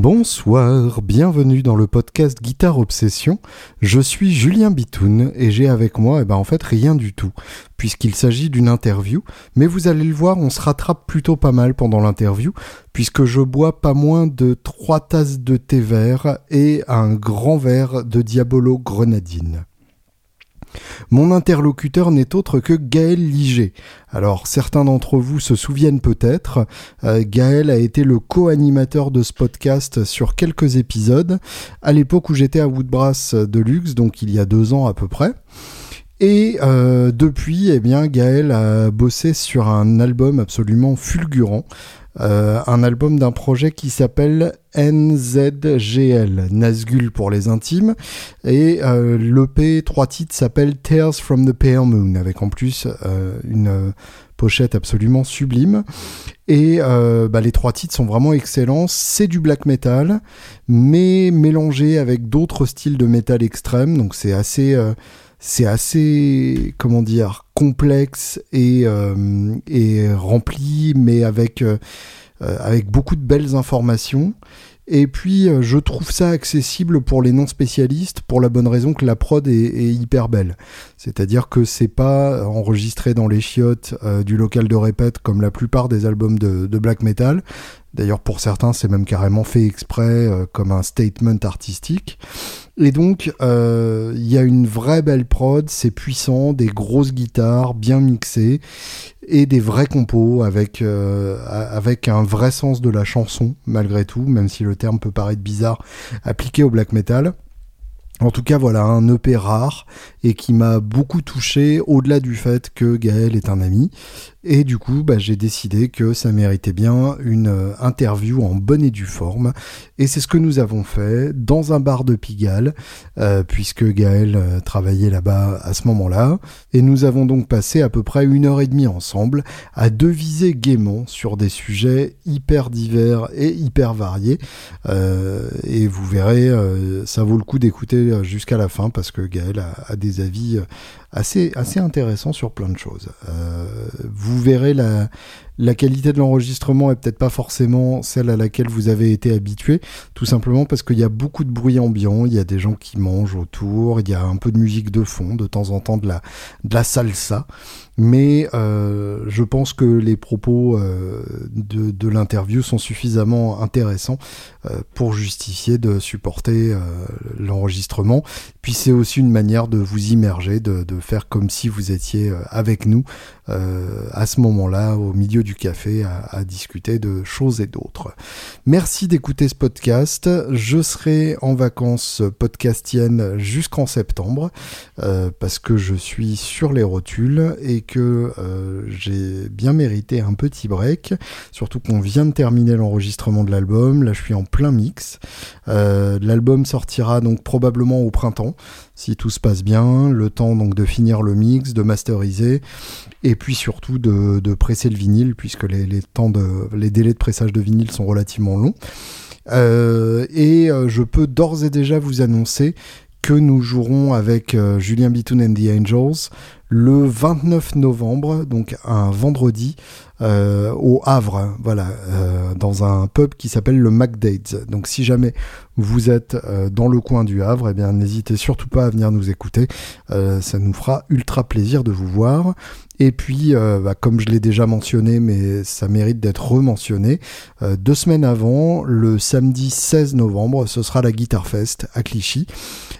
Bonsoir, bienvenue dans le podcast Guitare Obsession. Je suis Julien Bitoun et j'ai avec moi, eh ben, en fait, rien du tout, puisqu'il s'agit d'une interview. Mais vous allez le voir, on se rattrape plutôt pas mal pendant l'interview, puisque je bois pas moins de trois tasses de thé vert et un grand verre de Diabolo Grenadine. Mon interlocuteur n'est autre que Gaël Liger. Alors certains d'entre vous se souviennent peut-être, euh, Gaël a été le co-animateur de ce podcast sur quelques épisodes, à l'époque où j'étais à Woodbrass de Luxe, donc il y a deux ans à peu près. Et euh, depuis, eh bien, Gaël a bossé sur un album absolument fulgurant, euh, un album d'un projet qui s'appelle NZGL, Nazgul pour les intimes, et euh, l'EP, trois titres, s'appelle Tales from the Pale Moon, avec en plus euh, une pochette absolument sublime. Et bah, les trois titres sont vraiment excellents. C'est du black metal, mais mélangé avec d'autres styles de métal extrême, donc c'est assez c'est assez, comment dire, complexe et, euh, rempli, mais avec, euh, avec beaucoup de belles informations. Et puis, euh, je trouve ça accessible pour les non spécialistes pour la bonne raison que la prod est, hyper belle. C'est-à-dire que c'est pas enregistré dans les chiottes du local de répète comme la plupart des albums de black metal. D'ailleurs, pour certains, c'est même carrément fait exprès comme un statement artistique. Et donc, euh, il y a une vraie belle prod, c'est puissant, des grosses guitares bien mixées et des vrais compos avec, euh, avec un vrai sens de la chanson, malgré tout, même si le terme peut paraître bizarre appliqué au black metal. En tout cas, voilà, un EP rare et qui m'a beaucoup touché au-delà du fait que Gaël est un ami. Et du coup, bah, j'ai décidé que ça méritait bien une euh, interview en bonne et due forme. Et c'est ce que nous avons fait dans un bar de Pigalle, euh, puisque Gaël euh, travaillait là-bas à ce moment-là. Et nous avons donc passé à peu près une heure et demie ensemble à deviser gaiement sur des sujets hyper divers et hyper variés. et vous verrez, ça vaut le coup d'écouter jusqu'à la fin, parce que Gaël a, a des avis assez, assez intéressant sur plein de choses. Euh, vous verrez la, la qualité de l'enregistrement est peut-être pas forcément celle à laquelle vous avez été habitué, tout simplement parce qu'il y a beaucoup de bruit ambiant, il y a des gens qui mangent autour, il y a un peu de musique de fond, de temps en temps de la, de la salsa. Mais euh, je pense que les propos euh, de, l'interview sont suffisamment intéressants euh, pour justifier de supporter l'enregistrement. Puis c'est aussi une manière de vous immerger, de, faire comme si vous étiez avec nous à ce moment-là, au milieu du café, à, discuter de choses et d'autres. Merci d'écouter ce podcast. Je serai en vacances podcastiennes jusqu'en septembre parce que je suis sur les rotules et que euh, j'ai bien mérité un petit break, surtout qu'on vient de terminer l'enregistrement de l'album, là je suis en plein mix. Euh, l'album sortira donc probablement au printemps, si tout se passe bien, le temps donc de finir le mix, de masteriser, et puis surtout de, presser le vinyle, puisque les délais de pressage de vinyle sont relativement longs. Euh, et euh, je peux d'ores et déjà vous annoncer que nous jouerons avec euh, Julien Bitoun and the Angels le 29 novembre, donc un vendredi, euh, au Havre, voilà, euh, dans un pub qui s'appelle le McDade's. Donc si jamais vous êtes dans le coin du Havre, eh bien n'hésitez surtout pas à venir nous écouter. Ça nous fera ultra plaisir de vous voir. Et puis, euh, bah, comme je l'ai déjà mentionné, mais ça mérite d'être rementionné, euh, deux semaines avant, le samedi 16 novembre, ce sera la Guitar Fest à Clichy,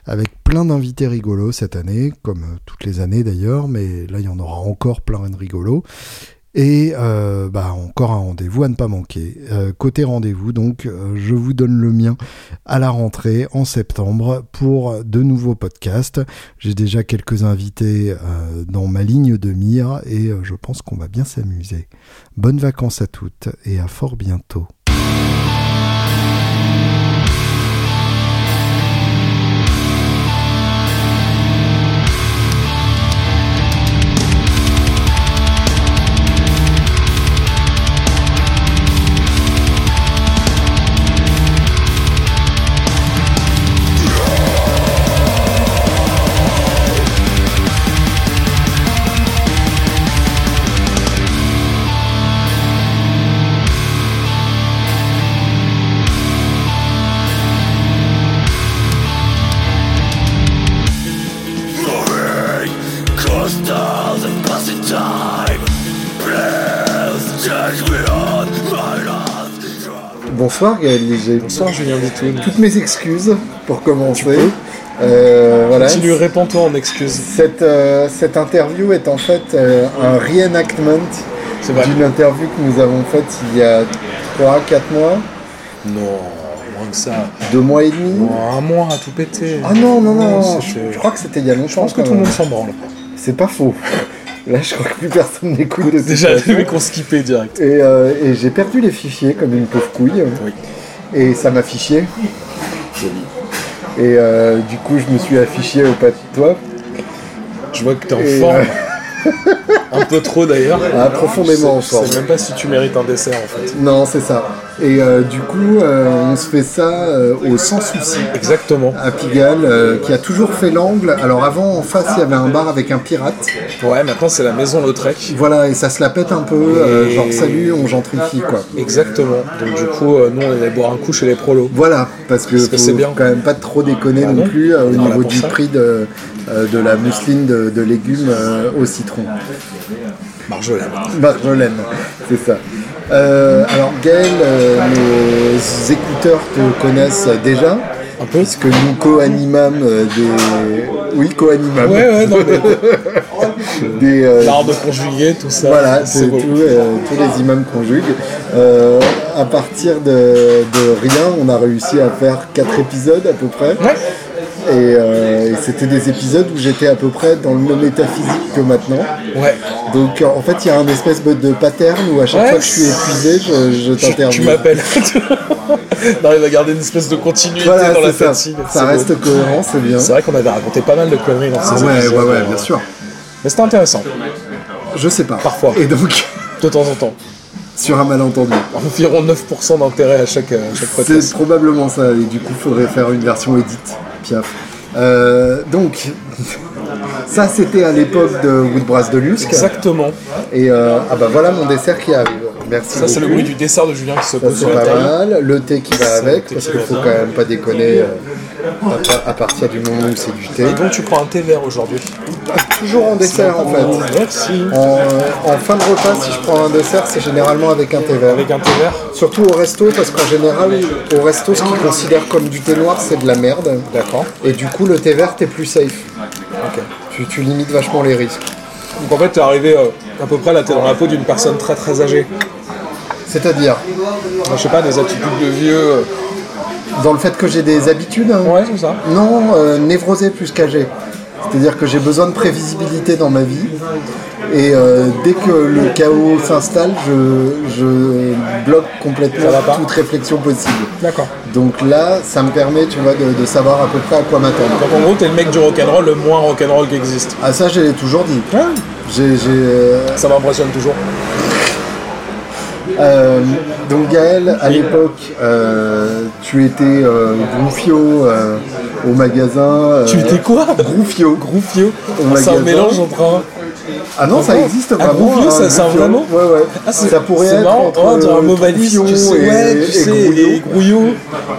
avec plein d'invités rigolos cette année, comme toutes les années d'ailleurs, mais là il y en aura encore plein de rigolos. Et euh, bah, encore un rendez-vous à ne pas manquer. Euh, côté rendez-vous, donc, euh, je vous donne le mien à la rentrée en septembre pour de nouveaux podcasts. J'ai déjà quelques invités dans ma ligne de mire et je pense qu'on va bien s'amuser. Bonnes vacances à toutes et à fort bientôt. Bonsoir Gaël Léger. Bonsoir Julien. Toutes mes excuses pour commencer. Euh, voilà. Continue, réponds-toi en excuses. Cette, euh, cette interview est en fait euh, un reenactment d'une interview que nous avons faite il y a 3-4 mois, Non, moins que ça. 2 mois et demi. Non, un mois à tout péter. Ah non, non, non, Non, je, je crois que c'était il y a longtemps. Je pense que tout le monde s'en branle. C'est pas faux. Là, je crois que plus personne n'écoute Déjà, les mecs ont skippé direct. Et, euh, et j'ai perdu les fichiers comme une pauvre couille. Oui. Et ça m'a fiché. Et euh, du coup, je me suis affiché au pas de toi. Je vois que t'es en Et, forme. Un peu trop d'ailleurs. Ah, profondément en Je sais- Je forme. sais même pas si tu mérites un dessert en fait. Non, c'est ça. Et euh, du coup, euh, on se fait ça euh, au Sans Souci Exactement. à Pigalle, qui a toujours fait l'angle. Alors avant, en face, il y avait un bar avec un pirate. Ouais, maintenant c'est la maison Lautrec. Voilà, et ça se la pète un peu. Et- genre, salut, on gentrifie, quoi. Exactement. Donc du coup, nous on allait boire un coup chez les prolos. Voilà, parce que, c'est bien. quand même pas trop déconner Ah non, non, plus au niveau du ça. prix de, de la mousseline de, de légumes au citron. Marjolaine. Marjolaine, c'est ça. Euh, alors Gaël, euh, nos écouteurs te connaissent déjà, Un peu puisque nous co-animâmes euh, des... Oui, co-animâmes. Ouais, ouais, non, mais Des, euh, l'art de conjuguer, tout ça. Voilà, c'est tout, euh, tous les imams conjuguent. Euh, à partir de, de rien, on a réussi à faire quatre épisodes à peu près. Ouais. Et, euh, et c'était des épisodes où j'étais à peu près dans le même état physique que maintenant. Ouais. Donc euh, en fait, il y a un espèce de pattern où à chaque Ouais, fois que je suis épuisé, je, je Tu, t'interviewe. tu m'appelles. on arrive à garder une espèce de continuité Voilà, dans la ça. fatigue. Ça reste beau. cohérent, c'est bien. C'est vrai qu'on avait raconté pas mal de conneries dans ces Ah ouais, épisodes. ouais, ouais, euh, bien sûr. Mais c'était intéressant, Je sais pas. Parfois. Et donc, de temps en temps. sur un malentendu. Environ 9% d'intérêt à chaque, à chaque C'est probablement ça, et du coup, faudrait faire une version édite, Piaf. Euh, donc, ça c'était à l'époque de Woodbrass de Lusque. Exactement. Et euh, ah bah voilà mon dessert qui arrive. Merci. Ça, c'est le bruit du dessert de Julien qui se pose sur la pas mal. Le thé qui va avec, parce qui qu'il faut quand même pas déconner euh, à, pa- à partir du moment où c'est du thé. Et donc, tu prends un thé vert aujourd'hui. Toujours en dessert en fait. Merci. En, en fin de repas, si je prends un dessert, c'est généralement avec un thé vert. Avec un thé vert Surtout au resto, parce qu'en général, au resto, ce qu'ils considèrent comme du thé noir, c'est de la merde. D'accord. Et du coup, le thé vert, t'es plus safe. Ok. Tu, tu limites vachement les risques. Donc, en fait, t'es arrivé euh, à peu près là, t'es dans la peau d'une personne très très âgée. C'est-à-dire, Je sais pas, des attitudes de vieux. euh, dans le fait que j'ai des habitudes, hein, Ouais, c'est ça. non, euh, névrosé plus qu'âgé. C'est-à-dire que j'ai besoin de prévisibilité dans ma vie. Et euh, dès que le chaos s'installe, je, je bloque complètement toute réflexion possible. D'accord. Donc là, ça me permet, tu vois, de, de savoir à peu près à quoi m'attendre. Donc, en gros, t'es le mec du rock'n'roll, le moins rock'n'roll qui existe. Ah ça, j'ai toujours dit. Euh, Ça m'impressionne toujours. Euh, donc Gaël, à l'époque, euh, tu étais euh, Groufio euh, au magasin. Tu étais quoi? Groufio. Groufio Au C'est un mélange entre un. Ah non, ça existe Ah, vraiment. Groufio, hein, ça, c'est un Groufio. vrai mot Ouais, ouais. Ah, ça pourrait être marrant, entre oh, on dirait un Troufion tu sais, et, ouais, tu et sais, Grouillot. et Grouillot.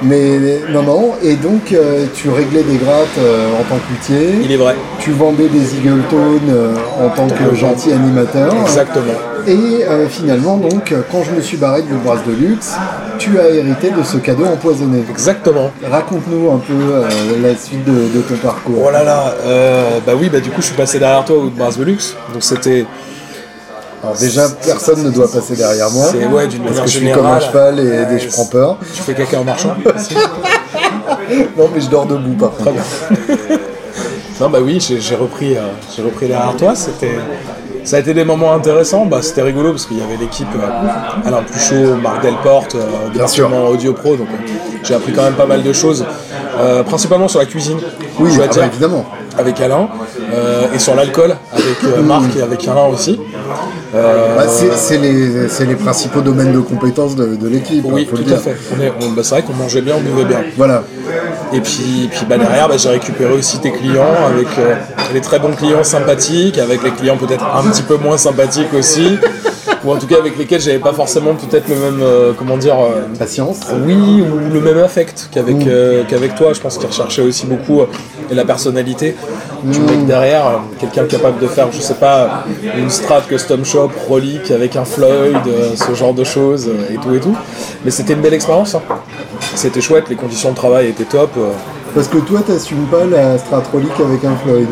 Mais non, non. Et donc, tu réglais des grattes en tant qu'outier. Il est vrai. Tu vendais des Eagleton euh, en tant que gentil animateur. Exactement. Et euh, finalement, donc, quand je me suis barré de Brasse de Luxe, tu as hérité de ce cadeau empoisonné. Exactement. Raconte-nous un peu euh, la suite de, de ton parcours. Oh là là, euh, bah oui, bah du coup je suis passé derrière toi au Mars Velux, donc c'était Alors déjà, personne ne doit passer derrière moi. C'est- ouais, d'une parce manière que je suis comme un cheval et, ouais, je prends peur. tu fais caca en marchant. Non, mais je dors debout par contre. Très bien. non bah oui, j'ai j'ai repris, euh, j'ai repris derrière toi, c'était... Ça a été des moments intéressants, bah, c'était rigolo parce qu'il y avait l'équipe euh, Alain Pluchot, Marc Delporte, euh, Bien sûr. Audio Pro, donc euh, j'ai appris quand même pas mal de choses, euh, principalement sur la cuisine, Oui, je dois ah bah, dire. évidemment. avec Alain euh, et sur l'alcool avec euh, Marc et avec Alain aussi. Bah, c'est les, c'est les principaux domaines de compétences de, de l'équipe. oui, faut le tout à fait. On bah, c'est vrai qu'on mangeait bien, on buvait bien. Voilà. Et puis, puis bah, derrière, bah, j'ai récupéré aussi tes clients avec euh, les très bons clients sympathiques, avec les clients peut-être un petit peu moins sympathiques aussi, ou en tout cas avec lesquels j'avais pas forcément peut-être le même, euh, comment dire, euh, Patience. oui, ou le même affect qu'avec euh, qu'avec toi. Je pense qu'ils recherchaient aussi beaucoup et la personnalité. Tu mets derrière euh, quelqu'un capable de faire, je sais pas, une strat custom shop, relique avec un Floyd, ce genre de choses et tout et tout. Mais c'était une belle expérience. hein. C'était chouette, les conditions de travail étaient top. Parce que toi, t'assumes pas la Stratrolic avec un Floyd.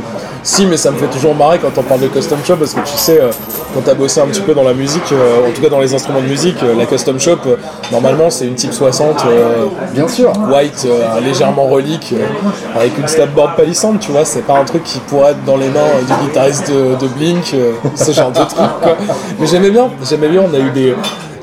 Si, mais ça me fait toujours marrer quand on parle de custom shop parce que tu sais, euh, quand t'as bossé un petit peu dans la musique, euh, en tout cas dans les instruments de musique, euh, la custom shop, normalement c'est une type 60 euh, Bien sûr. white, légèrement relique, avec une snapboard palissante, tu vois, c'est pas un truc qui pourrait être dans les mains du guitariste de, de Blink, ce genre de truc quoi. Mais j'aimais bien, j'aimais bien, on a eu des.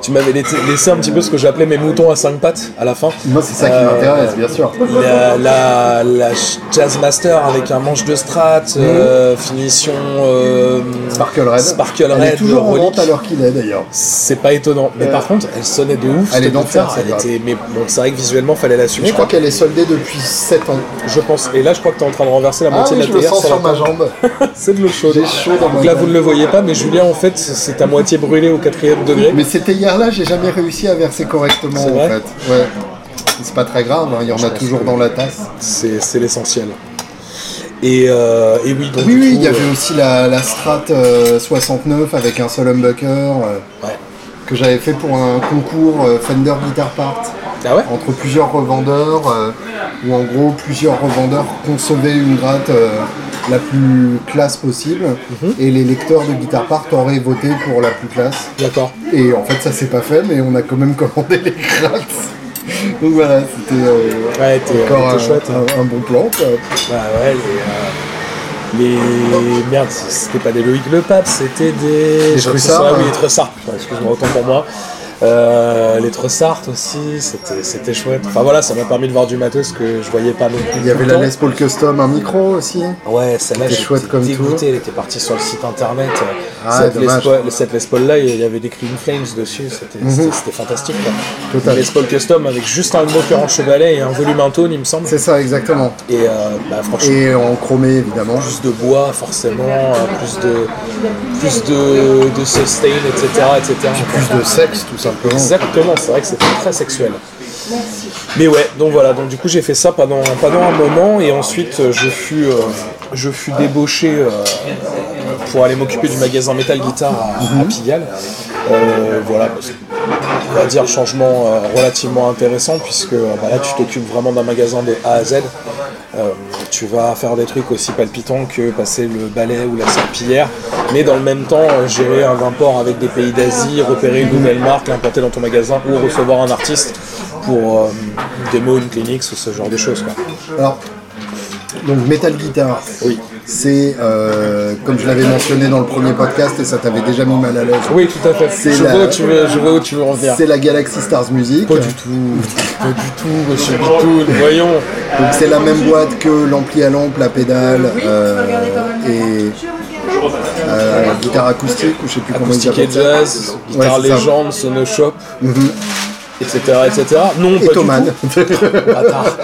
Tu m'avais laissé un petit peu ce que j'appelais mes moutons à cinq pattes à la fin. Moi, c'est ça qui Euh, m'intéresse, bien sûr. La, la, la Jazz Master avec un manche de strat, euh, finition euh, Sparkle Red. Sparkle Elle est Red, toujours en vente à l'heure qu'il est d'ailleurs. C'est pas étonnant. Mais par contre, elle sonnait de ouf. Elle est d'enfer, était, mais bon, c'est vrai que visuellement, fallait l'assumer. Je crois qu'elle est soldée depuis 7 ans. Je pense. Et là, je crois que tu es en train de renverser la Ah moitié oui, de je la le théière sens sur ma jambe. C'est de l'eau chaude. J'ai chaud dans ma Donc là, jambe. vous ne le voyez pas, mais Julien, en fait, c'est à moitié brûlé au quatrième degré. Mais ces théières-là, j'ai jamais réussi à verser correctement en fait. Ouais. C'est pas très grave, hein, il y en a toujours dans la tasse. C'est l'essentiel. Et, euh, et oui, donc. Oui, il y avait euh, aussi la, la Strat euh, 69 avec un seul humbucker euh, ouais. Que j'avais fait pour un concours euh, Fender Guitar Part Ah ouais entre plusieurs revendeurs euh, où en gros plusieurs revendeurs concevaient une gratte euh, la plus classe possible Mhm. et les lecteurs de Guitar Part auraient voté pour la plus classe. D'accord. Et en fait ça s'est pas fait mais on a quand même commandé les grattes. Donc voilà, c'était euh, Ouais, encore un, chouette. hein. un- un bon plan. quoi. Bah ouais, les. Les... Merde, c'était pas des Loïc Le Pape, c'était des. Les je- Trussards, ah oui, hein. les Trussards. Excuse-moi, autant pour moi. Euh, les Trussards aussi, c'était c'était chouette. Enfin voilà, ça m'a permis de voir du matos que je voyais pas non plus. Il y avait la le Les Paul Custom, un micro aussi. Ouais, celle-là, C'était j'étais chouette comme dégoûté. Elle était partie sur le site internet. Ah, cette, Les dommage. Paul, cette Les Paul là, il y avait des Clean Flames dessus. C'était c'était- c'était fantastique. Quoi. Total. Les Paul Custom avec juste un moqueur en chevalet et un volume un tone, il me semble. C'est ça exactement. Et euh, bah, franchement, Et en chromé évidemment. plus de bois forcément, euh, plus de plus de, de sustain, etc. etc. Plus de sexe tout simplement. Exactement, c'est vrai que c'était très sexuel. Mais ouais, donc voilà, donc du coup j'ai fait ça pendant, pendant un moment et ensuite euh, je fus, euh, je fus débauché euh, pour aller m'occuper du magasin Metal Guitar à, à Pigalle. Euh, voilà, on va dire changement euh, relativement intéressant puisque bah là tu t'occupes vraiment d'un magasin de A à Z. Euh, tu vas faire des trucs aussi palpitants que passer le balai ou la serpillière, mais dans le même temps euh, gérer un import avec des pays d'Asie, repérer une nouvelle marque, l'implanter dans ton magasin ou recevoir un artiste pour euh, une démo, une clinique ou ce genre de choses. Quoi. Alors, donc Metal Guitar, Oui. C'est euh, comme je l'avais mentionné dans le premier podcast et ça t'avait déjà mis mal à l'aise. Oui, tout à fait. C'est Je, la- vois où tu veux, je vois où tu veux en venir. C'est la Galaxy Stars Music. Pas du tout. Pas du tout, monsieur Bitoun, voyons. Donc c'est la même boîte que l'ampli à lampe, la pédale euh, et euh, guitare acoustique ou je sais plus comment ils appellent ça. jazz, guitare Ouais, légende, sono shop, etc., etc. Non, Et pas du tout. Bâtard.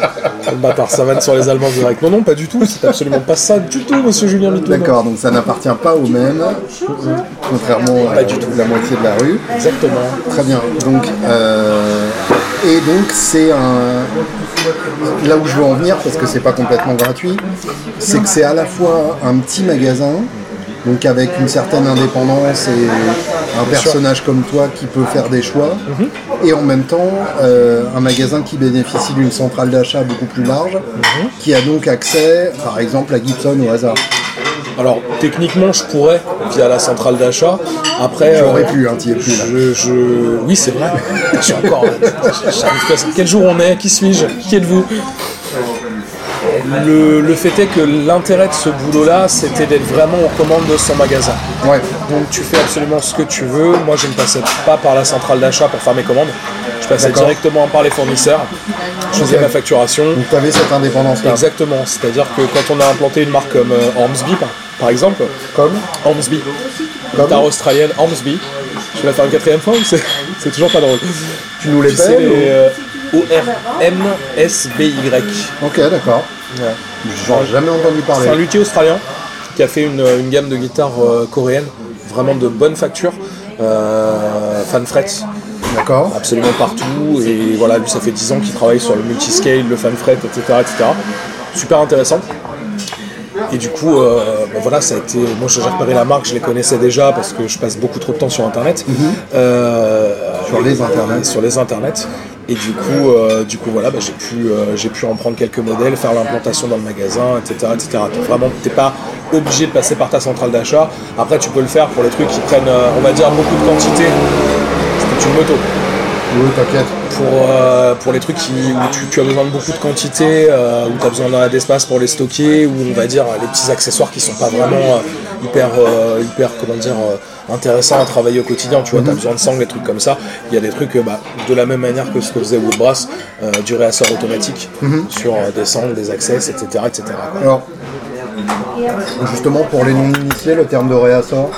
Bâtard, ça vanne sur les Allemands direct. Non, non, pas du tout. C'est absolument pas ça du tout, monsieur Julien Mitoun. D'accord, donc ça n'appartient pas au même, contrairement à Pas du tout. la moitié de la rue. Exactement. Très bien. Donc, euh, et donc c'est un. Là où je veux en venir, parce que c'est pas complètement gratuit, c'est que c'est à la fois un petit magasin, donc avec une certaine indépendance et un personnage comme toi qui peut faire des choix, Mhm. et en même temps euh, un magasin qui bénéficie d'une centrale d'achat beaucoup plus large, Mhm. qui a donc accès, par exemple, à Gibson au hasard. Alors, techniquement, je pourrais, via la centrale d'achat. Après. J'aurais euh, pu, hein, t'y es plus là. Je, je- Oui, c'est vrai. Je suis encore. Quel jour on est Qui suis-je Qui êtes-vous le, le fait est que l'intérêt de ce boulot-là, c'était d'être vraiment aux commandes de son magasin. Ouais. Donc tu fais absolument ce que tu veux. Moi, je ne passais pas par la centrale d'achat pour faire mes commandes. Je passais directement par les fournisseurs. Je faisais ma facturation. Donc tu avais cette indépendance-là. Exactement. C'est-à-dire que quand on a implanté une marque comme euh, Ormsby, par, par exemple, Comme Ormsby, Comme guitare australienne Ormsby, je vais la faire une quatrième fois ou c'est toujours pas drôle? Tu nous les payes ou- euh, O-R-M-S-B-Y. Ok, d'accord. J'en ai jamais entendu parler. C'est un luthier australien qui a fait une, une gamme de guitares euh, coréennes, vraiment de bonne facture, euh, fan frets, D'accord. absolument partout. Et voilà, lui, ça fait 10 ans qu'il travaille sur le multiscale, le fan fret, etc., etc. Super intéressant. et du coup, euh, bah voilà, ça a été. Moi, j'ai repéré la marque, je les connaissais déjà parce que je passe beaucoup trop de temps sur Internet. Euh, Sur les internets. Sur les internets. Et du coup, euh, du coup voilà, bah, j'ai pu, euh, j'ai pu en prendre quelques modèles, faire l'implantation dans le magasin, etc., etc. Donc, vraiment, t'es pas obligé de passer par ta centrale d'achat. Après, tu peux le faire pour les trucs qui prennent, euh, on va dire, beaucoup de quantité. C'est une moto Oui, t'inquiète. pour, euh, pour les trucs qui, où tu, tu as besoin de beaucoup de quantité, euh, où tu as besoin d'espace pour les stocker, ou on va dire les petits accessoires qui sont pas vraiment euh, hyper, hyper comment dire, intéressants à travailler au quotidien. Tu vois, tu as besoin de sangles, des trucs comme ça. Il y a des trucs euh, bah, de la même manière que ce que faisait Woodbrass, euh, du réassort automatique sur euh, des sangles, des access, etc. etc. quoi. Alors, justement, pour les non-initiés, le terme de réassort,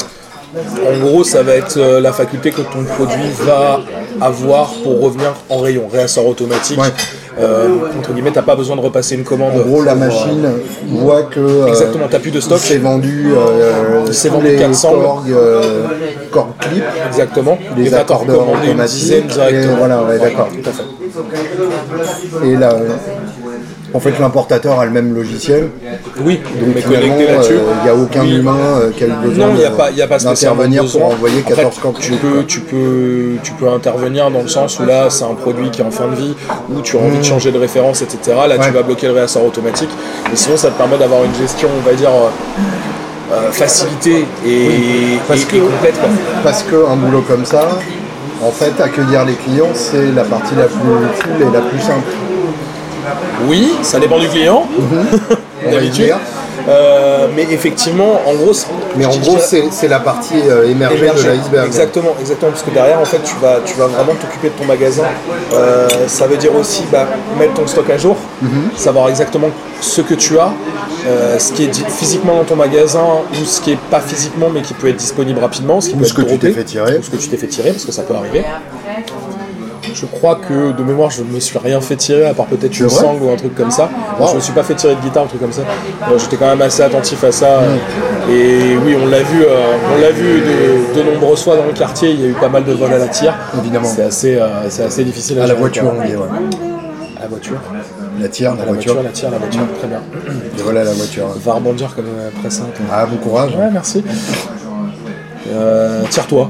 En gros, ça va être la faculté que ton produit va avoir pour revenir en rayon. Réassort automatique. Ouais. Euh, entre guillemets, t'as pas besoin de repasser une commande. en gros, la machine voit que euh, Exactement, t'as plus de stock. c'est vendu, euh, C'est vendu les 400. Korg, euh, Korg clip, Exactement. les et accordeurs une dizaine automatiques. directement. et voilà, ouais, d'accord. Tout à fait. Et là, en fait, l'importateur a le même logiciel. Oui, Donc mais connecté là-dessus. il n'y a aucun Oui. humain euh, qui a eu besoin d'intervenir pour envoyer Après, 14 corps tu peux, tu peux, tu peux intervenir dans le sens où là, c'est un produit qui est en fin de vie, où tu as envie de changer de référence, etc. Là, Hmm. Ouais. tu vas bloquer le réassort automatique. Mais sinon, ça te permet d'avoir une gestion, on va dire, euh, euh, facilitée et, parce et- que- et complète. quoi. Parce qu'un boulot comme ça, en fait, accueillir les clients, c'est la partie la plus cool et la plus simple. Oui, ça dépend du client, d'habitude. dire. Euh, mais effectivement, en gros, c'est- Mais en gros, c'est c'est la partie euh, émergée de l'iceberg. Exactement, exactement, parce que derrière, en fait, tu vas, tu vas vraiment t'occuper de ton magasin. Euh, ça veut dire aussi bah, mettre ton stock à jour, Mhm. savoir exactement ce que tu as, ce qui est dit- physiquement dans ton magasin ou ce qui est pas physiquement mais qui peut être disponible rapidement, ce qui Ou peut ce être que tu t'es fait tirer. ou ce que tu t'es fait tirer, parce que ça peut arriver. Je crois que de mémoire, je me suis rien fait tirer à part peut-être une sangle ou un truc comme ça. Wow. Je me suis pas fait tirer de guitare, un truc comme ça. Euh, J'étais quand même assez attentif à ça. euh, Et oui, on l'a vu, euh, on l'a vu de, de nombreuses fois dans le quartier. Il y a eu pas mal de vols à la tire. Évidemment. C'est assez, euh, c'est assez difficile à, À la voiture, on dit, ouais. À la voiture. La tire, la, La voiture. voiture, la tire, la voiture. Très bien. Et voilà la voiture. Va rebondir comme après ça. toi. Ah, bon courage. Ouais, merci. Euh, Tire-toi.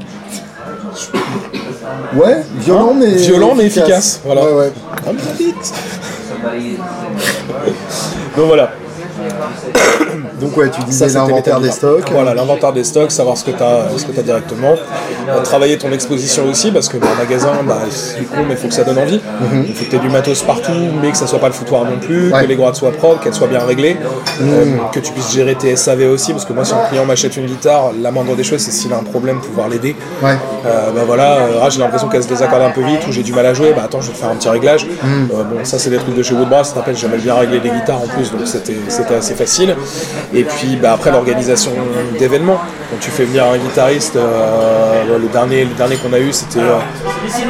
Ouais, violent Hein mais Violent, mais efficace, voilà. Ouais, ouais. Peu vite. Donc voilà. Donc ouais, tu Ça, disais l'inventaire des stocks. Voilà, l'inventaire des stocks, savoir ce que tu as, ce que as directement. Euh, travailler ton exposition aussi, parce que dans le magasin, bah, c'est con, mais il faut que ça donne envie. Il faut que tu aies du matos partout, mais que ça soit pas le foutoir non plus, Ouais. que les grottes soient propres, qu'elles soient bien réglées, euh, que tu puisses gérer tes SAV aussi, parce que moi, si un client m'achète une guitare, la moindre des choses, c'est s'il a un problème, pouvoir l'aider. Ouais. Euh, bah voilà, euh, ah, j'ai l'impression qu'elle se désaccorde un peu vite ou j'ai du mal à jouer, bah attends, je vais te faire un petit réglage. Euh, bon, ça, c'est des trucs de chez Woodbrass, ça t'appelle, j'aimais bien régler les guitares en plus, donc c'était c'était facile. Et puis bah, après, l'organisation d'événements. Quand tu fais venir un guitariste, euh, le dernier, le dernier qu'on a eu, c'était euh,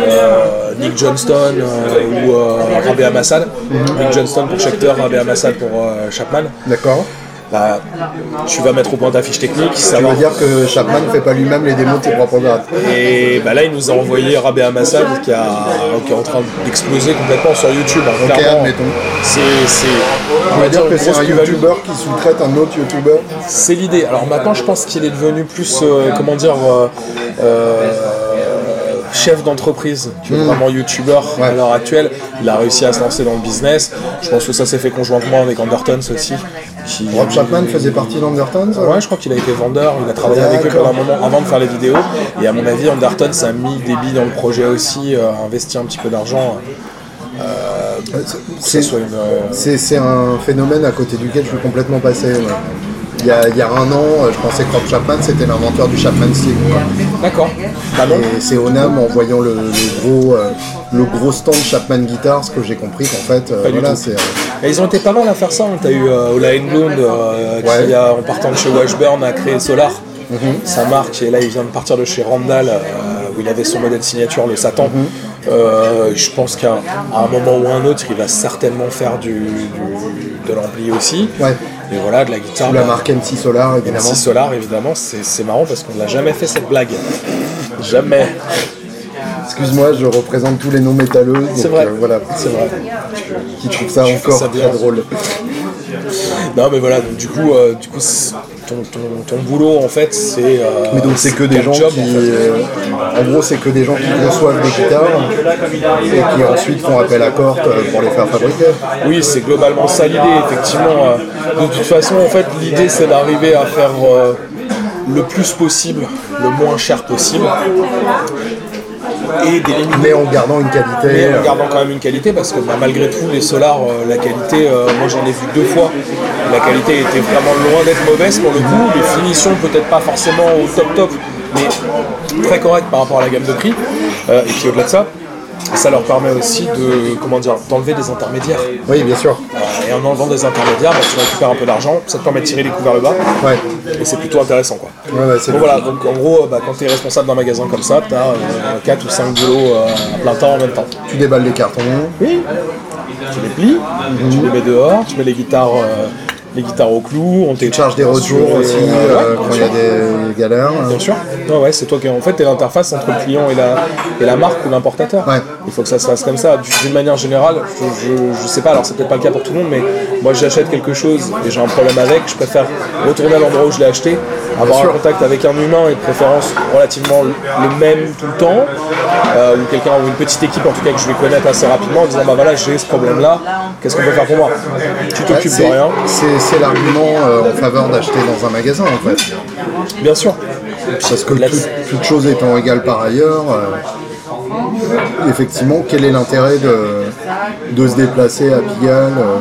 euh, Nick Johnston ou Rabé Amassad. Nick Johnston pour Schecter, Rabé Amassad pour Chapman. D'accord. Bah, tu vas mettre au point ta fiche technique, Tu savoir veux dire que Chapman ne fait pas lui-même les démos de ses propres Et bah là, il nous a envoyé Rabé Amassad qui, a, qui est en train d'exploser complètement sur YouTube. hein, Ok, clairement. admettons. C'est, c'est, on va va dire que c'est un youtubeur qui sous-traite un autre youtubeur. C'est l'idée. Alors maintenant, je pense qu'il est devenu plus, euh, comment dire, euh, euh, chef d'entreprise que vraiment youtubeur à l'heure actuelle. Il a réussi à se lancer dans le business. Je pense que ça s'est fait conjointement avec Undertons aussi. Qui, Rob Chapman faisait partie d'Undertones Ouais, je crois qu'il a été vendeur, il a travaillé avec eux pendant un moment avant de faire les vidéos. Et à mon avis, Underton a mis des billes dans le projet aussi, euh, a investi un petit peu d'argent. euh, C'est- euh, C'est c'est un phénomène à côté duquel je suis complètement passé. ouais. Il y, a, il y a un an, euh, je pensais que Rob Chapman c'était l'inventeur du Chapman quoi. D'accord. Et c'est Onam en voyant le, le gros, euh, le gros stand Chapman Guitars que j'ai compris qu'en fait, euh, voilà, c'est. Et ils ont été pas mal à faire ça. On t'a eu Ola Englund qui, Ouais. a, en partant de chez Washburn, a créé Solar, Mhm. sa marque. Et là, il vient de partir de chez Randall, où il avait son modèle signature, le Satan. Mhm. Euh, je pense qu'à un moment ou un autre, il va certainement faire du, du- de l'ampli aussi. Ouais. Et voilà, de la guitare. Sous la marque MC Solar évidemment. MC Solar, évidemment, c'est c'est marrant parce qu'on n'a jamais fait cette blague. Jamais. Excuse-moi, je représente tous les noms métalleux. C'est vrai. voilà. C'est vrai. Qui trouve ça encore ça très drôle. Non, mais voilà, donc du coup, euh, du coup c'est- ton, ton, ton boulot en fait, c'est. euh, Mais donc c'est que des gens job, qui, en fait. euh, en gros, c'est que des gens qui reçoivent des guitares et qui ensuite font appel à Corte euh, pour les faire fabriquer. Oui, c'est globalement ça l'idée, effectivement. euh, De toute façon, en fait, l'idée c'est d'arriver à faire euh, le plus possible, le moins cher possible. Et Mais en gardant une qualité. mais euh, en gardant quand même une qualité parce que bah, malgré tout les solars euh, la qualité euh, moi j'en ai vu deux fois. La qualité était vraiment loin d'être mauvaise pour le coup. Les finitions peut-être pas forcément au top top mais très correct par rapport à la gamme de prix et puis au-delà de ça ça leur permet aussi de comment dire d'enlever des intermédiaires Oui, bien sûr. Euh, et en enlevant des intermédiaires bah, tu récupères un peu d'argent ça te permet de tirer les coups vers le bas Ouais. et c'est plutôt intéressant quoi Ouais, ouais, c'est donc voilà, donc en gros, bah, quand tu es responsable d'un magasin comme ça, tu as 4 ou 5 boulots euh, à plein temps en même temps. Tu déballes les cartons. Oui. Tu les plies, tu les mets dehors, tu mets les guitares, euh, les guitares au clou, on Tu charges des retours aussi euh, quand il y a des galères. Bien sûr. Ouais, ouais, c'est toi qui en fait t'es l'interface entre le client et la, et la marque ou l'importateur. Ouais. Il faut que ça se fasse comme ça. D'une manière générale, je, je, je sais pas, alors c'est peut-être pas le cas pour tout le monde, mais moi j'achète quelque chose et j'ai un problème avec, je préfère retourner à l'endroit où je l'ai acheté, avoir un contact avec un humain et de préférence relativement le même tout le temps, euh, ou quelqu'un ou une petite équipe en tout cas que je vais connaître assez rapidement en disant bah voilà j'ai ce problème là, qu'est-ce qu'on peut faire pour moi? Tu Ouais, t'occupes de rien, C'est l'argument euh, en faveur d'acheter dans un magasin en fait. bien sûr. Parce que Là- tout- toute chose étant égale par ailleurs, euh, effectivement, quel est l'intérêt de, de se déplacer à Pigalle euh,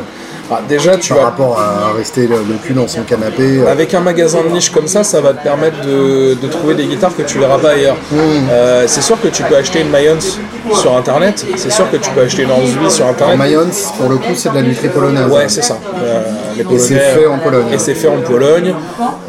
Ah, déjà tu par vas rapport à rester le, le cul dans son canapé euh, Avec un magasin de niche comme ça, ça va te permettre de, de trouver des guitares que tu verras pas ailleurs. Mmh. Euh, c'est sûr que tu peux acheter une Mayence sur internet, c'est sûr que tu peux acheter une Orsby sur En internet. Mayence, pour le coup, c'est de la lutherie polonaise. Ouais, c'est ça. Euh, les Polonais, c'est fait en Pologne. Et c'est fait en Pologne.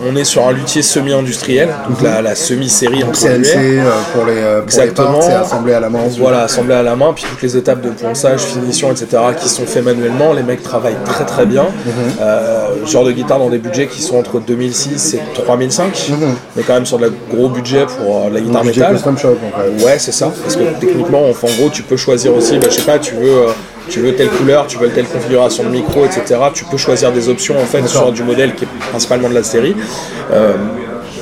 On est sur un luthier semi-industriel, donc la, la semi-série entre CNC euh, pour les, euh, pour les Exactement. c'est assemblé à la main. Voilà, assemblé à la main, puis toutes les étapes de ponçage, finition, etc. qui sont faits manuellement. Les mecs travaillent très très bien. Mhm. Euh, genre de guitare dans des budgets qui sont entre 2006 et 3005, mais quand même sur de gros budget pour euh, la guitare Mhm. métal. custom shop en fait. Ouais, c'est ça. Parce que techniquement, enfin, en gros, tu peux choisir aussi, bah, je sais pas, tu veux, euh, tu veux telle couleur, tu veux telle configuration de micro, etc. Tu peux choisir des options en fait sur du modèle qui est principalement de la série. Euh,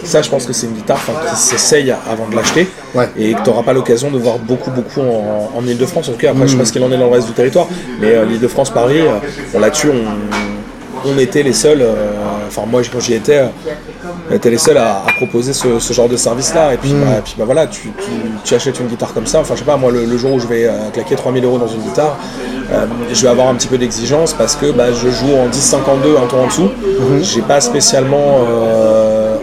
ça, je pense que c'est une guitare enfin, qui s'essaye avant de l'acheter Ouais. et que tu n'auras pas l'occasion de voir beaucoup, beaucoup en, en Ile-de-France. En tout cas, après, je sais pas ce qu'il en est dans le reste du territoire, mais euh, l'Ile-de-France, Paris, euh, bon, là-dessus, on, on était les seuls, euh, enfin, moi, quand j'y étais, on était les seuls à, à proposer ce, ce genre de service-là. Et puis, bah, puis bah, voilà, tu, tu- tu achètes une guitare comme ça. Enfin, je sais pas, moi, le, le jour où je vais euh, claquer 3000 euros dans une guitare, euh, je vais avoir un petit peu d'exigence parce que bah, je joue en 10-52, un ton en dessous. J'ai pas spécialement euh,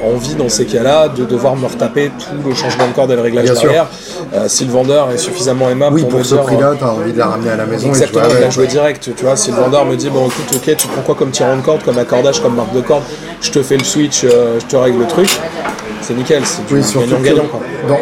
envie, dans ces cas-là, de devoir me retaper tout le changement de corde et le réglage derrière. Euh, si le vendeur est suffisamment aimable Oui, pour, pour me ce prix-là, tu as envie de la ramener à la maison Exactement, et de de jouer la avec. jouer direct. Tu vois, si le vendeur me dit, bon écoute, ok, tu prends quoi comme tirant de corde, comme accordage, comme marque de corde, je te fais le switch, euh, je te règle le truc, c'est nickel, c'est du Oui, gagnant-gagnant. quoi.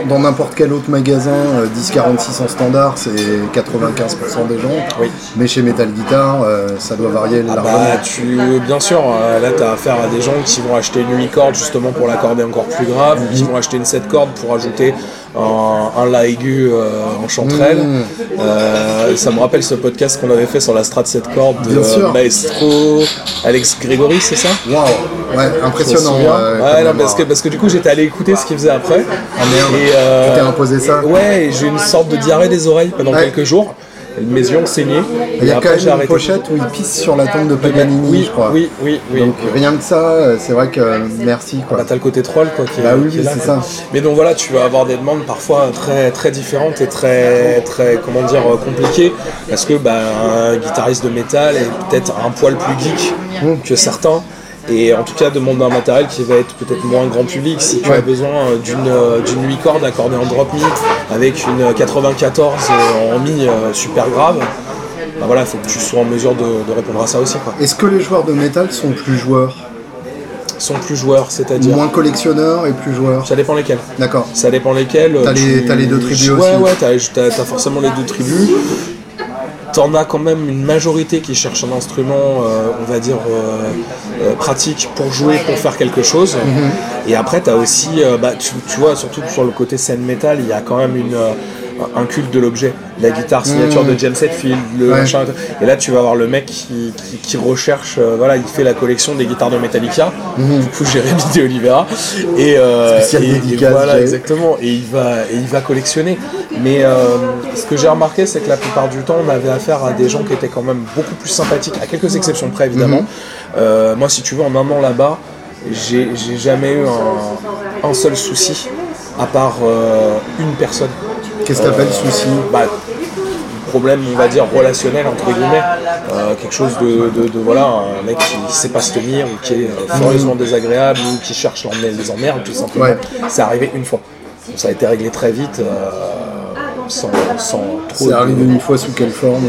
dans, n'importe quel autre magasin, euh, 1046 en standard, c'est 95% des gens. Oui. Mais chez Metal Guitar, euh, ça doit varier Ah largement. bah, tu, bien sûr, euh, là tu as affaire à des gens qui vont acheter une 8 cordes justement pour l'accorder encore plus grave, ou qui vont acheter une 7 cordes pour ajouter un, un La aigu euh, en chanterelle. Mmh. Euh, ça me rappelle ce podcast qu'on avait fait sur la Strat 7 cordes de. Maestro Alex Grégory, c'est ça? Waouh, ouais, impressionnant. ouais, non, parce, que, parce que du coup j'étais allé écouter ce qu'il faisait après. Ah merde, Et, euh, tu t'es imposé ça? Ouais, et j'ai eu une sorte de diarrhée des oreilles pendant Ouais. quelques jours. Mes yeux ont saigné. Il y a quand même une arrêté. pochette où il pisse sur la tombe de Paganini, oui, je crois. Oui, oui, oui. Donc rien que ça, euh, c'est vrai que euh, merci quoi. Bah, t'as le côté troll quoi qui est, Bah oui, qui est là, c'est quoi. ça. Mais donc voilà, tu vas avoir des demandes parfois très très différentes et très très comment dire euh, compliquées parce que bah, un guitariste de métal est peut-être un poil plus geek que certains. Et en tout cas, demande un matériel qui va être peut-être moins grand public. Si tu Ouais. as besoin euh, d'une euh, d'une 8 cordes accordée en drop mi avec une 94 euh, en mi super grave, bah voilà, il faut que tu sois en mesure de, de répondre à ça aussi. Est-ce que les joueurs de métal sont plus joueurs? Sont plus joueurs, c'est-à-dire. Moins collectionneurs et plus joueurs Ça dépend lesquels. D'accord. Ça dépend lesquels. T'as les- tu- les deux tribus ouais, aussi. Ouais, t'as, t'as- t'as forcément les deux tribus. T'en as quand même une majorité qui cherche un instrument, euh, on va dire, euh, euh, pratique pour jouer, pour faire quelque chose. Mhm. Et après, t'as aussi, euh, bah, tu, tu vois, surtout sur le côté scène métal, il y a quand même une, euh, un culte de l'objet. La guitare signature Mmh. de James Hetfield, le Ouais. machin. Et là, tu vas avoir le mec qui, qui- qui recherche, euh, voilà, il fait la collection des guitares de Metallica. Du coup, Jérémy de Oliveira. Et, euh, et- et voilà, exactement. Et il va, et il va collectionner. Mais euh, ce que j'ai remarqué, c'est que la plupart du temps, on avait affaire à des gens qui étaient quand même beaucoup plus sympathiques, à quelques exceptions près évidemment. Euh, moi, si tu veux, en un an là-bas, j'ai j'ai jamais eu un, un seul souci, à part euh, une personne. Qu'est-ce que t'appelles souci? Bah, problème, on va dire, relationnel, entre guillemets. Euh, quelque chose de, de- de, voilà, un mec qui sait pas se tenir, ou qui est euh, furieusement désagréable, ou qui cherche l'emmerde- les emmerdes, tout simplement. Ouais. C'est arrivé une fois. Ça a été réglé très vite, euh, sans, sans trop C'est de- arrivé une fois sous quelle forme?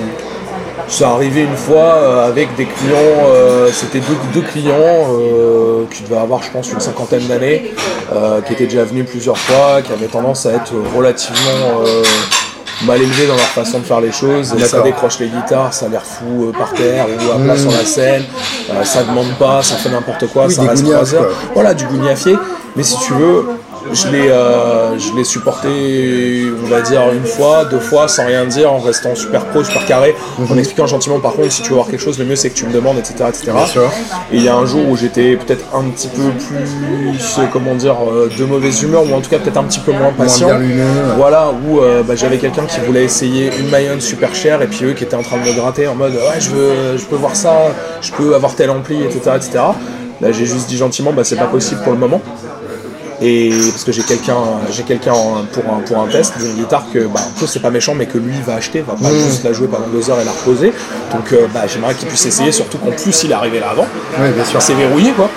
C'est arrivé une fois euh, avec des clients, euh, c'était deux, deux clients euh, qui devaient avoir je pense une cinquantaine d'années, euh, qui étaient déjà venus plusieurs fois, qui avaient tendance à être relativement mal élevés dans leur façon de faire les choses. Et ça décroche les guitares, ça les refout par terre ou à plat sur la scène, euh, ça demande pas, ça fait n'importe quoi, Oui, ça reste trois heures. Voilà, du gougnafier. Mais si tu veux, je l'ai, euh, je l'ai supporté, on va dire, une fois, deux fois, sans rien dire, en restant super pro, super carré, en Mhm. expliquant gentiment, par contre, si tu veux voir quelque chose, le mieux c'est que tu me demandes, etc. etc. Et il y a un jour où j'étais peut-être un petit peu plus, euh, comment dire, euh, de mauvaise humeur, ou en tout cas peut-être un petit peu moins patient. Voilà, où euh, bah, j'avais quelqu'un qui voulait essayer une Mayonne super chère, et puis eux qui étaient en train de me gratter en mode, ouais, je veux, je peux voir ça, je peux avoir tel ampli, etc. etc. Là, j'ai juste dit gentiment, bah, c'est pas possible pour le moment. Et parce que j'ai quelqu'un, j'ai quelqu'un en- pour un pour un test d'une guitare que bah en plus c'est pas méchant mais que lui va acheter, va pas juste la jouer pendant deux heures et la reposer. Donc euh, bah j'aimerais qu'il puisse essayer, surtout qu'en plus il est arrivé là avant. Oui, bien sûr. C'est verrouillé quoi.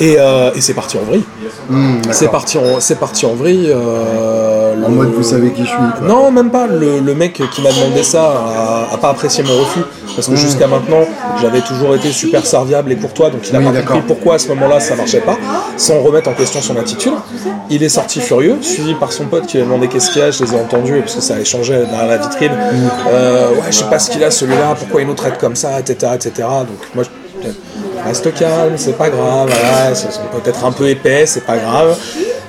Et, euh, et c'est parti en vrille. Hmm, C'est parti en c'est parti en vrille. euh, En mode, vous savez qui je suis. quoi. non, même pas. Le, le mec qui m'a demandé ça a, a pas apprécié mon refus. Parce que jusqu'à maintenant, j'avais toujours été super serviable et courtois. Donc il a Oui, pas compris pourquoi à ce moment-là ça marchait pas. Sans remettre en question son attitude. Il est sorti furieux, suivi par son pote qui lui a demandé qu'est-ce qu'il y a. Je les ai entendus parce que ça a échangé derrière la vitrine. Euh, ouais, je sais pas ce qu'il a celui-là, pourquoi il nous traite comme ça, etc. etc. Donc moi, je- reste calme, c'est pas grave, voilà, sont peut-être un peu épais, c'est pas grave,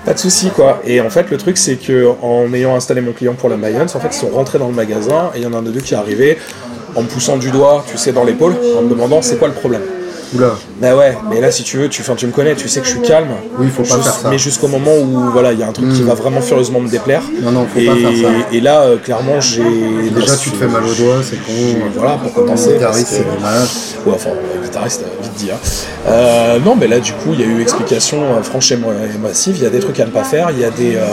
pas de souci quoi. Et en fait, le truc c'est que en ayant installé mon client pour la Mayonne, en fait, ils sont rentrés dans le magasin et il y en a un des deux qui est arrivé en me poussant du doigt, tu sais, dans l'épaule, en me demandant c'est quoi le problème? Oula. Bah ouais, mais là si tu veux, tu, tu me connais, tu sais que je suis calme. Oui, faut pas Juste- faire ça. Hmm. Mais jusqu'au moment où voilà, il y a un truc qui va vraiment furieusement me déplaire. Non, non, faut et, pas faire ça. Et là, euh, clairement, j'ai. Déjà, tu te fais mal au doigt, c'est con. Voilà, pour compenser. Guitariste, c'est dommage. Ouais, enfin, guitariste, euh, hein. Euh, non, mais là, du coup, il y a eu explication euh, franche et et massive. Il y a des trucs à ne pas faire, il y a des, euh,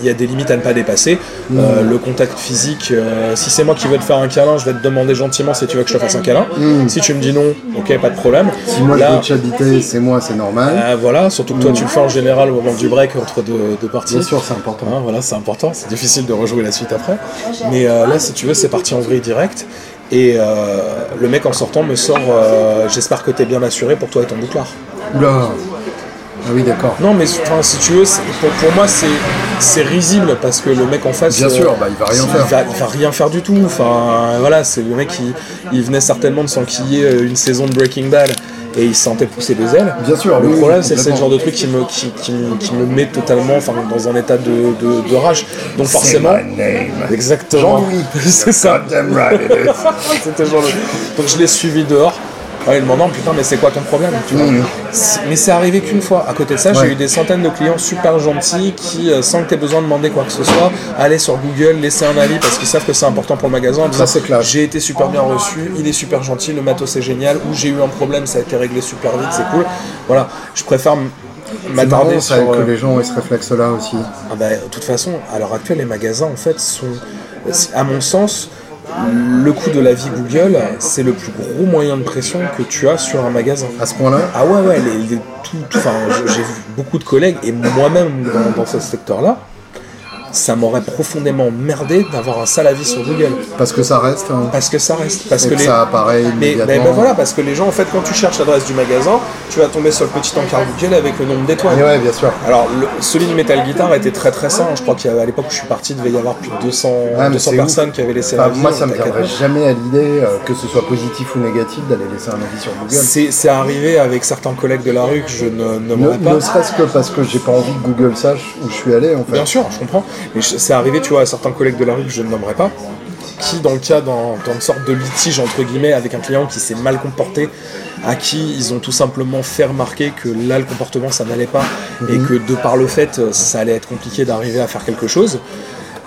il y a des limites à ne pas dépasser. Mm. Euh, le contact physique, euh, si c'est moi qui veux te faire un câlin, je vais te demander gentiment si tu veux que je te fasse un câlin. Si tu me dis non, ok, pas de problème. Mm. Si moi, je là, veux te chabiter, c'est moi, c'est normal. euh, voilà, surtout que toi, tu le fais en général au moment du break entre deux, deux parties. Bien sûr, c'est important. Hein, voilà, c'est important, c'est difficile de rejouer la suite après. Mais euh, là, si tu veux, c'est parti en vrille direct. Et euh, le mec en sortant me sort euh, J'espère que t'es bien assuré pour toi et ton bouclard. Oula. Ah oui, d'accord. Non, mais enfin, si tu veux, pour, pour moi, c'est risible parce que le mec en face. Bien sûr, bah, il va rien il faire. va, il va rien faire du tout. Enfin, voilà, c'est le mec qui il venait certainement de s'enquiller euh, une saison de Breaking Bad et il se sentait pousser des ailes. Bien sûr, Le oui, problème, oui, c'est que c'est le genre de truc qui me, qui, qui me, qui me met totalement enfin, dans un état de, de, de rage. Donc forcément. Exactement. Jean-Louis. c'est ça. Right Donc je l'ai suivi dehors. En lui demandant putain mais c'est quoi ton problème tu vois C'est- Mais c'est arrivé qu'une fois. À côté de ça. Ouais. j'ai eu des centaines de clients super gentils qui, euh, sans que tu aies besoin de demander quoi que ce soit, allaient sur Google, laisser un avis parce qu'ils savent que c'est important pour le magasin. disant, c'est clair. J'ai été super bien reçu, il est super gentil, le matos est génial, ou j'ai eu un problème, ça a été réglé super vite, c'est cool. Voilà, je préfère C'est m'attarder sur. ça, que euh, les gens aient ce réflexe-là aussi. ah bah, de toute façon, à l'heure actuelle, les magasins, en fait, sont, à mon sens, le coût de la vie Google, c'est le plus gros moyen de pression que tu as sur un magasin. À ce point-là Ah ouais, ouais, les, les- tout, j'ai beaucoup de collègues, et moi-même dans, dans ce secteur-là, ça m'aurait profondément merdé d'avoir un sale avis sur Google. Parce que ça reste. hein. Parce que ça reste. Parce Et que que les... ça apparaît Mais, immédiatement. mais- mais voilà, parce que les gens, en fait, quand tu cherches l'adresse du magasin, tu vas tomber sur le petit encart Google avec le nombre d'étoiles. Ouais, bien sûr. Alors, le, celui de Metal Guitar était très très sain. Je crois qu'à l'époque où je suis parti, il devait y avoir plus de 200, Ah, mais 200 c'est personnes ouf. qui avaient laissé un avis. moi, ça me viendrait jamais à l'idée, euh, que ce soit positif ou négatif, d'aller laisser un avis sur. Google. C'est arrivé avec certains collègues de la rue que je ne Ne, nommerai pas. ne serait-ce que parce que j'ai pas envie que Google sache où je suis allé, en fait. Bien sûr, je comprends. Mais c'est arrivé, tu vois, à certains collègues de la rue que je ne nommerai pas, qui, dans le cas dans, dans une sorte de litige entre guillemets avec un client qui s'est mal comporté, à qui ils ont tout simplement fait remarquer que là le comportement ça n'allait pas et que de par le fait euh, ça allait être compliqué d'arriver à faire quelque chose.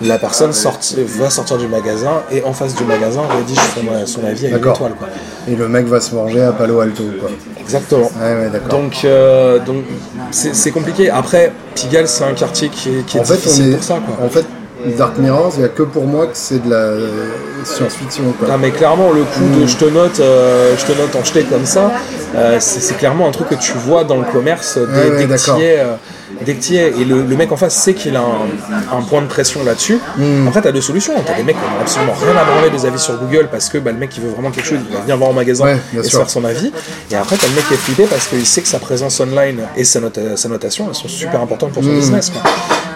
La personne sorti- va sortir du magasin et en face du magasin rédige son, son avis avec une étoile. Quoi. Et le mec va se manger à Palo Alto, quoi. Exactement. Ouais, ouais, d'accord. Donc, euh, donc c'est compliqué. Après, Pigalle, c'est un quartier qui est, qui est En fait, on difficile est. pour ça. Quoi. En fait, Dark Mirrors, il n'y a que pour moi que c'est de la science-fiction. Non mais clairement le coup Mm. de je te note, euh, je te note en jeté comme ça, euh, c'est clairement un truc que tu vois dans le commerce dès, Ouais, ouais, dès que es, euh, dès que t'y es. Et le, le mec en face sait qu'il a un, un point de pression là-dessus. Mm. Après t'as deux solutions, t'as des mecs qui ont absolument rien à branler des avis sur Google parce que bah, le mec il veut vraiment quelque chose, il va venir voir au magasin Ouais, et se sûr. faire son avis. Et après t'as le mec qui est flippé parce qu'il sait que sa présence online et sa, nota- sa notation elles sont super importantes pour son Mm. business. quoi.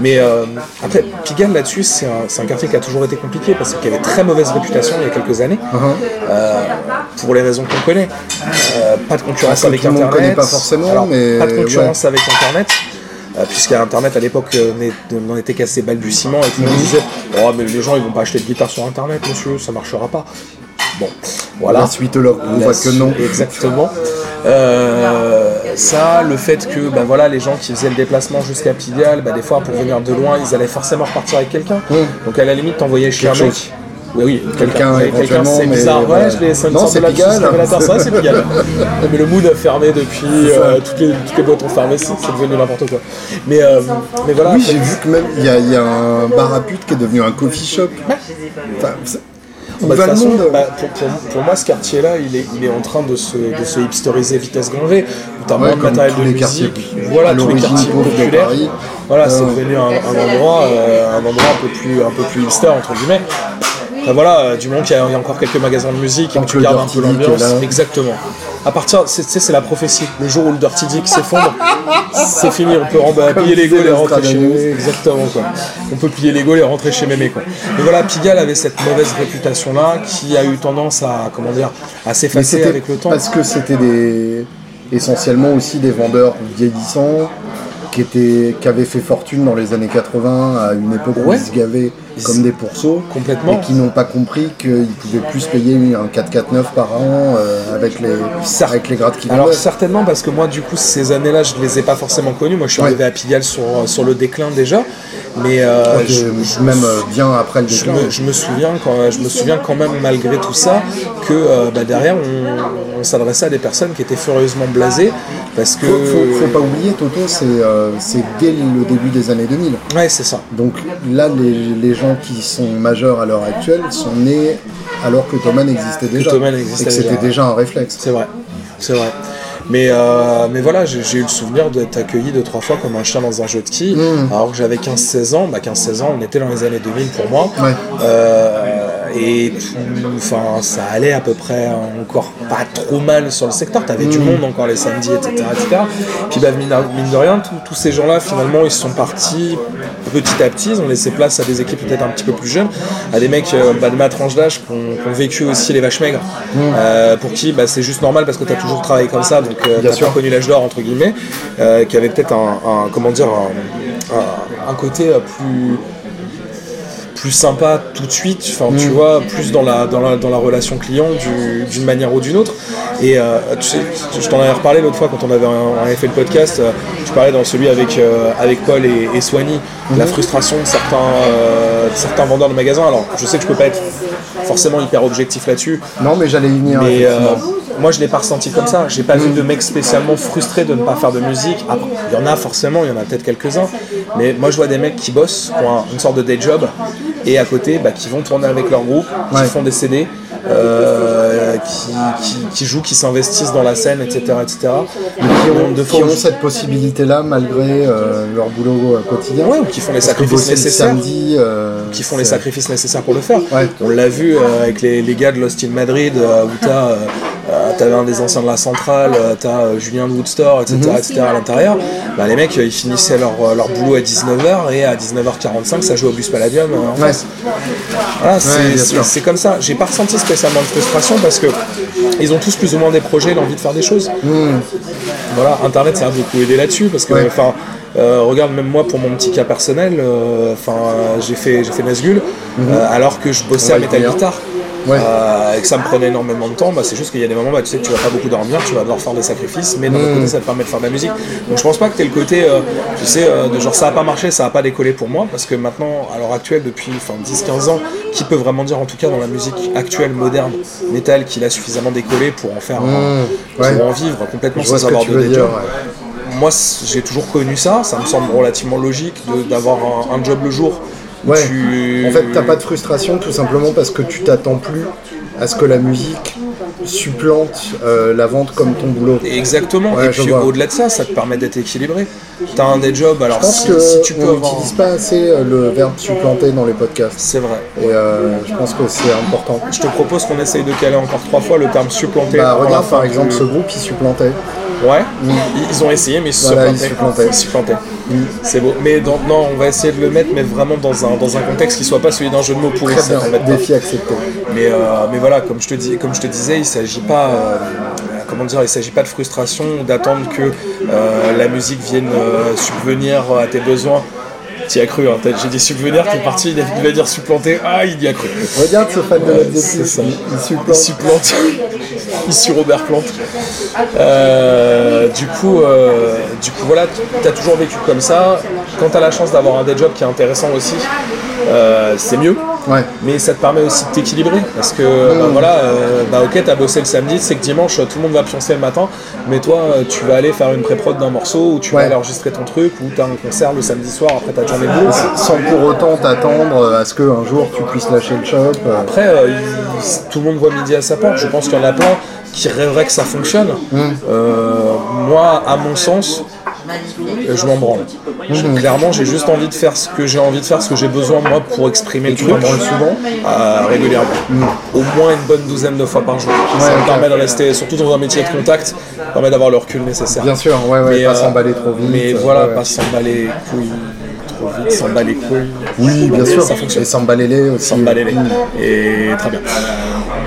Mais euh, après Pigalle là-dessus c'est un, quartier qui a toujours été compliqué parce qu'il y avait très mauvaise réputation il y a quelques années. Uh-huh. Euh, pour les raisons qu'on connaît. Euh, pas de concurrence avec Internet. connaît pas forcément, Alors, mais Pas de concurrence avec Internet. euh, Puisqu'à Internet à l'époque euh, n'en était qu'à ses balbutiements et tout le Mhm. monde disait Oh, mais les gens ils vont pas acheter de guitare sur Internet, monsieur, ça marchera pas. Bon, voilà. La suite leur La que non. Exactement. Euh, ça, le fait que bah, voilà, les gens qui faisaient le déplacement jusqu'à Pigalle, bah, des fois pour venir de loin, ils allaient forcément repartir avec quelqu'un. Donc à la limite, t'envoyais chez un mec. chose. Oui, oui, Quelqu'un, Mais éventuellement, c'est mais bizarre. voilà. Ouais, je l'ai, c'est une Non, sorte c'est de Pigalle. révélateur. Ça, c'est Pigalle. mais le mood a fermé depuis, euh, toutes, les, toutes les boîtes ont fermé, c'est, c'est devenu n'importe quoi. Mais, euh, mais voilà. Oui, après- j'ai vu que même il y, a- y a un bar à pute qui est devenu un coffee shop. Enfin, où Bah, de va le façon, monde bah, pour, pour- pour moi, ce quartier-là, il est, il est en train de se, de se hipsteriser vitesse grand V. où T'as Ouais, moins de matériel de musique. voilà, tous les quartiers populaires. Voilà, c'est Euh, devenu un, un endroit, euh, un endroit un peu plus, un peu plus hipster entre guillemets. Après, voilà, euh, du moment qu'il y, a il y a encore quelques magasins de musique et que tu gardes un peu l'ambiance. Exactement. À partir, c'est- tu sais, c'est la prophétie. Le jour où le Dirty Dick s'effondre, c'est fini. On peut plier les gaules et rentrer chez mémé. Exactement quoi. On peut plier les gaules et rentrer chez mémé quoi. Mais voilà, Pigalle avait cette mauvaise réputation là qui a eu tendance à comment dire à Mais s'effacer avec le temps. parce que c'était des essentiellement aussi des vendeurs vieillissants qui étaient qui avaient fait fortune dans les années 80 à une époque où Ouais. ils se gavaient comme des pourceaux Complètement. et qui n'ont pas compris qu'ils pouvaient plus payer un 449 par an euh, avec les avec les grades qui Alors certainement parce que moi du coup ces années-là je ne les ai pas forcément connues. Moi je suis Ouais. arrivé à Pigalle sur, sur le déclin déjà. Mais euh, Ok, je, même euh, bien après le je déclin. me, je me souviens quand, je me souviens quand même malgré tout ça que euh, bah, derrière on, on s'adressait à des personnes qui étaient furieusement blasées parce que Faut, faut, faut pas oublier, Toto, c'est c'est dès le début des années 2000. ouais c'est ça Donc là, les, les gens qui sont majeurs à l'heure actuelle sont nés alors que Thomas existait déjà. Existait et que c'était déjà. déjà un réflexe. c'est vrai c'est vrai mais, euh, mais voilà, j'ai eu le souvenir d'être accueilli deux, trois fois comme un chien dans un jeu de quilles, Mm. alors que j'avais 15-16 ans. Bah, 15-16 ans, on était dans les années 2000 pour moi. Ouais. Euh, et tout, enfin, ça allait à peu près encore pas trop mal sur le secteur. T'avais du monde encore les samedis, etc. etc. Puis bah, mine, de rien, tous- ces gens-là, finalement, ils sont partis petit à petit. Ils ont laissé place à des équipes peut-être un petit peu plus jeunes, à des mecs euh, bah, de ma tranche d'âge qui ont, vécu aussi les vaches maigres. Euh, pour qui bah, c'est juste normal parce que tu as toujours travaillé comme ça, donc euh, Bien t'as sûr. connu l'âge d'or, entre guillemets, euh, qui avait peut-être un, un- comment dire, un, un- un côté plus plus sympa tout de suite, enfin tu vois, plus dans la, dans la, dans la relation client du- d'une manière ou d'une autre. Et euh, tu sais, je t'en avais reparlé l'autre fois quand on avait, on avait fait le podcast, euh, je parlais dans celui avec, euh, avec Paul et, et Soigny, de la frustration de certains, euh, certains vendeurs de magasins. Alors je sais que je peux pas être forcément hyper objectif là-dessus, Non, mais j'allais y venir. mais moi, je l'ai pas ressenti comme ça. J'ai pas vu de mecs spécialement frustrés de ne pas faire de musique. Après, il y en a forcément, il y en a peut-être quelques-uns. Mais moi, je vois des mecs qui bossent, qui ont un- une sorte de day job, et à côté, bah, qui vont tourner avec leur groupe, Ouais. qui font des CD, euh, qui, qui- qui jouent, qui s'investissent dans la scène, etc., etc. qui ont, de qui cette possibilité-là malgré euh, leur boulot euh, quotidien. Ouais, ou qui font les sacrifices nécessaires. samedi, euh, qui font les sacrifices nécessaires pour le faire. Ouais. On l'a vu avec les, les gars de Lost in Madrid où t'as t'avais un des anciens de la centrale, euh, t'as euh, Julien de Woodstore, etc., Mhm. etc. à l'intérieur, bah, les mecs, euh, ils finissaient leur, leur boulot à 19h et à 19h45, ça jouait au bus Palladium euh, en Ouais. Voilà, c'est- comme ça. J'ai pas ressenti spécialement de frustration parce que ils ont tous plus ou moins des projets, l'envie de faire des choses. Hmm. Voilà, Internet ça a beaucoup aidé là-dessus parce que, Ouais. enfin, euh, regarde même moi pour mon petit cas personnel, enfin, euh, j'ai fait j'ai fait Nazgul euh, alors que je bossais Mhm. À Metal. Guitar. Ouais. Euh, et que ça me prenait énormément de temps, bah, c'est juste qu'il y a des moments, bah, tu sais que tu vas pas beaucoup dormir, tu vas devoir faire des sacrifices, mais d'un autre Mm. côté ça te permet de faire de la musique. Donc je pense pas que t'aies le côté, euh, tu sais, euh, de genre ça a pas marché, ça a pas décollé pour moi, parce que maintenant, à l'heure actuelle, depuis enfin, 10-15 ans, qui peut vraiment dire en tout cas dans la musique actuelle, moderne, métal, qu'il a suffisamment décollé pour en faire, un- Mm. Ouais. pour en vivre complètement sans avoir tu de ouais. moi j'ai toujours connu ça, ça me semble relativement logique d'avoir un, un job le jour. Ouais. tu- En fait, t'as pas de frustration tout simplement parce que tu t'attends plus à ce que la musique supplante euh, la vente comme ton boulot. Exactement, Ouais, et puis au-delà de ça, ça te permet d'être équilibré. T'as un day job, alors Je pense si, que si tu peux on avoir. n'utilise pas assez euh, le verbe supplanter dans les podcasts. C'est vrai. Et euh, je pense que c'est important. Je te propose qu'on essaye de caler encore trois fois le terme supplanté. Bah, regarde par du- exemple ce groupe, il supplantait. Ouais, ils, ont essayé, mais ils se Voilà. C'est beau. Mais dans- non, on va essayer de le mettre, mais vraiment dans un, dans un contexte qui soit pas celui d'un jeu de mots pourri. Très bien, défi accepté. Mais, euh, mais voilà, comme je te, dis, comme je te disais, il s'agit pas, euh, comment dire, il s'agit pas de frustration ou d'attendre que euh, la musique vienne euh, subvenir à tes besoins. Tu y as cru, hein, j'ai dit subvenir, t'es parti, il il va dire supplanter, ah il y a cru. Regarde ce fan de. Zeppelin, il Il supplante. supplante, ici Robert Plante. Euh, du coup, euh, du coup tu as toujours vécu comme ça. Quand tu as la chance d'avoir un day job qui est intéressant aussi, euh, c'est mieux Ouais. mais ça te permet aussi de t'équilibrer parce que bah, voilà euh, bah ok t'as bossé le samedi c'est que dimanche tout le monde va pioncer le matin mais toi euh, tu vas aller faire une pré-prod d'un morceau ou tu vas aller enregistrer ton truc ou t'as un concert le samedi soir après ta journée de boulot Sans pour autant t'attendre à ce qu'un jour tu puisses lâcher le shop. euh. après euh, il- tout le monde voit midi à sa porte je pense qu'il y en a plein qui rêveraient que ça fonctionne Euh, moi à mon sens euh, je m'en branle. Je- Clairement, j'ai juste envie de faire ce que j'ai envie de faire, ce que j'ai besoin moi pour exprimer le tu truc. branles souvent Euh, régulièrement. Au moins une bonne douzaine de fois par jour. ça me permet de rester, surtout dans un métier de contact, ça me permet d'avoir le recul nécessaire. Bien sûr, ouais, ouais, Mais, pas euh, s'emballer trop vite. Mais euh, voilà, pas s'emballer les couilles trop vite, s'emballer les couilles. Oui, bien sûr. Ça fonctionne. Et s'emballer les aussi. S'emballer les. Et très bien.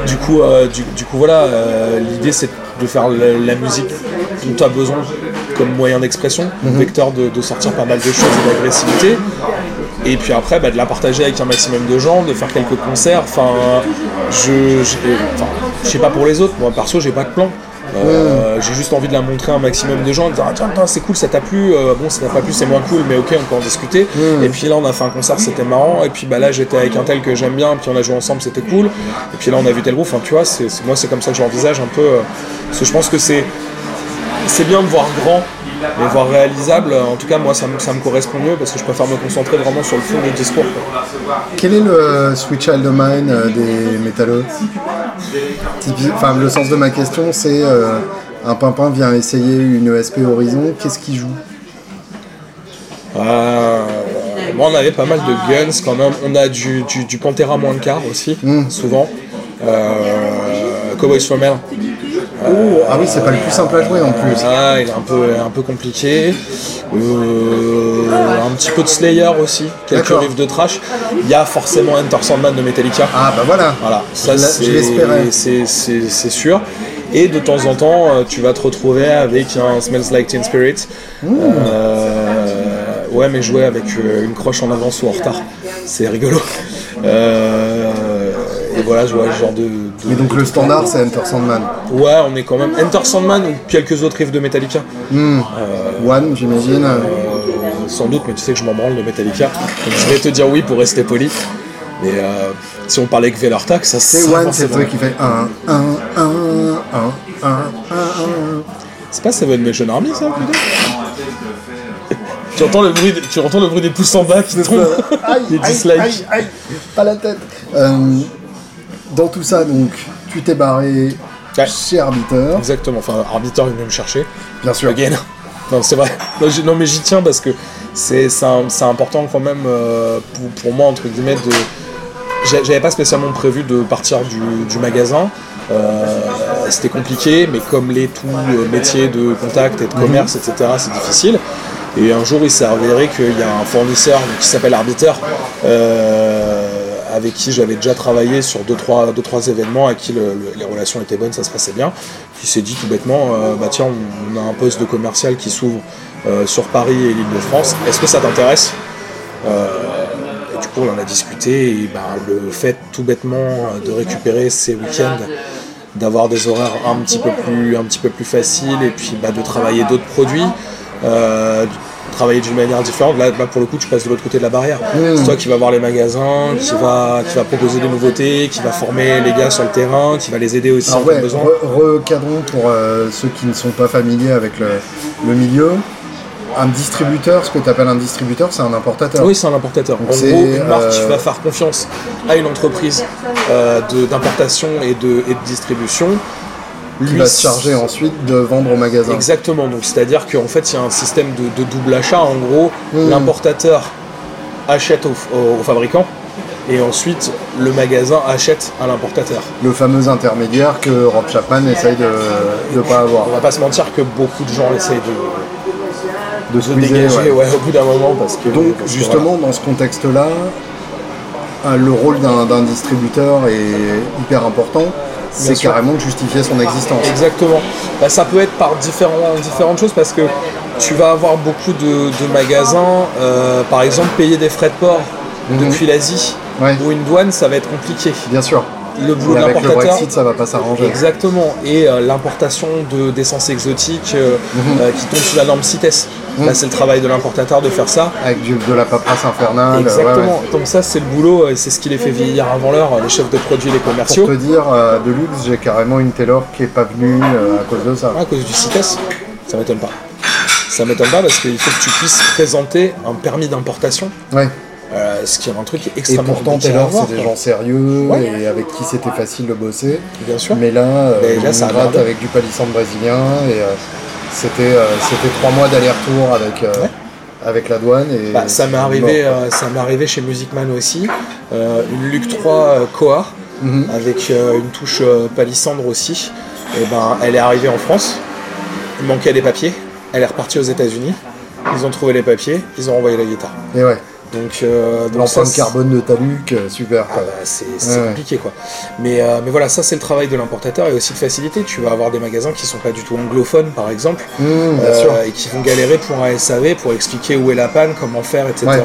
Du coup, euh, du, du coup voilà, euh, l'idée c'est de faire la, la musique dont tu as besoin comme moyen d'expression, Mhm. vecteur de, de sortir pas mal de choses et d'agressivité. Et puis après, bah, de la partager avec un maximum de gens, de faire quelques concerts. Enfin, je, je sais pas pour les autres. Moi, perso, j'ai pas de plan. Euh, J'ai juste envie de la montrer à un maximum de gens, de dire ah, tiens, c'est cool, ça t'a plu, Euh, bon ça t'a pas plu, c'est moins cool, mais ok, on peut en discuter. Et puis là on a fait un concert, c'était marrant, et puis bah là j'étais avec un tel que j'aime bien, puis on a joué ensemble, c'était cool. Et puis là on a vu tel groupe, enfin tu vois, c'est- moi c'est comme ça que j'envisage un peu, euh, parce que je pense que c'est c'est bien de voir grand, mais voir réalisable, en tout cas moi ça me, ça me correspond mieux parce que je préfère me concentrer vraiment sur le fond du discours. quoi. Quel est le Sweet Child of Mine euh, des métallos Enfin, le sens de ma question, c'est euh, un pimpin vient essayer une ESP Horizon, qu'est-ce qu'il joue? Euh, moi, on avait pas mal de guns quand même. On a du, du, du Pantera moins de quart aussi, souvent. Euh, Cowboys from Hell. Oh, ah oui, c'est pas le plus simple à jouer en plus. Ah, il est un peu, un peu compliqué. Euh, un petit peu de Slayer aussi, quelques riffs de trash. Il y a forcément Enter Sandman de Metallica. Ah bah voilà. Voilà, ça c'est sûr. Et de temps en temps, euh, tu vas te retrouver avec un Smells Like Teen Spirit. Euh, ouais, mais jouer avec une croche en avance ou en retard, c'est rigolo. Euh, et voilà, je vois ce genre de. de- Et donc le standard, c'est Enter Sandman. Ouais, on est quand même Enter Sandman ou quelques autres riffs de Metallica. One, j'imagine. Euh, sans doute, mais tu sais que je m'en branle de Metallica. Donc je vais te dire oui pour rester poli. Mais euh, si on parlait avec Velartak, ça C'est ça, One, c'est truc qui fait 1, 1, 1, 1, 1, 1, C'est pas Seven Nation Army ça tu, entends le bruit, tu entends le bruit des pouces en bas qui tombent Aïe, Les aïe, dislikes. aïe, aïe, pas la tête. Euh, dans tout ça, donc, tu t'es barré Ouais. chez Arbiter, Exactement, enfin Arbiteur il vient me chercher. bien sûr. Again. Non c'est vrai. Non, mais j'y tiens parce que c'est important quand même euh, pour, pour moi entre guillemets de... J'a- J'avais pas spécialement prévu de partir du, du magasin. Euh, c'était compliqué, mais comme les tout euh, métiers de contact et de commerce, etc., c'est difficile. Et un jour, il s'est avéré qu'il y a un fournisseur qui s'appelle Arbiter, euh, avec qui j'avais déjà travaillé sur 2-3 deux, trois, deux, trois événements, à qui le- le- les relations étaient bonnes, ça se passait bien, qui s'est dit tout bêtement, euh, bah tiens, on, a un poste de commercial qui s'ouvre euh, sur Paris et l'île de France, est-ce que ça t'intéresse? Euh, Et du coup, on en a discuté, et bah, le fait tout bêtement de récupérer ces week-ends, d'avoir des horaires un petit peu plus, un petit peu plus faciles, et puis bah, de travailler d'autres produits, travailler d'une manière différente. Là, là, pour le coup, tu passes de l'autre côté de la barrière. C'est toi qui vas voir les magasins, qui va, qui va proposer des nouveautés, qui va former les gars sur le terrain, qui va les aider aussi Alors ouais, besoin. re- recadrons pour euh, ceux qui ne sont pas familiers avec le, le milieu. Un distributeur, ce que tu appelles un distributeur, c'est un importateur. Oui, c'est un importateur. En gros, une marque qui euh, va faire confiance à une entreprise euh, d'importation et de, et de distribution. Lui, va se charger ensuite de vendre au magasin. Exactement, donc c'est-à-dire qu'en fait il y a un système de, de double achat. En gros, l'importateur achète au, au- au fabricant et ensuite le magasin achète à l'importateur. Le fameux intermédiaire que Rob Chapman essaye de ne pas avoir. On va pas se mentir que beaucoup de gens essayent de, De de squeezer, dégager ouais. ouais, au bout d'un moment parce que Donc parce que justement, dans ce contexte-là, euh, le rôle d'un distributeur est hyper important. C'est carrément de justifier son existence. Exactement. Bah, ça peut être par différents, différentes choses parce que tu vas avoir beaucoup de, de magasins, euh, par exemple payer des frais de port depuis l'Asie Mhm. Ouais. ou une douane, ça va être compliqué. Bien sûr. Le boulot avec le. Brexit, ça va pas s'arranger. Exactement. Et euh, l'importation de- d'essence exotique euh, Mhm. qui tombe sous la norme CITES. Là, c'est le travail de l'importateur de faire ça. Avec du- de la paperasse infernale. Exactement. ouais, ouais. Donc ça, c'est le boulot et c'est ce qui les fait vieillir avant l'heure, les chefs de produits, les commerciaux. Pour te dire, euh, de luxe, j'ai carrément une Taylor qui est pas venue euh, à cause de ça. Ah, à cause du CITES, ça m'étonne pas. Ça m'étonne pas parce qu'il faut que tu puisses présenter un permis d'importation, Ouais. euh, ce qui est un truc Et extrêmement pourtant, compliqué à Taylor, c'est des gens sérieux Ouais. et avec qui c'était facile de bosser. Bien sûr. Mais là, euh, Mais là, on ça gratte avec du palissandre brésilien et euh, c'était euh, c'était trois mois d'aller-retour avec, euh, avec la douane. Et Bah, ça m'est arrivé, euh, ça m'est arrivé chez Musicman aussi. Euh, une Luc 3 euh, Koa Mhm. avec une touche palissandre aussi. Et ben, elle est arrivée en France. Il manquait des papiers. Elle est repartie aux États-Unis. Ils ont trouvé les papiers. Ils ont envoyé la guitare. Et ouais, Donc, euh, l'empreinte carbone de Taluc, euh, super. Ah bah, c'est Ouais. compliqué quoi. Mais, euh, mais voilà, ça c'est le travail de l'importateur et aussi de facilité. Tu vas avoir des magasins qui sont pas du tout anglophones par exemple Mmh, euh, et qui vont galérer pour un SAV pour expliquer où est la panne, comment faire, etc. Ouais.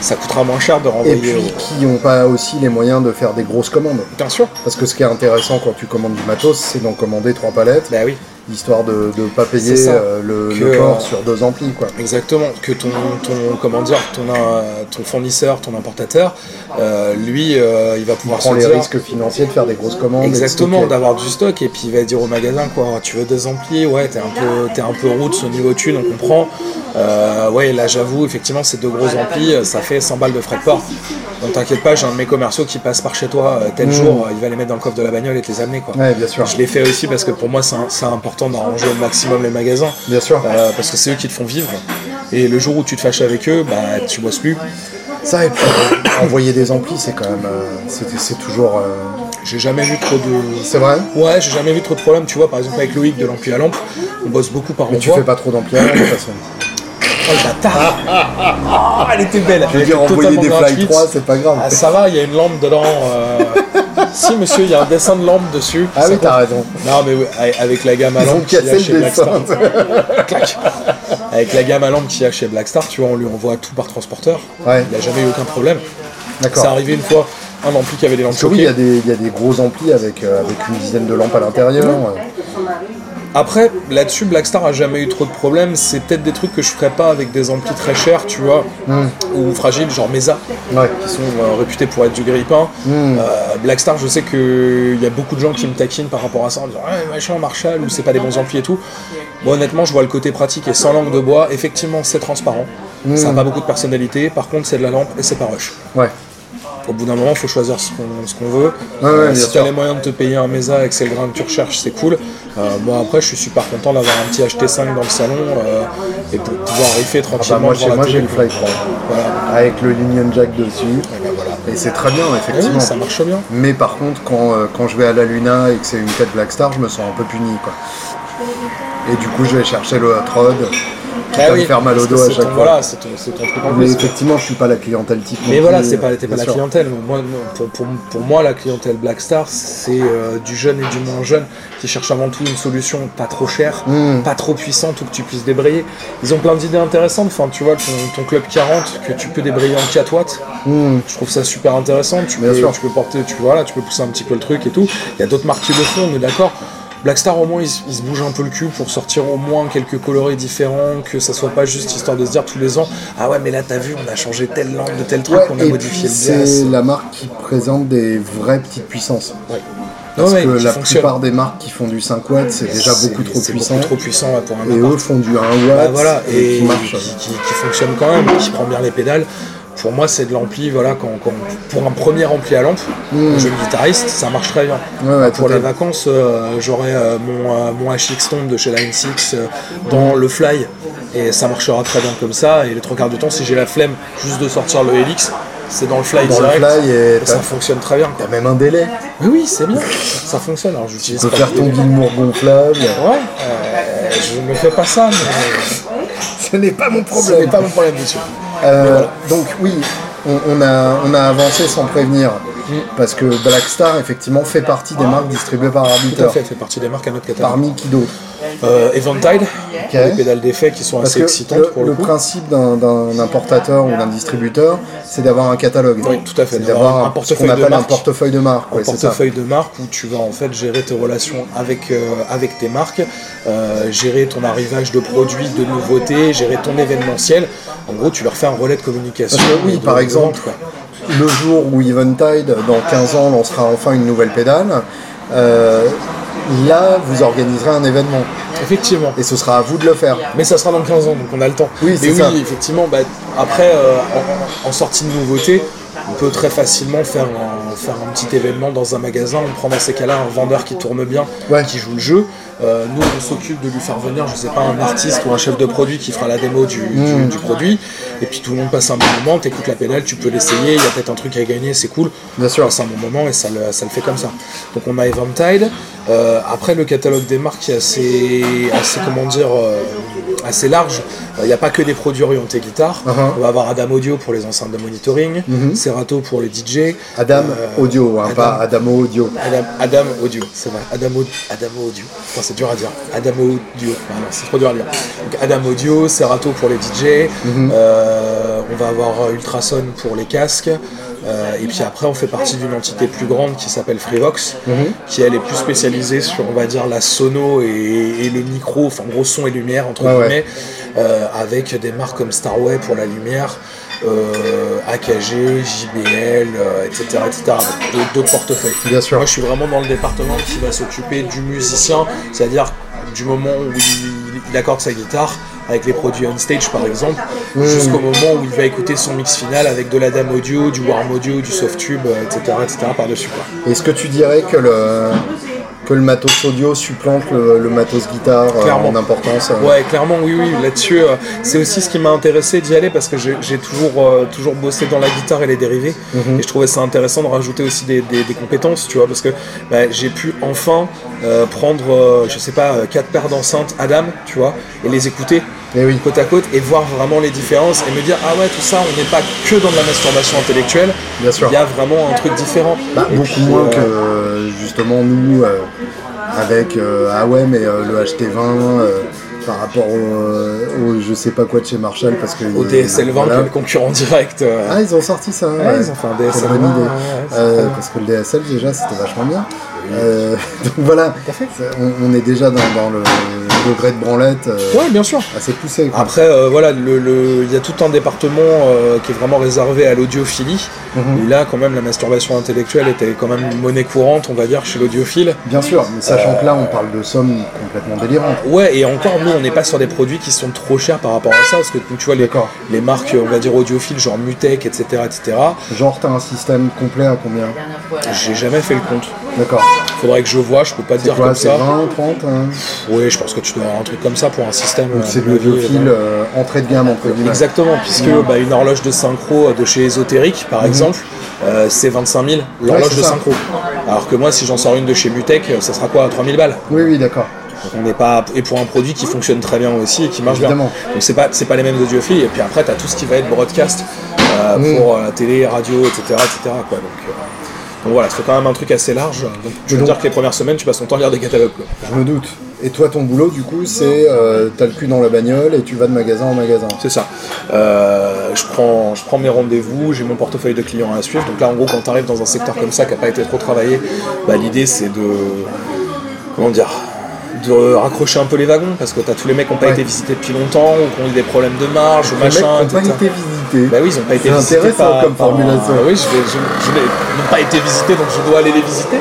Ça coûtera moins cher de Et renvoyer puis au... qui n'ont pas aussi les moyens de faire des grosses commandes. Bien sûr, Parce que ce qui est intéressant quand tu commandes du matos, c'est d'en commander trois palettes, bah oui, histoire de ne pas payer euh, le, Que, le corps euh, sur deux amplis. Quoi. exactement. Que ton, ton comment dire, ton, euh, ton fournisseur, ton importateur, euh, lui, euh, il va Il pouvoir prend se les dire... risques financiers de faire des grosses commandes. Exactement, d'avoir du stock et puis il va dire au magasin quoi, tu veux des amplis, ouais t'es un peu t'es un peu roots au niveau thune, on comprend. Euh, ouais là j'avoue effectivement ces deux gros amplis euh, ça fait 100 balles de frais de port. Donc t'inquiète pas, j'ai un de mes commerciaux qui passe par chez toi euh, tel jour, euh, il va les mettre dans le coffre de la bagnole et te les amener quoi. Ouais, bien sûr. Je l'ai fait aussi parce que pour moi c'est c'est important d'arranger au maximum les magasins. Bien sûr. Euh, parce que c'est eux qui te font vivre. Et le jour où tu te fâches avec eux, bah tu bosses plus. Ça, et puis euh, envoyer des amplis, c'est quand même. euh, c'est toujours. euh, J'ai jamais vu trop de. C'est vrai? Ouais, j'ai jamais vu trop de problèmes. Tu vois, par exemple avec Loïc de l'ampli à lampe, on bosse beaucoup par Mais tu fais pas trop d'amplis de toute façon. Oh le bâtard Ah, Elle était belle Je veux Elle dire, envoyer des Fly gratuite. 3, c'est pas grave. Ah ça va, il y a une lampe dedans. euh. si monsieur, il y a un dessin de lampe dessus. Ah Ça oui, compte. t'as raison. Non mais oui, avec- avec la gamme à Ils ont lampe qu'il y a cassé chez le Blackstar. dessin. Clac. Avec la gamme à lampe qu'il y a chez Blackstar, tu vois, on lui envoie tout par transporteur. Ouais, Il n'a jamais eu aucun problème. C'est d'accord. arrivé une fois, un ampli qui avait des lampes Parce que oui, il y, a des- il y a des gros amplis avec, euh, avec une dizaine de lampes à l'intérieur. ouais. Après, là-dessus, Blackstar a jamais eu trop de problèmes. C'est peut-être des trucs que je ferais pas avec des amplis très chers, tu vois, ou fragiles, genre Mesa. Ouais. qui sont euh, réputés pour être du grille-pain. Hmm. Euh, Blackstar, je sais qu'il y a beaucoup de gens qui me taquinent par rapport à ça en disant ouais, machin Marshall ou c'est pas des bons amplis et tout. Moi honnêtement, je vois le côté pratique et sans langue de bois. Effectivement, c'est transparent. Ça n'a pas beaucoup de personnalité. Par contre, c'est de la lampe et c'est pas rush. Ouais. Au bout d'un moment, il faut choisir ce qu'on veut. Ouais, bien si tu as les moyens de te payer un Mesa et que c'est le grain que tu recherches, c'est cool. Euh, moi, après, je suis super content d'avoir un petit HT5 dans le salon euh, et pour pouvoir riffer Bah, tranquillement. j'ai la moi, j'ai le. Fly 3. Voilà. Avec le Union Jack dessus. Et ben voilà. Et c'est très bien, effectivement. Oui, ça marche bien. Mais par contre, quand, euh, quand je vais à la Luna et que c'est une tête Black Star, je me sens un peu puni. Quoi. Et du coup, je vais chercher le hot rod. Qui Ah va oui, me faire mal au dos à chaque ton- fois. Voilà, c'est ton, c'est ton truc en Mais plus. effectivement, je suis pas la clientèle type. Mais voilà, c'est pas, euh, t'es pas la clientèle. Moi, pour, pour, pour moi, la clientèle Black Star, c'est euh, du jeune et du moins jeune qui cherche avant tout une solution pas trop chère, Mm. pas trop puissante ou que tu puisses débrayer. Ils ont plein d'idées intéressantes. Enfin, tu vois, ton, ton club 40 que tu peux débrayer en 4 watts, Mm. je trouve ça super intéressant. Tu Bien peux, sûr. tu peux porter, tu, voilà, tu peux pousser un petit peu le truc et tout. Il y a d'autres marques qui le font, on est d'accord. Black Star au moins ils, ils se bougent un peu le cul pour sortir au moins quelques coloris différents, que ça soit pas juste histoire de se dire tous les ans ah ouais mais là t'as vu on a changé telle lampe de tel truc, Ouais, on a et modifié puis le c'est la marque qui présente des vraies petites puissances. Ouais. Parce que la fonctionne. plupart des marques qui font du 5 watts, c'est déjà beaucoup trop puissant. beaucoup trop puissant ouais, pour un Et eux font du 1 Bah watt voilà, et, qui marche. qui, qui- qui fonctionne quand même, qui prend bien les pédales. Pour moi, c'est de l'ampli, voilà, quand, quand- pour un premier ampli à lampe, Mm. un jeune guitariste, ça marche très bien. Ouais, ouais, pour les vacances, euh, j'aurai euh, mon, euh, mon HX Tomb de chez Line 6 euh, dans le Fly, et ça marchera très bien comme ça. Et les trois quarts du temps, si j'ai la flemme juste de sortir le Helix, c'est dans le Fly Dans le fly, et et ça fonctionne très bien. quoi. t'as même un délai. Oui, oui, c'est bien, ça fonctionne. Alors j'utilise Tu peux faire ton délai. Gilmour gonflable. Ouais, euh, je ne fais pas ça, mais Ce n'est pas mon ce n'est pas mon problème, monsieur. Euh. Donc oui, on a avancé sans prévenir. Parce que Black Star, effectivement, fait partie des marques distribuées par Tout à Arbiter. fait, fait partie des marques à notre catalogue. Parmi qui d'autres Euh, Eventide, pour les pédales d'effet qui sont Parce assez excitantes le, pour le, le coup. principe d'un- importateur ou d'un distributeur, c'est d'avoir un catalogue. Oui, tout à fait, C'est d'avoir un ce portefeuille qu'on de appelle un portefeuille de marque. un ouais, portefeuille de marque où tu vas en fait gérer tes relations avec, euh, avec tes marques, euh, gérer ton arrivage de produits, de nouveautés, gérer ton événementiel. En gros, tu leur fais un relais de communication. Parce que oui, de- par de exemple, vente. Le jour où Eventide, dans 15 ans, lancera enfin une nouvelle pédale, euh, là, vous organiserez un événement. Effectivement. Et ce sera à vous de le faire. Mais ça sera dans 15 ans, donc on a le temps. Oui, c'est ça. oui, effectivement, bah, après, euh, en, en sortie de nouveauté, on peut très facilement faire un, faire un petit événement dans un magasin. On prend dans ces cas-là un vendeur qui tourne bien, Ouais. qui joue le jeu. Euh, nous, on s'occupe de lui faire venir, je sais pas, un artiste ou un chef de produit qui fera la démo du, du- du produit. Et puis tout le monde passe un bon moment, t'écoutes la pédale, tu peux l'essayer, il y a peut-être un truc à gagner, c'est cool. Bien sûr. C'est un bon moment et ça le, ça le fait comme ça. Donc on a Eventide. Euh, après, le catalogue des marques est assez, assez comment dire, euh, assez large. Il n'y a pas que des produits orientés guitare. Uh-huh. On va avoir Adam Audio pour les enceintes de monitoring, Serato pour les DJ. Adam Audio, hein, Adam- pas Adamo Audio. Adam, Adam Audio, c'est vrai. Adam, Au- Adam Audio. Putain, c'est dur à dire. Adam Audio. Ah non, c'est trop dur à dire. Donc, Adam Audio, Serato pour les DJ. Euh, on va avoir Ultrason pour les casques. Euh, et puis après, on fait partie d'une entité plus grande qui s'appelle Freevox, qui elle est plus spécialisée sur, on va dire, la sono et, et le micro, enfin gros son et lumière entre ouais. guillemets, euh, avec des marques comme Starway pour la lumière, euh, AKG, JBL, euh, etc., etc. D'autres- portefeuilles. Bien sûr. Moi, je suis vraiment dans le département qui va s'occuper du musicien, c'est-à-dire du moment où il, il accorde sa guitare avec les produits on stage par exemple, jusqu'au moment où il va écouter son mix final avec de la dame audio, du warm audio, du soft tube, euh, etc., etc. par-dessus. Est-ce que tu dirais que le, que le matos audio supplante le, le matos guitare euh, Clairement. en importance euh, Ouais, clairement, oui, oui. Là-dessus, euh, c'est aussi ce qui m'a intéressé d'y aller parce que j'ai toujours, euh, toujours bossé dans la guitare et les dérivés. Et je trouvais ça intéressant de rajouter aussi des, des- des compétences, tu vois, parce que bah, j'ai pu enfin euh, prendre, euh, je sais pas, quatre paires d'enceintes Adam, tu vois, et les écouter Eh oui. côte à côte et voir vraiment les différences et me dire, ah ouais, tout ça, on n'est pas que dans de la masturbation intellectuelle. Bien sûr. Il y a vraiment un truc différent. Bah, beaucoup puis, moins que justement nous euh, avec euh, ah ouais mais euh, le HT20 euh, par rapport au, au je sais pas quoi de chez Marshall parce que Au DSL 20, voilà. le concurrent direct. euh, Ah ils ont sorti ça. Ouais, ouais. ils ont fait un DSL Quelle bonne 20, idée. ouais, ouais, c'est Euh, très bien. parce que le DSL déjà c'était vachement bien. Euh, donc voilà, c'est- on, on est déjà dans, dans le degré de branlette euh, Ouais, bien sûr. assez poussé. quoi. Après, euh, voilà, le- le- il y a tout un département euh, qui est vraiment réservé à l'audiophilie. Mhm. Là, quand même, la masturbation intellectuelle était quand même une monnaie courante, on va dire, chez l'audiophile. Bien sûr, mais sachant que là on parle de sommes complètement délirantes. Ouais, et encore, nous, on n'est pas sur des produits qui sont trop chers par rapport à ça, parce que tu vois, les marques, on va dire, audiophiles, genre Mutec, etc., etc., Genre t'as un système complet à combien? J'ai jamais fait le compte. D'accord. Faudrait que je vois, je peux pas te dire quoi comme ça. 20, 30 hein Oui, je pense que tu dois avoir un truc comme ça pour un système. Donc c'est mon le avis, biophile euh, euh, entrée de gamme entre guillemets. Exactement, puisque bah, une horloge de synchro de chez Ésotérique, par exemple, euh, c'est 25 000 l'horloge Mhm. de ça. synchro. Alors que moi, si j'en sors une de chez Mutech, euh, ça sera quoi 3000 balles? Oui, oui, d'accord. On n'est pas et pour un produit qui fonctionne très bien aussi et qui marche Évidemment. bien. Donc c'est pas c'est pas les mêmes audiophiles et puis après tu as tout ce qui va être broadcast euh, Mm. pour euh, la télé, radio, etc., etc. Quoi. Donc, euh, donc voilà, c'est quand même un truc assez large. Donc je veux donc- dire que les premières semaines, tu passes ton temps à lire des catalogues. quoi. Je me doute. Et toi, ton boulot, du coup, c'est euh, t'as le cul dans la bagnole et tu vas de magasin en magasin. C'est ça. Euh, je, prends, je prends mes rendez-vous, j'ai mon portefeuille de clients à suivre. Donc là, en gros, quand tu arrives dans un secteur comme ça qui n'a pas été trop travaillé, bah, l'idée c'est de. Comment dire de raccrocher un peu les wagons parce que t'as tous les mecs qui n'ont pas Ouais. été visités depuis longtemps ou qui ont eu des problèmes de marge ou Les mecs machin, n'ont pas été visités. Bah oui, ils n'ont pas été C'est visités. intéressant comme par- formulation. oui, je, vais- je- je n'ai- ils n'ont pas été visités, donc je dois aller les visiter.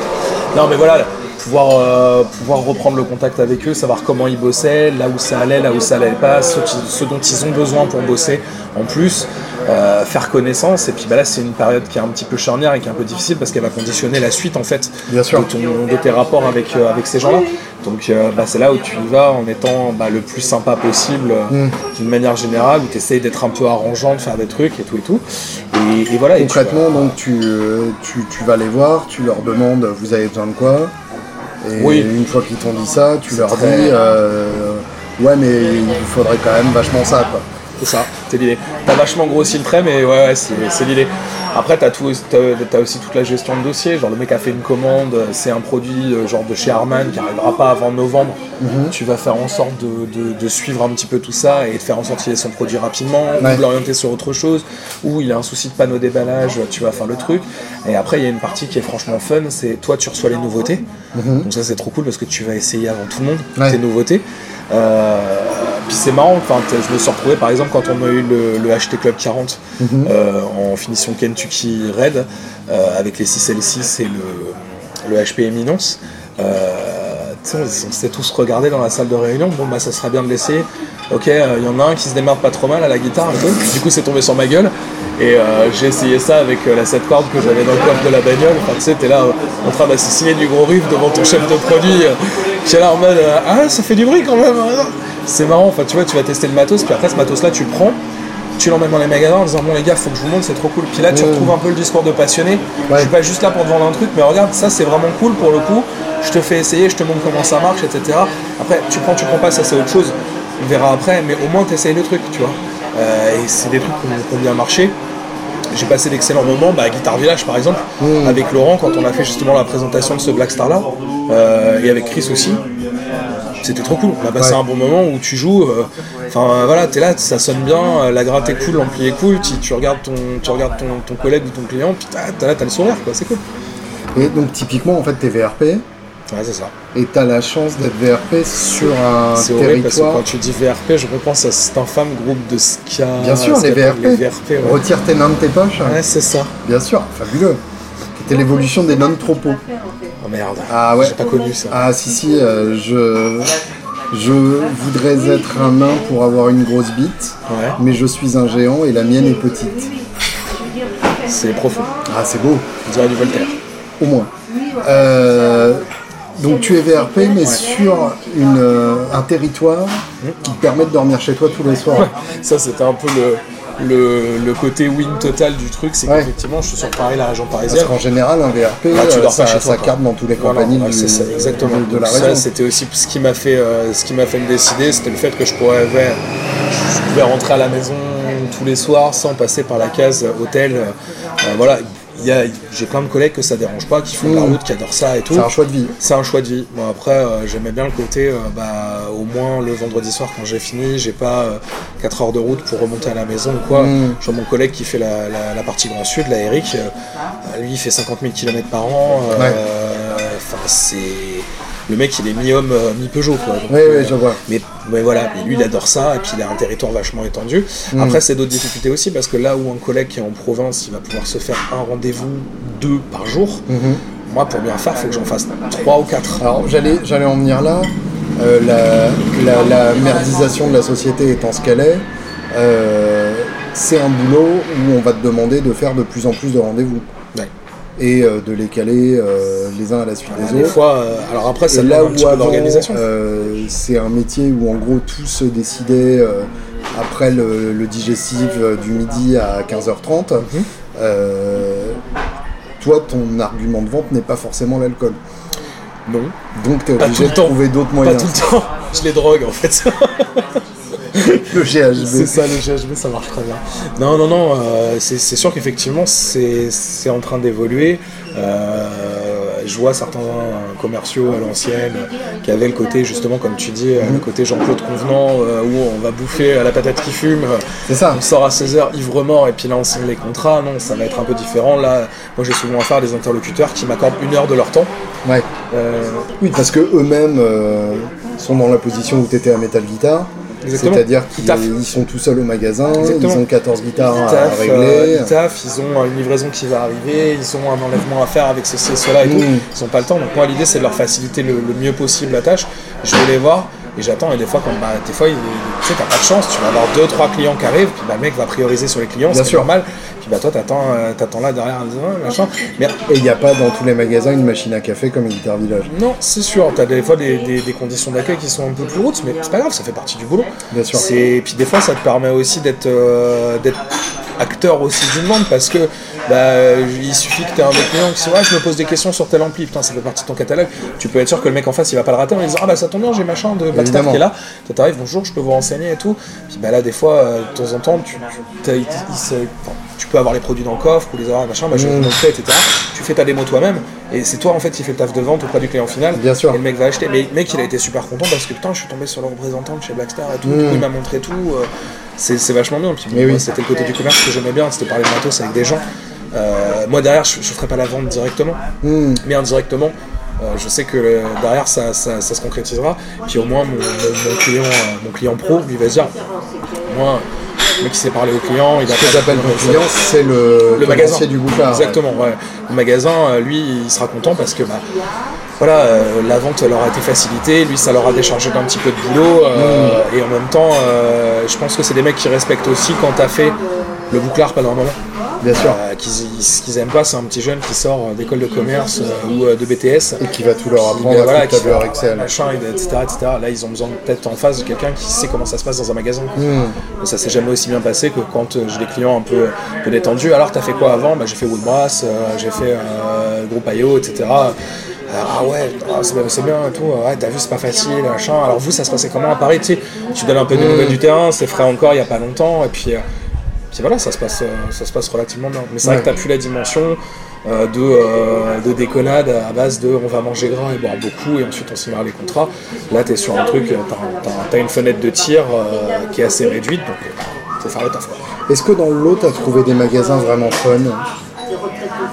Non, mais voilà, pouvoir, euh, pouvoir reprendre le contact avec eux, savoir comment ils bossaient, là où ça allait, là où ça allait pas, ce dont ils ont besoin pour bosser en plus, euh, faire connaissance. Et puis bah là, c'est une période qui est un petit peu charnière et qui est un peu difficile parce qu'elle va conditionner la suite en fait Bien sûr. de, ton- de tes rapports avec, euh, avec ces gens-là. Donc euh, bah, c'est là où tu y vas en étant bah, le plus sympa possible euh, Mm. d'une manière générale, où tu essayes d'être un peu arrangeant, de faire des trucs et tout et tout. Et, et voilà. et tu vas- Concrètement, donc tu, tu, tu vas les voir, tu leur demandes vous avez besoin de quoi? Et Oui. une fois qu'ils t'ont dit ça, tu leur très- dis euh, ouais mais il faudrait quand même vachement ça quoi. C'est ça, c'est l'idée. T'as vachement grossi le trait, mais ouais, ouais c'est, l'idée. Après, t'as, aussi toute la gestion de dossier. Genre, le mec a fait une commande, c'est un produit euh, genre de chez Harman qui arrivera pas avant novembre. Mhm. Tu vas faire en sorte de, de- de suivre un petit peu tout ça et de faire en sorte qu'il ait son produit rapidement, Ouais. ou de l'orienter sur autre chose, ou il a un souci de panneau déballage, tu vas faire le truc. Et après, il y a une partie qui est franchement fun, c'est toi, tu reçois les nouveautés. Donc ça, c'est trop cool parce que tu vas essayer avant tout le monde Ouais. tes nouveautés. Euh, puis c'est marrant, je me suis retrouvé par exemple quand on a eu le, le HT Club 40 euh, en finition Kentucky Red euh, avec les 6 L6 et le, le HP Eminence. Euh, on, s'est tous regardés dans la salle de réunion. Bon, bah, ça serait bien de l'essayer. Ok, il y en a un qui se démerde pas trop mal à la guitare. Du coup, c'est tombé sur ma gueule. Et euh, j'ai essayé ça avec euh, la 7 cordes que j'avais dans le coffre de la bagnole. Enfin, tu sais, t'es là euh, en train d'assassiner du gros riff devant ton chef de produit. Est là en mode Ah, ça fait du bruit quand même. C'est marrant. Enfin, tu vois, tu vas tester le matos. Puis après, ce matos-là, tu le prends. Tu l'emmènes dans les magasins en disant Bon, les gars, faut que je vous montre, c'est trop cool. Puis là, tu retrouves un peu le discours de passionné. Je suis pas juste là pour te vendre un truc, mais regarde, ça, c'est vraiment cool pour le coup. Je te fais essayer, je te montre comment ça marche, etc. Après, tu prends, tu prends pas, ça, c'est autre chose. On verra après, mais au moins, tu essayes le truc, tu vois. Euh, et c'est des trucs qui ont- bien marché. J'ai passé d'excellents moments bah, à Guitar Village par exemple, avec Laurent quand on a fait justement la présentation de ce Black Star là, euh, et avec Chris aussi. C'était trop cool, on a passé Ouais. un bon moment où tu joues, euh, enfin euh, voilà, t'es là, ça sonne bien, euh, la gratte est cool, l'ampli est cool, tu, tu regardes, ton, tu regardes ton, ton collègue ou ton client, puis t'as, t'as là, t'as le sourire quoi, c'est cool. Et donc typiquement en fait t'es VRP Ouais, c'est ça. et t'as la chance d'être VRP sur un C'est horrible parce que quand tu dis VRP, je repense à cet infâme groupe de ska. Bien sûr, les VRP. Les VRP, ouais. Retire tes nains de tes poches. Ouais, c'est ça. Bien sûr, fabuleux. C'était l'évolution des non-tropos. Oh merde. Ah ouais. J'ai pas connu ça. Ah si si, euh, je je voudrais être un nain pour avoir une grosse bite, Ouais, mais je suis un géant et la mienne est petite. c'est profond. Ah c'est beau, On dirait du Voltaire. au moins. Euh, donc tu es VRP mais sur une, euh, un territoire qui te permet de dormir chez toi tous les soirs. Ça, c'était un peu le, le, le côté win total du truc, c'est Ouais. qu'effectivement, je suis sur Paris, la région Parce parisienne. qu'en général un VRP Ah, tu euh, dors ça, pas chez toi, ça quoi. carte dans tous les compagnies du- ça, exactement. de, de la Donc ça, région. c'était aussi ce qui m'a fait, euh, ce qui m'a fait me décider, c'était le fait que je pourrais, ouais, je pouvais rentrer à la maison tous les soirs sans passer par la case hôtel. Euh, voilà, j'ai plein de collègues que ça dérange pas, qui font de la Mm. route, qui adorent ça et tout. C'est un choix de vie. C'est un choix de vie. Bon après, euh, j'aimais bien le côté, euh, bah, au moins le vendredi soir quand j'ai fini, j'ai pas 4 heures de route pour remonter à la maison ou quoi. Mm. Je vois mon collègue qui fait la, la- la partie Grand Sud, là, Eric, euh, lui il fait 50 000 km par an. euh, Ouais. Enfin, c'est. Le mec il est mi-homme, euh, mi-Peugeot quoi. Donc, euh, oui, je vois. mais, mais voilà, mais lui il adore ça, et puis il a un territoire vachement étendu. Mm. Après, c'est d'autres difficultés aussi, parce que là où un collègue qui est en province, il va pouvoir se faire un rendez-vous, deux par jour. Mhm. Moi, pour bien faire, il faut que j'en fasse trois ou quatre. Alors j'allais, j'allais en venir là. Euh, la, la- la merdisation de la société étant ce qu'elle est, euh, c'est un boulot où on va te demander de faire de plus en plus de rendez-vous. Et euh, de les caler euh, les uns à la suite des Des autres. fois, euh, alors après, demande là où c'est un métier où en gros tout se décidait après le, le digestif du midi à 15h30. Mhm. Toi, ton argument de vente n'est pas forcément l'alcool. Non, Donc tu es Pas obligé de trouver d'autres pas moyens. tout le temps. Je les drogue en fait. Le GHB. C'est ça, le GHB, ça marche très bien. Non, non, non, euh, c'est sûr qu'effectivement, c'est en train d'évoluer. Euh, je vois certains commerciaux à l'ancienne qui avaient le côté, justement, comme tu dis, euh, le côté Jean-Claude Convenant, euh, où on va bouffer à la patate qui fume. C'est ça. On sort à 16h ivre-mort et puis là on signe les contrats. Non, ça va être un peu différent. Là, moi j'ai souvent affaire à des interlocuteurs qui m'accordent une heure de leur temps. Ouais. Oui, parce que eux-mêmes sont dans la position où tu étais à Metal Guitar. C'est-à-dire qu'ils ils sont tout seuls au magasin, Exactement. ils ont 14 guitares ils à euh, régler. ils taffent, ils ont une livraison qui va arriver, ils ont un enlèvement à faire avec ceci et cela et tout. Mm. Ils n'ont pas le temps. Donc moi l'idée c'est de leur faciliter le, le mieux possible la tâche. Je vais les voir et j'attends et des fois quand bah, des fois il- tu sais t'as pas de chance, tu vas avoir deux trois clients qui arrivent, puis bah, le mec va prioriser sur les clients, c'est normal. Puis bah toi t'attends euh, t'attends là derrière en disant, Ah, machin. Mais Et il n'y a pas dans tous les magasins une machine à café comme Guitar Village? Non, c'est sûr, tu as des fois des, des- des conditions d'accueil qui sont un peu plus routes, mais c'est pas grave, ça fait partie du boulot. Bien sûr. C'est- Et puis des fois, ça te permet aussi d'être euh, d'être acteur aussi d'une vente parce que bah, il suffit que tu aies un clients qui dise Ouais, je me pose des questions sur tel ampli, putain, ça fait partie de ton catalogue. Tu peux être sûr que le mec en face il va pas le rater en lui disant Ah bah ça tombe bien, j'ai machin de Évidemment. qui est là. Toi t'arrives, bonjour, je peux vous renseigner et tout. Puis bah là, des fois, euh, de temps en temps, tu, tu, t'as- il- il se- enfin, tu peux avoir les produits dans le coffre ou les avoir machin, bah, je Mm. montrer, etc. Tu fais ta démo toi-même et c'est toi en fait qui fais le taf de vente auprès du client final. Bien sûr. Et le mec va acheter. Mais le mec, il a été super content parce que putain, je suis tombé sur le représentant de chez Blackstar et tout. Mm. Il m'a montré tout. euh, c'est vachement bien. Puis, bon, Mais oui. c'était le côté du commerce que j'aimais bien, c'était parler de matos avec des gens. Euh, moi, derrière, je, je ferai pas la vente directement, Hmm. mais indirectement. euh, je sais que derrière ça, ça, ça se concrétisera. Puis au moins mon, mon- mon client, euh, mon client pro, lui va se dire, moi, le mec qui sait parler au client, il a Ce que j'appelle ton client, c'est le, le magasin du bouchard. Exactement, ouais. Le magasin, lui, il sera content parce que bah, voilà, euh, la vente leur a été facilitée, lui, ça leur a déchargé d'un petit peu de boulot. euh, Mm. Et en même temps, euh, je pense que c'est des mecs qui respectent aussi quand t'as fait le bouclard pendant un moment. Bien sûr. Euh, ce qu'ils aiment pas, c'est un petit jeune qui sort euh, d'école de commerce euh, ou de BTS. Et qui va tout leur apprendre à voilà, tableur Excel. machin, et etc., etc. Là, ils ont besoin peut-être en face de quelqu'un qui sait comment ça se passe dans un magasin. Hmm. Mais ça s'est jamais aussi bien passé que quand j'ai des clients un peu, détendus. Alors, t'as fait quoi avant? Bah, J'ai fait Woodbrass, j'ai fait Groupe IO, etc. Ah ouais, ah, c'est bien, et tout. Ouais, t'as vu, c'est pas facile, machin. Alors, vous, ça se passait comment à Paris? Tu sais, tu donnes un peu des nouvelles du terrain, c'est frais encore il y a pas longtemps. Et puis, puis voilà, ça se passe, euh, ça se passe relativement bien. Mais c'est vrai que t'as plus la dimension. euh, de, euh, de déconnade à base de on va manger gras et boire beaucoup et ensuite on signera les contrats. Là, tu es sur un truc, t'as, t'as- t'as une fenêtre de tir euh, qui est assez réduite, donc faut faire le taf. Est-ce que dans le lot, tu as trouvé des magasins vraiment fun?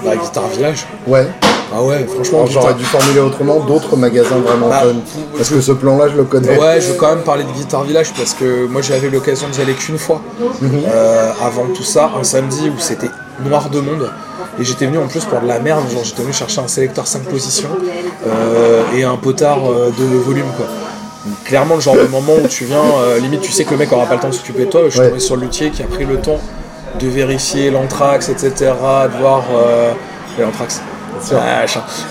Bah, Guitar Village. Ouais. Ah ouais, franchement, J'aurais dû formuler autrement d'autres magasins vraiment Bah, fun. Parce que ce plan-là, je le connais. Ouais, je veux quand même parler de Guitar Village parce que moi j'avais l'occasion d'y aller qu'une fois euh, avant tout ça, un samedi où c'était noir de monde. Et j'étais venu en plus pour de la merde, genre j'étais venu chercher un sélecteur 5 positions euh, et un potard euh, de volume quoi. Clairement le genre de moment où tu viens, euh, limite tu sais que le mec aura pas le temps de s'occuper de toi, je suis tombé sur le luthier qui a pris le temps de vérifier l'anthrax, etc., de voir euh, l'anthrax.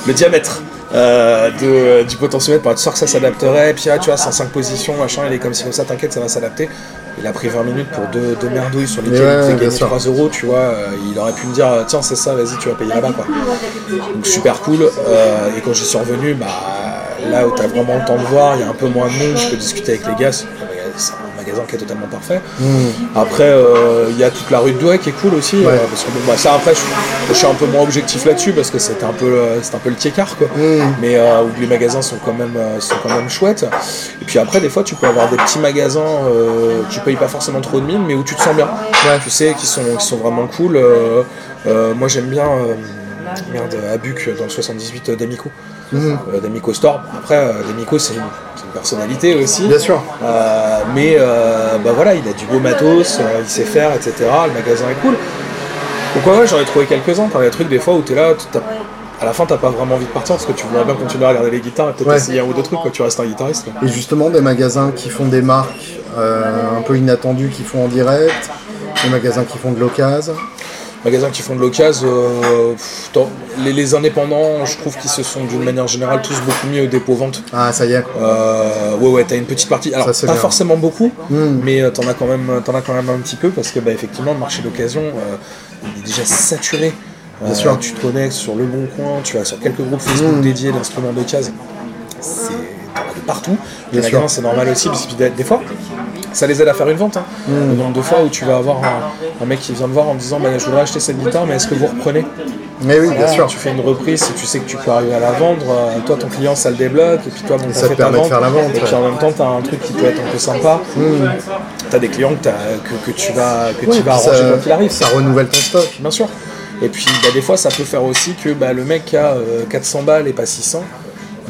Le diamètre euh, de, du potentiomètre pour être sûr que ça s'adapterait. Et puis là, tu vois, c'est en 5 positions, machin, il est comme si comme ça, t'inquiète, ça va s'adapter. Il a pris 20 minutes pour deux, deux merdouilles sur lesquelles Ouais, il sûr. 3 euros, tu vois. euh, il aurait pu me dire, tiens, c'est ça, vas-y, tu vas payer là-bas, quoi. Donc super cool. euh, et quand j'y suis revenu, bah, là où t'as vraiment le temps de voir, il y a un peu moins de monde, je peux discuter avec les gars. C'est magasin qui est totalement parfait. Après, euh, il y a toute la rue de Douai qui est cool aussi. euh, parce que bon, bah, ça, après, je, je suis un peu moins objectif là-dessus parce que c'est un peu, euh, c'est un peu le tiécart, quoi. Mais euh, où les magasins sont quand même, euh, sont quand même chouettes. Et puis après, des fois, tu peux avoir des petits magasins qui payent pas forcément trop de mine, mais où tu te sens bien. Tu sais, qui sont, qui sont vraiment cool. Moi, j'aime bien. Merde, Abuc dans le 78 d'Amico. Euh, D'Amico Store. Après, euh, D'Amico, c'est une, c'est une personnalité aussi. Bien sûr. Euh, mais euh, bah voilà, il a du beau matos, euh, il sait faire, etc. Le magasin est cool. Donc ouais, ouais, j'en ai trouvé quelques-uns. T'as des trucs des fois où t'es là, t'as- à la fin t'as pas vraiment envie de partir parce que tu voudrais bien continuer à regarder les guitares et peut-être Ouais. essayer un ou deux trucs quand tu restes un guitariste. quoi. Et justement, des magasins qui font des marques euh, un peu inattendues, qui font en direct, des magasins qui font de l'occasion. Magasins qui font de l'occasion, euh, les, les indépendants, je trouve qu'ils se sont d'une manière générale tous beaucoup mis au dépôt vente. Ah, ça y est. Euh, ouais, ouais, t'as une petite partie. Alors, Ça, pas bien. forcément beaucoup, Hmm. mais euh, t'en as quand même, as quand même un petit peu parce que, bah, effectivement, le marché d'occasion, euh, il est déjà saturé. Bien sûr. Tu te connectes sur le bon coin, tu vas sur quelques groupes Facebook Hmm. dédiés d'instruments d'occasion. C'est partout. Bien Les magasins, c'est normal aussi, parce que des fois, ça les aide à faire une vente. hein. Le nombre de fois où tu vas avoir un, un mec qui vient te voir en te disant bah, Je voudrais acheter cette guitare, mais est-ce que vous reprenez? Mais oui, bien sûr. Tu fais une reprise si tu sais que tu peux arriver à la vendre. euh, toi, ton client, ça le débloque. Et puis toi, bon, ça te fait ta permet de faire la vente, Et puis en même temps, tu as un truc qui peut être un peu sympa. Tu as des clients que, t'as- que, que tu vas, que Ouais, tu vas arranger ça- quoi qu'il arrive. Ça renouvelle ton stock. Bien sûr. Et puis bah, des fois, ça peut faire aussi que bah, le mec a euh, 400 balles et pas 600,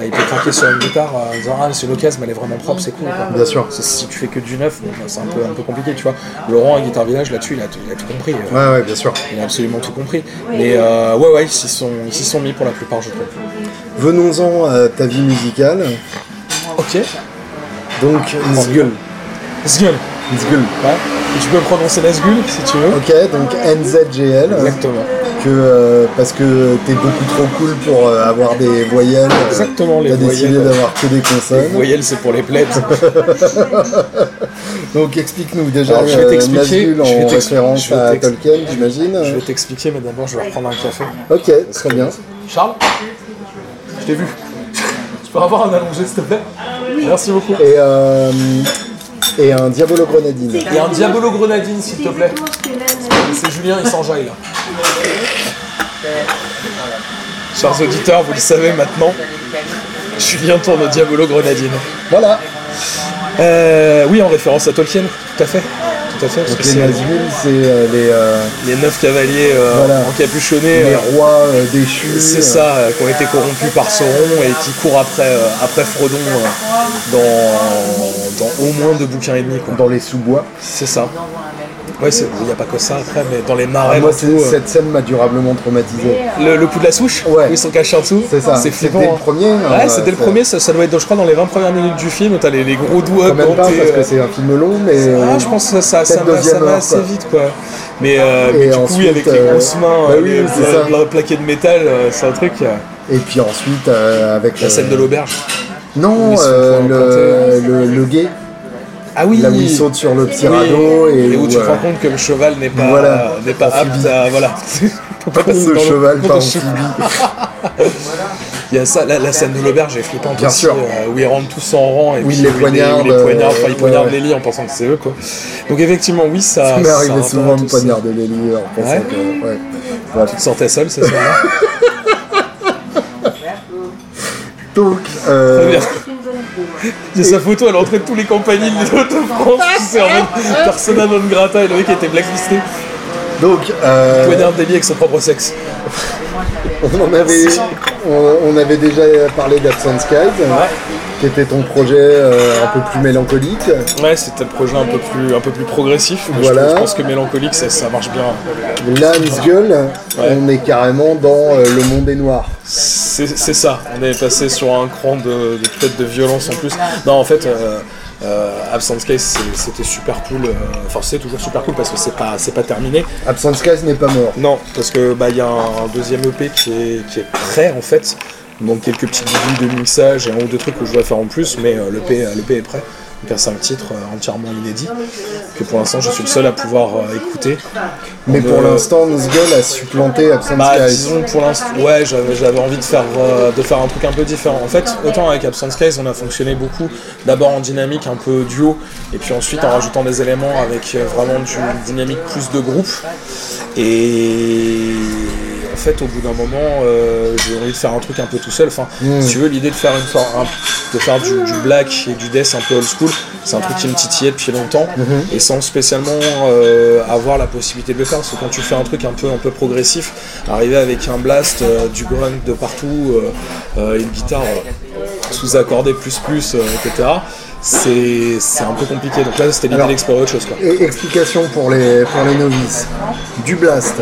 bah, il peut craquer sur une guitare euh, en disant Ah, c'est une occasion, mais elle est vraiment propre, c'est cool. quoi. Bien sûr. Si tu fais que du neuf, bon, bah, c'est un peu, un peu compliqué, tu vois. Laurent à Guitar Village, là-dessus, il a, tout- il a tout compris. euh, Ouais, ouais, bien sûr. Il a absolument tout compris. Mais euh, ouais, ouais, ils s'y sont, ils s'y sont mis pour la plupart, je trouve. Venons-en à ta vie musicale. Ok. Donc, Nzgul. Sgul. Nzgul. Ouais. Tu peux prononcer la Sgul si tu veux. Ok, donc NZGL. Exactement. Que, euh, parce que t'es beaucoup trop cool pour euh, avoir des voyelles. Exactement, les T'as décidé voyelles. d'avoir que des Les consonnes. voyelles, c'est pour les plebs. Donc explique-nous déjà Alors, je vais euh, t'expliquer- Nazgûl je vais en référence je vais à Tolkien, j'imagine. Je vais t'expliquer, mais d'abord, je vais reprendre un café. Ok, très bien. Charles Je t'ai vu. Je peux avoir un allongé, s'il te plaît? Merci beaucoup. Et, euh, et un Diabolo Grenadine. A un Diabolo Grenadine, s'il te plaît. C'est Julien, il s'enjaille là. Chers auditeurs, vous le savez maintenant, Julien tourne au Diabolo Grenadine. Voilà. Euh, oui, en référence à Tolkien, tout à fait. Tout à fait, parce Donc que les Nazgûl, c'est euh, les, euh, les neuf cavaliers euh, Voilà. encapuchonnés. les rois déchus. C'est ça, qui ont été corrompus par Sauron et qui courent après, après Frodon dans, dans au moins deux bouquins et demi. quoi. Dans les sous-bois. C'est ça. Ouais, il n'y a pas que ça après, mais dans les marais, Ah, moi, tout, euh, cette scène m'a durablement traumatisé. le, le coup de la souche, Ouais. où ils sont cachés en dessous, C'est ça. c'est flippant. C'était le hein. premier. hein, Ouais, c'était le premier, ça, ça doit être, je crois, dans les 20 premières minutes du film, où t'as les, les gros doigts Quand pas, plantés, parce que c'est un film long, mais. Ah, je pense que ça, ça, va, assez vite, quoi. Mais, euh, mais du coup, ensuite, oui, avec les euh, grosses mains, bah oui, les, la- plaquée de métal, euh, c'est un truc. Et puis ensuite, euh, avec. la euh, scène de l'auberge. Non, pour le, le, le guet, Ah oui là où il saute sur le petit Oui, radeau et, et où tu te euh, rends compte que le cheval n'est pas, Voilà. n'est pas apte à. Voilà. Pas cheval par amphibie. Il y a ça, la, la scène de l'auberge est flippante Bien aussi, sûr. euh, où ils rentrent tous en rang et Où puis ils les poignardent, ils les poignardent, enfin, euh, ils poignardent ouais, ouais. les lits en pensant que c'est eux quoi. Donc effectivement oui ça. Ça m'est arrivé souvent de poignarder les lits en pensant Ouais. que. Ouais. Voilà. Tu te sentais seul c'est ça Donc, euh, Très bien. Il y a sa photo à l'entrée de tous les compagnies de France, tu sais, en mode persona non grata et le mec était blacklisté. donc euh, lits avec son propre sexe. on, en avait, on, on avait déjà parlé d'Absent Skies, qui était ton projet euh, un peu plus mélancolique. Ouais, c'était le projet un peu plus, un peu plus progressif. mais Voilà. Je, je pense que mélancolique, ça, ça marche bien. Là, Gueule, on est carrément dans euh, le monde des noirs. C'est ça. On est passé sur un cran de, de peut-être de violence en plus. Non, en fait, euh, euh, Absent Case, c'était super cool. Enfin, c'est toujours super cool parce que c'est pas, c'est pas terminé. Absent Skies n'est pas mort. Non, parce que bah il y a un deuxième EP qui est, qui est prêt en fait. Donc quelques petites bidouilles de mixage et un ou deux trucs que je dois faire en plus, mais euh, l'EP l'EP est prêt. Donc un 5 titres euh, entièrement inédits que pour l'instant je suis le seul à pouvoir euh, écouter. Mais On, pour euh, l'instant, Gueule a supplanté Absent Bah, Skies. disons pour l'instant, ouais, j'avais, envie de faire, euh, de faire un truc un peu différent. En fait, autant avec Absent Skies, on a fonctionné beaucoup, d'abord en dynamique un peu duo, et puis ensuite en rajoutant des éléments avec euh, vraiment du dynamique plus de groupe. Et fait, au bout d'un moment, euh, j'ai envie de faire un truc un peu tout seul. Enfin, Mm. si tu veux, l'idée de faire une for- un- de faire du, du black et du death un peu old school, c'est un truc qui me titillait depuis longtemps, Mhm. et sans spécialement euh, avoir la possibilité de le faire. Parce que quand tu fais un truc un peu un peu progressif, arriver avec un blast, euh, du grunt de partout, une guitare sous-accordée plus plus, etc. C'est un peu compliqué. Donc là, c'était l'idée d'explorer autre chose. Quoi. Et explication pour les, pour les novices. Du blast.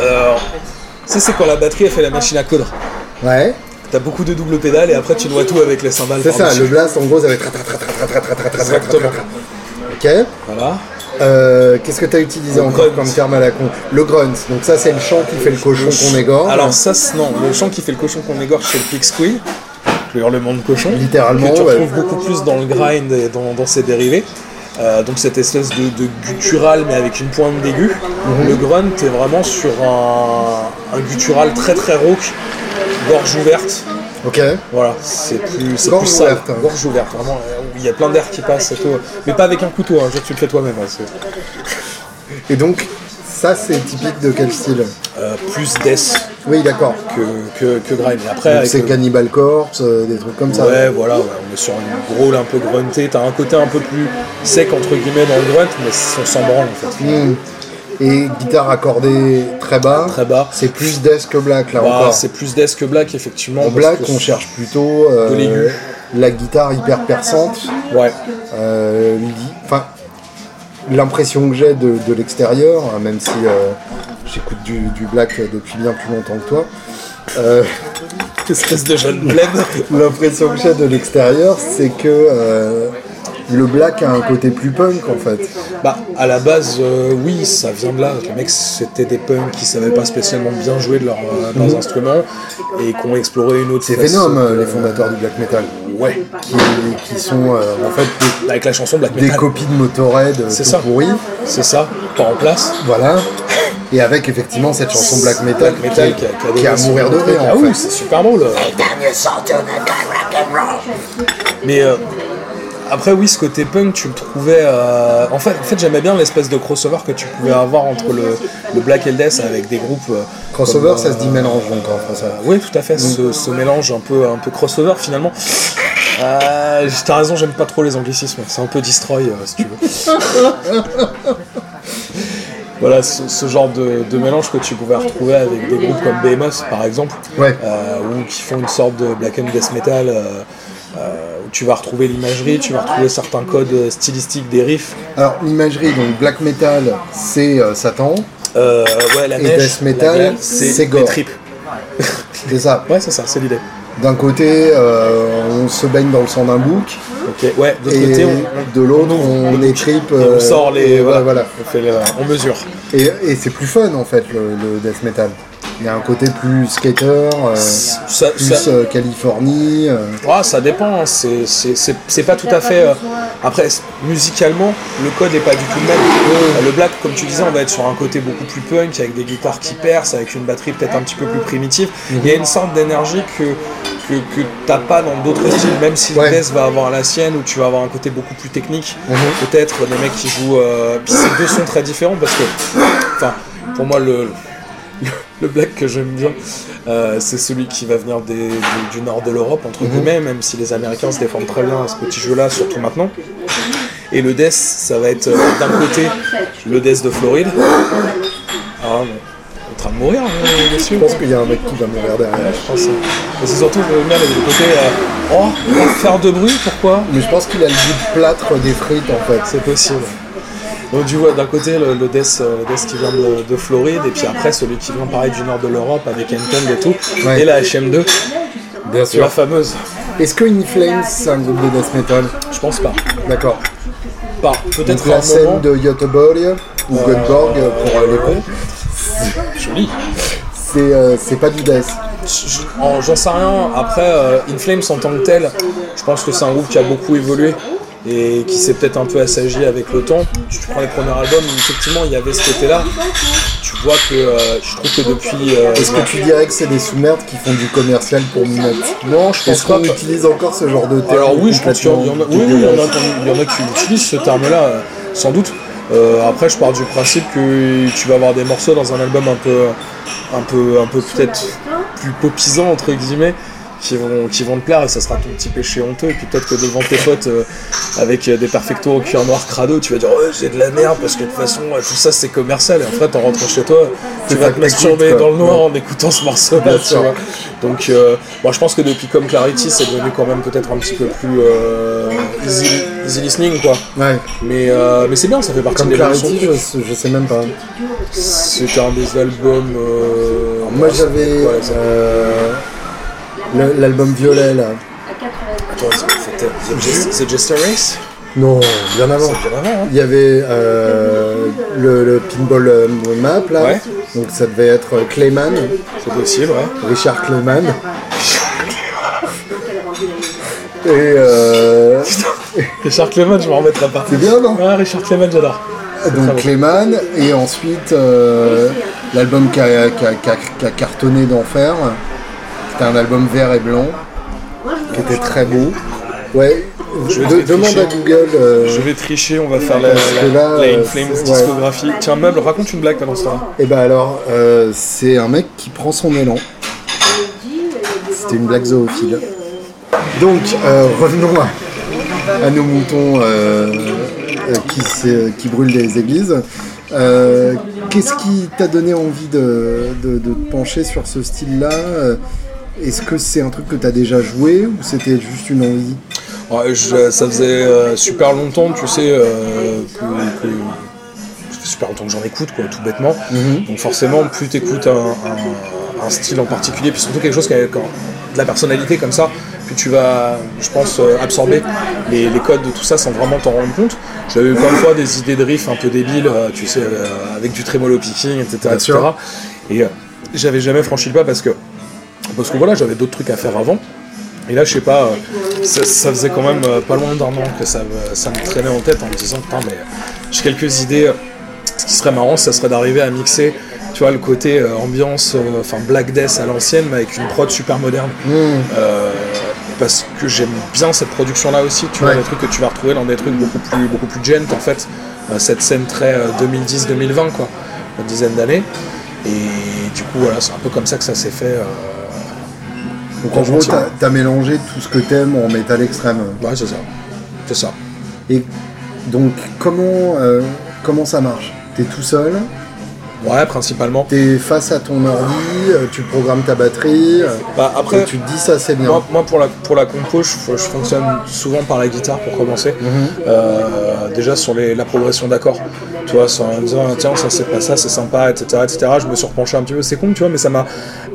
Alors, tu c'est quand la batterie a fait la machine à coudre. Ouais. T'as beaucoup de double pédales et après tu noies tout avec les cymbales. C'est ça, le blast en gros ça va être. Exactement. Ok. Voilà. Qu'est-ce que tu as utilisé encore comme terme à la con Le grunt. Donc ça c'est le chant qui fait le cochon qu'on égorge. Alors ça non, le chant qui fait le cochon qu'on égorge c'est le pig squeal, le hurlement de cochon. Littéralement. Que tu retrouves beaucoup plus dans le grind et dans, dans ses dérivés. Euh, donc cette espèce de, de guttural mais avec une pointe d'aigu. Mhm. Le grunt est vraiment sur un, un guttural très très rauque, gorge ouverte. Ok. Voilà, c'est plus, c'est Gorge plus ça. ouverte. Gorge ouverte, vraiment. Il y a plein d'air qui passe et tout. Mais pas avec un couteau, hein, tu le fais toi-même. hein, c'est- Et donc, ça, c'est typique de quel style? Euh, plus death Oui, d'accord. que, que, que grind. Et après, C'est le- Cannibal Corpse, euh, des trucs comme ça. Ouais, voilà, ouais, on est sur une growl un peu gruntée. T'as un côté un peu plus sec, entre guillemets, dans le grunt, mais on s'en branle en fait. Hmm. Et guitare accordée très bas. Très bas. C'est plus death que black là Bah, encore. c'est plus death que black, effectivement. En black, on cherche plutôt euh, De l'aigu. la guitare hyper perçante. Ouais, Euh, enfin, l'impression que j'ai de, de l'extérieur, hein, même si euh, j'écoute du, du black depuis bien plus longtemps que toi. euh, espèce de jeune bled. L'impression que j'ai de l'extérieur, c'est que euh, le black a un côté plus punk en fait. Bah, à la base, euh, oui, ça vient de là. Les mecs, c'était des punks qui savaient pas spécialement bien jouer de, leur, euh, leurs instruments et qui ont exploré une autre C'est Venom, les fondateurs du black metal, Ouais, qui, qui sont en fait des, avec la chanson Black des Metal. copies de Motorhead C'est tout ça. pourries. C'est ça, pas en place. Voilà. Et avec effectivement cette chanson black metal, Black Metal qui, qui a, qui a qui à mourir de rire. Ah en oui, fait. c'est super drôle. Mais euh, après, oui, ce côté punk, tu le trouvais. euh, En fait, en fait j'aimais bien l'espèce de crossover que tu pouvais avoir entre le, le Black et le Death avec des groupes. euh, Crossover, comme, ça se dit euh, mélange donc en français. Oui, tout à fait, ce, ce mélange un peu, un peu crossover finalement. Euh, T'as raison, j'aime pas trop les anglicismes, c'est un peu destroy euh, si tu veux. voilà, ce, ce genre de, de mélange que tu pouvais retrouver avec des groupes comme Behemoth par exemple, Ouais. euh, ou qui font une sorte de black and death metal. euh, euh, où tu vas retrouver l'imagerie, tu vas retrouver certains codes stylistiques des riffs. Alors l'imagerie, donc black metal, c'est Satan, ouais, la Et death metal, c'est gore. c'est ça. Ouais, c'est ça, c'est l'idée. D'un côté, on se baigne dans le sang d'un bouc, Ok, ouais, et côté, on, de l'autre, on, bouc. étripe. Et euh, on sort les. Voilà, voilà. On, fait on mesure. Et, et c'est plus fun en fait le, le death metal. Il y a un côté plus skater, euh, Ça, plus ça- euh, Californie. euh. ah, ça dépend, hein, c'est- pas tout à fait. Après, musicalement, le code n'est pas du tout le même. Le black, comme tu disais, on va être sur un côté beaucoup plus punk, avec des guitares qui percent, avec une batterie peut-être un petit peu plus primitive. Il y a une sorte d'énergie que, que, que t'as pas dans d'autres styles, même si Ouais. le death va avoir la sienne, où tu vas avoir un côté beaucoup plus technique. Mhm. Peut-être des mecs qui jouent. euh, Puis c'est deux sons très différents parce que. Enfin, pour moi, le. le- Le black que j'aime bien, euh, c'est celui qui va venir des- du, du nord de l'Europe, entre guillemets, même si les Américains se défendent très bien à ce petit jeu-là, surtout maintenant. Et le death, ça va être euh, d'un côté le death de Floride. Ah, train de mourir, hein, monsieur. Je pense qu'il y a un mec qui va mourir derrière. Je pense, euh, mais c'est surtout le le côté euh, oh, faire de bruit, pourquoi? Mais je pense qu'il a le goût de plâtre des frites en fait. C'est possible. Donc tu vois d'un côté le, le death, euh, le death qui vient de, de Floride et puis après celui qui vient pareil du nord de l'Europe avec Anthem et tout Ouais. et la HM2 Bien la fameuse Est-ce que In Flames c'est un groupe de death metal? Je pense pas D'accord. pas peut-être la un scène moment de Göteborg ou Göteborg euh, pour euh, les cons, joli c'est euh, c'est pas du death. Je- je- en- j'en sais rien après euh, In Flames en tant que tel je pense que c'est un groupe qui a beaucoup évolué et qui s'est peut-être un peu assagi avec le temps. Tu prends les premiers albums, effectivement, il y avait ce côté-là. Tu vois que euh, je trouve que depuis. euh, Est-ce que tu dirais que c'est des sous-merdes qui font du commercial pour minutes? Non, je pense Est-ce qu'on pas. utilise encore ce genre de terme Alors oui, je pense qu'il y en y en a, oui, oui, il y en a, complètement il y en a qui utilisent ce terme-là, sans doute. Euh, après, je pars du principe que tu vas avoir des morceaux dans un album un peu, un peu, un peu peut-être plus popisant entre guillemets, qui vont, qui vont te plaire et ça sera ton petit péché honteux. Et puis peut-être que devant tes potes euh, avec euh, des perfectos en cuir noir crado, tu vas dire ouais j'ai de la merde parce que de toute façon euh, tout ça c'est commercial. Et en fait, en rentrant chez toi, tu vas te masturber dans le noir en écoutant ce morceau-là. Bien tu vois. Donc, euh, moi je pense que depuis Comme Clarity, c'est devenu quand même peut-être un petit peu plus euh, easy, easy listening, quoi. Ouais. Mais, mais c'est bien, ça fait partie Comme de l'évolution. Je, sais- je sais même pas. C'était un des albums. Moi j'avais ouais, l'album violet là. Attends, c'était The Jester- Race Non, bien avant. C'est bien avant, hein. Il y avait euh, le, le pinball euh, map là, Ouais. donc ça devait être Clayman, C'est possible, ouais. Richard Clayman. Et euh, Richard Clement, je m'en remettrai pas. c'est bien non? Ouais, Richard Clement, j'adore. Donc Clayman et ensuite euh, l'album qui a, qui a- qui a- qui a cartonné d'enfer. C'était un album vert et blanc qui était très beau. Ouais, Je de- demande à. Google. euh, Je vais tricher, on va faire la, la, là, la euh, In Flames c'est- discographie. Tiens, meuble, raconte une blague pendant ce temps-là. Et bah alors, euh, c'est un mec qui prend son élan. C'était une blague zoophile. Donc, euh, revenons à, à nos moutons euh, euh, qui, brûlent des églises. Euh, Qu'est-ce qui t'a donné envie de, de- de te pencher sur ce style-là? Euh, Est-ce que c'est un truc que t'as déjà joué ou c'était juste une envie Ouais, je- ça faisait euh, super longtemps, tu sais, euh, que, que- ça fait super longtemps que j'en écoute, quoi, tout bêtement. Donc forcément, plus tu écoutes un, un- un style en particulier, puis surtout quelque chose qui a quand- de la personnalité comme ça, plus tu vas, je pense, euh, absorber les, les codes de tout ça sans vraiment t'en rendre compte. J'avais eu plein de fois des idées de riff un peu débiles, tu sais, avec du tremolo picking, etc. Etc. Et j'avais jamais franchi le pas parce que, parce que voilà, j'avais d'autres trucs à faire avant. Et là, je sais pas, euh, ça, ça faisait quand même euh, pas loin d'un an que ça, me- ça me traînait en tête en me disant, putain, mais j'ai quelques idées. Ce qui serait marrant, ça serait d'arriver à mixer, tu vois, le côté euh, ambiance, euh, enfin Black Death à l'ancienne, mais avec une prod super moderne. Euh, parce que j'aime bien cette production-là aussi, tu vois, Ouais. les trucs que tu vas retrouver dans des trucs beaucoup plus, beaucoup plus gent en fait. Euh, cette scène très euh, 2010-2020, quoi, une dizaine d'années. Et du coup, voilà, c'est un peu comme ça que ça s'est fait. Donc en gros, t'as t'as mélangé tout ce que t'aimes en métal extrême. Ouais, c'est ça. C'est ça. Et donc, comment, euh, comment ça marche? T'es tout seul, Ouais, principalement. t'es face à ton ordi, euh, tu programmes ta batterie, euh, Bah, après, tu te dis ça c'est bien. moi, moi, pour, la, pour la compo, je, je fonctionne souvent par la guitare pour commencer. Euh, déjà sur les, la progression d'accords. Tu vois, en me disant, tiens, ça c'est pas ça, c'est sympa, etc., etc. Je me suis repenché un petit peu. C'est con, tu vois, mais ça m'a.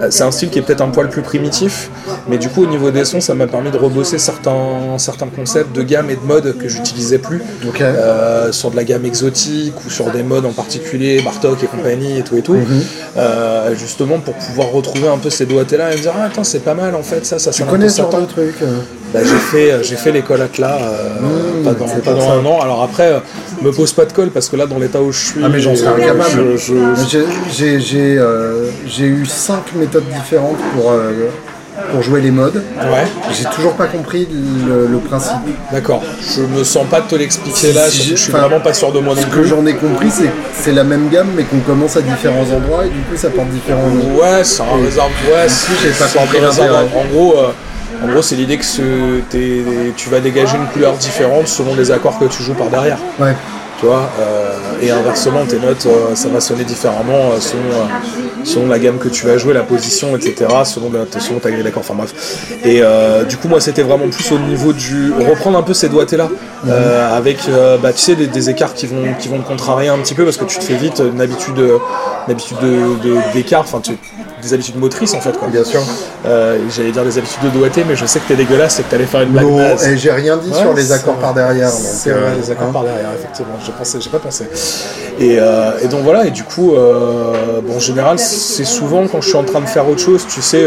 C'est un style qui est peut-être un poil plus primitif. Mais du coup, au niveau des sons, ça m'a permis de rebosser certains, certains concepts de gamme et de mode que j'utilisais plus. Euh, sur de la gamme exotique ou sur des modes en particulier, Bartok et compagnie et tout et tout, Euh, justement pour pouvoir retrouver un peu ces doigtés-là et me dire ah attends c'est pas mal en fait ça ça tu connais peu ce genre de truc euh, Bah, j'ai fait euh, j'ai fait l'école Atlas euh, Mmh, pas dans, c'est pas pour dans ça. un an alors après euh, me pose pas de colle parce que là dans l'état où je suis Ah mais j'en serais incapable. J'ai- J'ai j'ai, j'ai eu cinq méthodes différentes pour, euh, pour jouer les modes. ouais J'ai toujours pas compris le, le principe. d'accord je me sens pas de te l'expliquer là Si je suis vraiment pas sûr de moi non Ce que j'en ai compris, c'est que c'est la même gamme, mais qu'on commence à différents endroits et du coup ça porte différents noms. Ouais, c'est un réserve. Ouais, si, j'ai pas compris. En gros, euh, en gros, c'est l'idée que ce- tu vas dégager une couleur différente selon les accords que tu joues par derrière. Ouais. Euh, et inversement, tes notes, euh, ça va sonner différemment euh, selon, selon la gamme que tu vas jouer, la position, etc., selon, la, selon ta grille d'accords, enfin bref. Et du coup, moi, c'était vraiment plus au niveau du. reprendre un peu ces doigtés-là, avec, bah, tu sais, des, écarts qui vont, qui vont te contrarier un petit peu, parce que tu te fais vite une habitude, d'écart, enfin, tu- des habitudes motrices en fait, quoi. Bien sûr. Euh, J'allais dire des habitudes de doigté, mais je sais que t'es dégueulasse et que t'allais faire une blague et j'ai rien dit Ouais, sur les accords par derrière. C'est euh, vrai, les accords hein. par derrière, effectivement. J'ai pensé, j'ai pas pensé. Et, euh, et donc voilà, et du coup, euh, bon, en général, c'est souvent quand je suis en train de faire autre chose, tu sais,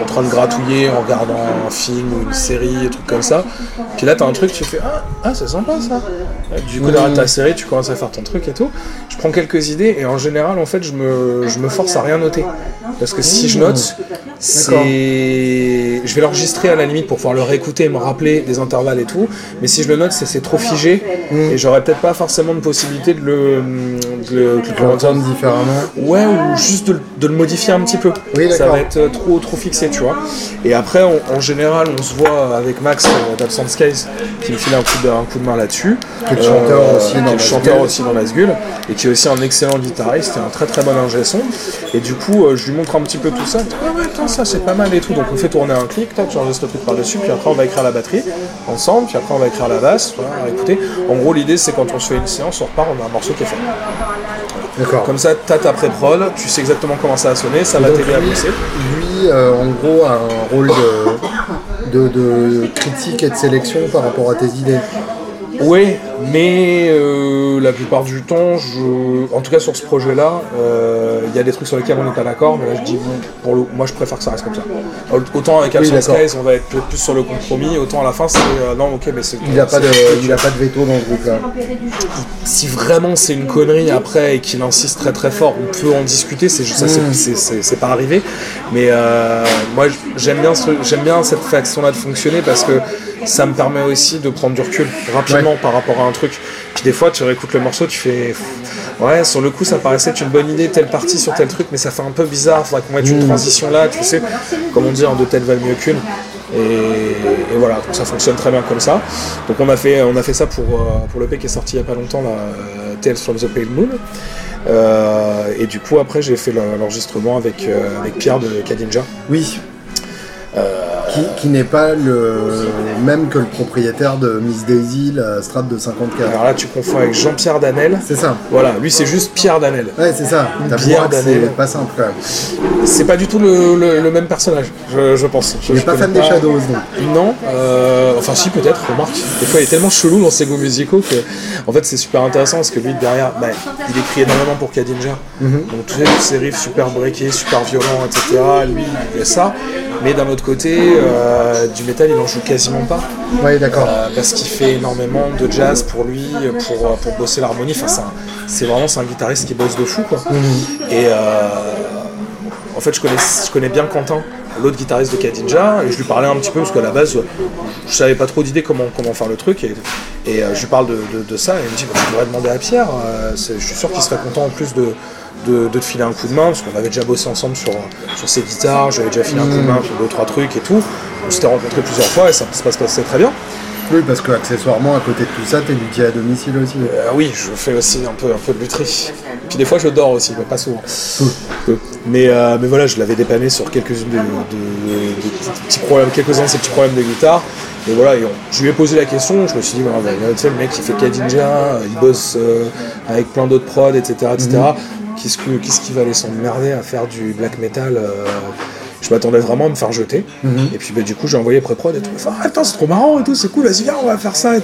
en train de gratouiller en regardant un film ou une série, des trucs comme ça. Puis là, t'as un truc, tu fais Ah, ah c'est sympa ça. Du coup, t'arrêtes ta série, tu commences à faire ton truc et tout. Je prends quelques idées et en général, en fait, je me, je me force à rien noter. Parce que si je note, c'est. Je vais l'enregistrer à la limite pour pouvoir le réécouter, me rappeler des intervalles et tout. Mais si je le note, c'est trop figé et j'aurais peut-être pas forcément de possibilité de le. de le- de le- Entendre différemment. Ouais, ou juste de, le- de le modifier un petit peu. Oui, ça va être euh, trop, trop fixé, tu vois. Et après, on- en général, on se voit avec Max euh, d'Absence Case qui me file un coup de, un coup de main là-dessus. Qui est le chanteur aussi qui dans le chanteur aussi dans Nazgûl et qui est aussi un excellent guitariste et un très très bon ingé son. Et du coup, euh, je lui montre un petit peu tout ça. Ouais, attends, ça c'est pas mal et tout. Donc on fait tourner un clic, tac, tu enregistres le truc par-dessus, puis après on va écrire la batterie ensemble, puis après on va écrire la basse. Voilà, écoutez. En gros, l'idée c'est quand on se fait une séance, on repart, on a un morceau qui est fait. D'accord. Comme ça, t'as ta pré-prod, tu sais exactement comment ça va sonner, ça va t'aider à. Lui, euh, en gros, a un rôle de, de, de critique et de sélection par rapport à tes idées. Oui, mais euh, la plupart du temps, je... en tout cas sur ce projet-là, euh, il y a des trucs sur lesquels on n'est pas d'accord, mais là je dis, bon, pour le... moi je préfère que ça reste comme ça. Autant avec Absence Skies, on va être plus sur le compromis, autant à la fin c'est euh, non, ok, mais c'est. Il n'a pas, de... il a pas de veto dans ce groupe-là. Si vraiment c'est une connerie après et qu'il insiste très très fort, on peut en discuter, c'est ça, c'est pas arrivé, mais moi j'aime bien, ce... j'aime bien cette façon-là de fonctionner parce que ça me permet aussi de prendre du recul rapidement par rapport à un truc. Puis des fois, tu réécoutes le morceau, tu fais. Ouais, sur le coup, ça paraissait être une bonne idée, telle partie sur tel truc, mais ça fait un peu bizarre. Faudrait qu'on mette une mmh. transition là, tu sais. Comme on dit, en deux têtes valent mieux qu'une. Et, voilà, donc ça fonctionne très bien comme ça. Donc on a fait, on a fait ça pour, euh, pour l'EP qui est sorti il n'y a pas longtemps, là, euh, Tales from the Pale Moon. Euh, et du coup, après, j'ai fait l'enregistrement avec, avec Pierre de Kadinja. Oui. Qui, n'est pas le même que le propriétaire de Miss Daisy, la Strat de 54. Alors là, tu confonds avec Jean-Pierre Danel. C'est ça. Voilà, lui, c'est juste Pierre Danel. Ouais, c'est ça. Pierre Danel. C'est pas simple quand même. C'est pas du tout le, même personnage, je, pense. Je n'est pas fan des Shadows, non Non. Euh, enfin, si, peut-être, remarque. Des fois, il est tellement chelou dans ses goûts musicaux que, en fait, c'est super intéressant parce que lui, derrière, bah, il écrit énormément pour Kadinja. Mhm. Donc, tous ces riffs super breakés, super violents, etc. Lui, il a ça. Mais d'un autre côté, euh, du métal, il en joue quasiment pas. Oui, d'accord. Euh, parce qu'il fait énormément de jazz pour lui, pour, pour bosser l'harmonie. Enfin, c'est vraiment un guitariste qui bosse de fou, quoi. Mhm. Et euh, en fait, je connais, je connais bien Quentin, l'autre guitariste de Kadinja, et je lui parlais un petit peu parce qu'à la base, je savais pas trop d'idées comment, comment faire le truc, et, et je lui parle de, de, ça, et il me dit, bah, je devrais demander à Pierre, je suis sûr qu'il serait content en plus de, de, te filer un coup de main, parce qu'on avait déjà bossé ensemble sur, sur ses guitares, j'avais déjà filé un coup de main sur deux, trois trucs et tout. On s'était rencontrés plusieurs fois et ça se passait très bien. Oui, parce que accessoirement, à côté de tout ça, t'es luthier à domicile aussi. Euh, oui, je fais aussi un peu, un peu de lutherie. Puis des fois, je dors aussi, mais pas souvent. Mais, euh, mais voilà, je l'avais dépanné sur quelques-unes de, petits problèmes, quelques-uns de ces petits problèmes de guitare. Et voilà, je lui ai posé la question, je me suis dit, voilà, le mec qui fait Kadinja, il bosse euh, avec plein d'autres prods, etc. etc. Qu'est-ce, que, qu'est-ce qui va aller s'emmerder à faire du black metal euh, Je m'attendais vraiment à me faire jeter. Mhm. Et puis bah, du coup, j'ai envoyé pré-prod et tout. Enfin, ah, attends, c'est trop marrant et tout, c'est cool, vas-y, viens, on va faire ça.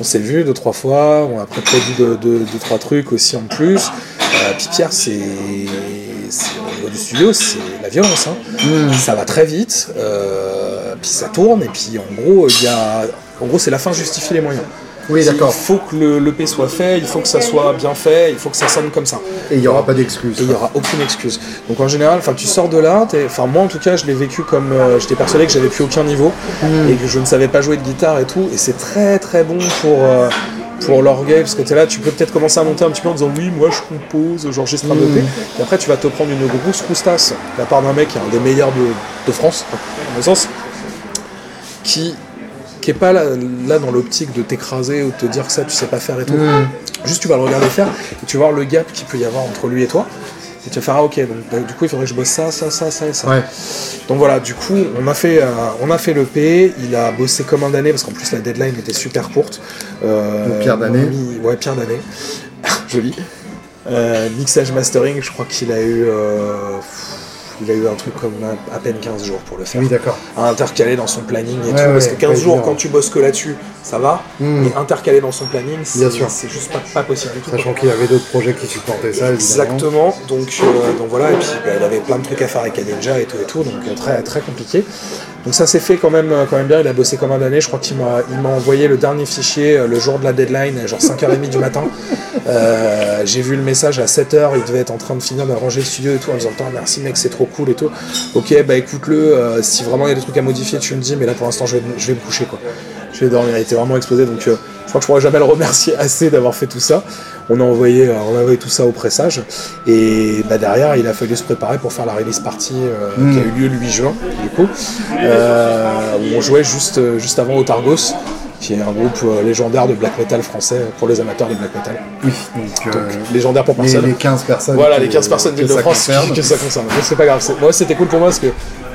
On s'est vu deux, trois fois, on a pré-produit deux, deux, trois trucs aussi en plus. Euh, puis Pierre, c'est, au niveau du studio, c'est la violence. Hein. Mhm. Ça va très vite, euh, puis ça tourne, et puis en gros, il y a. En gros, c'est la fin justifie les moyens. Oui, d'accord. Il faut que le, P soit fait, il faut que ça soit bien fait, il faut que ça sonne comme ça. Et il n'y aura pas d'excuse. il n'y aura aucune excuse. Donc en général, tu sors de là, enfin moi en tout cas, je l'ai vécu comme euh, j'étais persuadé que j'avais plus aucun niveau hmm. et que je ne savais pas jouer de guitare et tout. Et c'est très très bon pour euh, pour l'orgueil, parce que tu es là, tu peux peut-être commencer à monter un petit peu en disant oui, moi je compose, j'enregistre un EP, et après tu vas te prendre une grosse roustasse de la part d'un mec qui est un des meilleurs de, de France, en mon sens, qui qui est pas là, dans l'optique de t'écraser ou de te dire que ça tu sais pas faire et tout. Mm. Juste tu vas le regarder faire et tu vas voir le gap qu'il peut y avoir entre lui et toi. Et tu vas faire ah ok donc bah, du coup il faudrait que je bosse ça, ça, ça, ça et ça. Donc voilà, du coup on a fait euh, on a fait le P, il a bossé comme un d'année parce qu'en plus la deadline était super courte. Euh, Pierre d'année. Ouais Pierre d'année. Joli. Euh, mixage mastering, je crois qu'il a eu il a eu un truc comme à peine 15 jours pour le faire. Oui, d'accord. À intercaler dans son planning et tout. parce que 15 jours, quand tu bosses que là-dessus, ça va. Hmm. Mais intercaler dans son planning, c'est juste pas, possible du tout. Sachant qu'il y avait d'autres projets qui supportaient ça, Exactement. Donc, euh, donc voilà, et puis bah, il avait plein de trucs à faire avec Adenja et tout et tout, donc euh, très, très compliqué. Donc ça s'est fait quand même, quand même bien, il a bossé comme un année, je crois qu'il m'a envoyé le dernier fichier euh, le jour de la deadline, genre 5h30 du matin. J'ai vu le message à 7h, il devait être en train de finir d'arranger le studio et tout, en disant merci mec, c'est trop cool et tout. Ok, bah écoute-le, si vraiment il y a des trucs à modifier, tu me dis, mais là pour l'instant je vais, je vais me coucher quoi je vais dormir. Il était vraiment explosé, donc euh, je crois que je pourrais jamais le remercier assez d'avoir fait tout ça. On a envoyé, euh, on a envoyé tout ça au pressage, et bah, derrière, il a fallu se préparer pour faire la release party euh, qui a eu lieu le 8 juin, du coup, où on jouait juste, juste avant au Targos qui est un groupe légendaire de black metal français pour les amateurs de black metal. Oui, donc, légendaire pour personne. Les, 15 personnes. Voilà, les 15 personnes de France que ça concerne. c'est pas grave. Moi, c'était cool pour moi parce que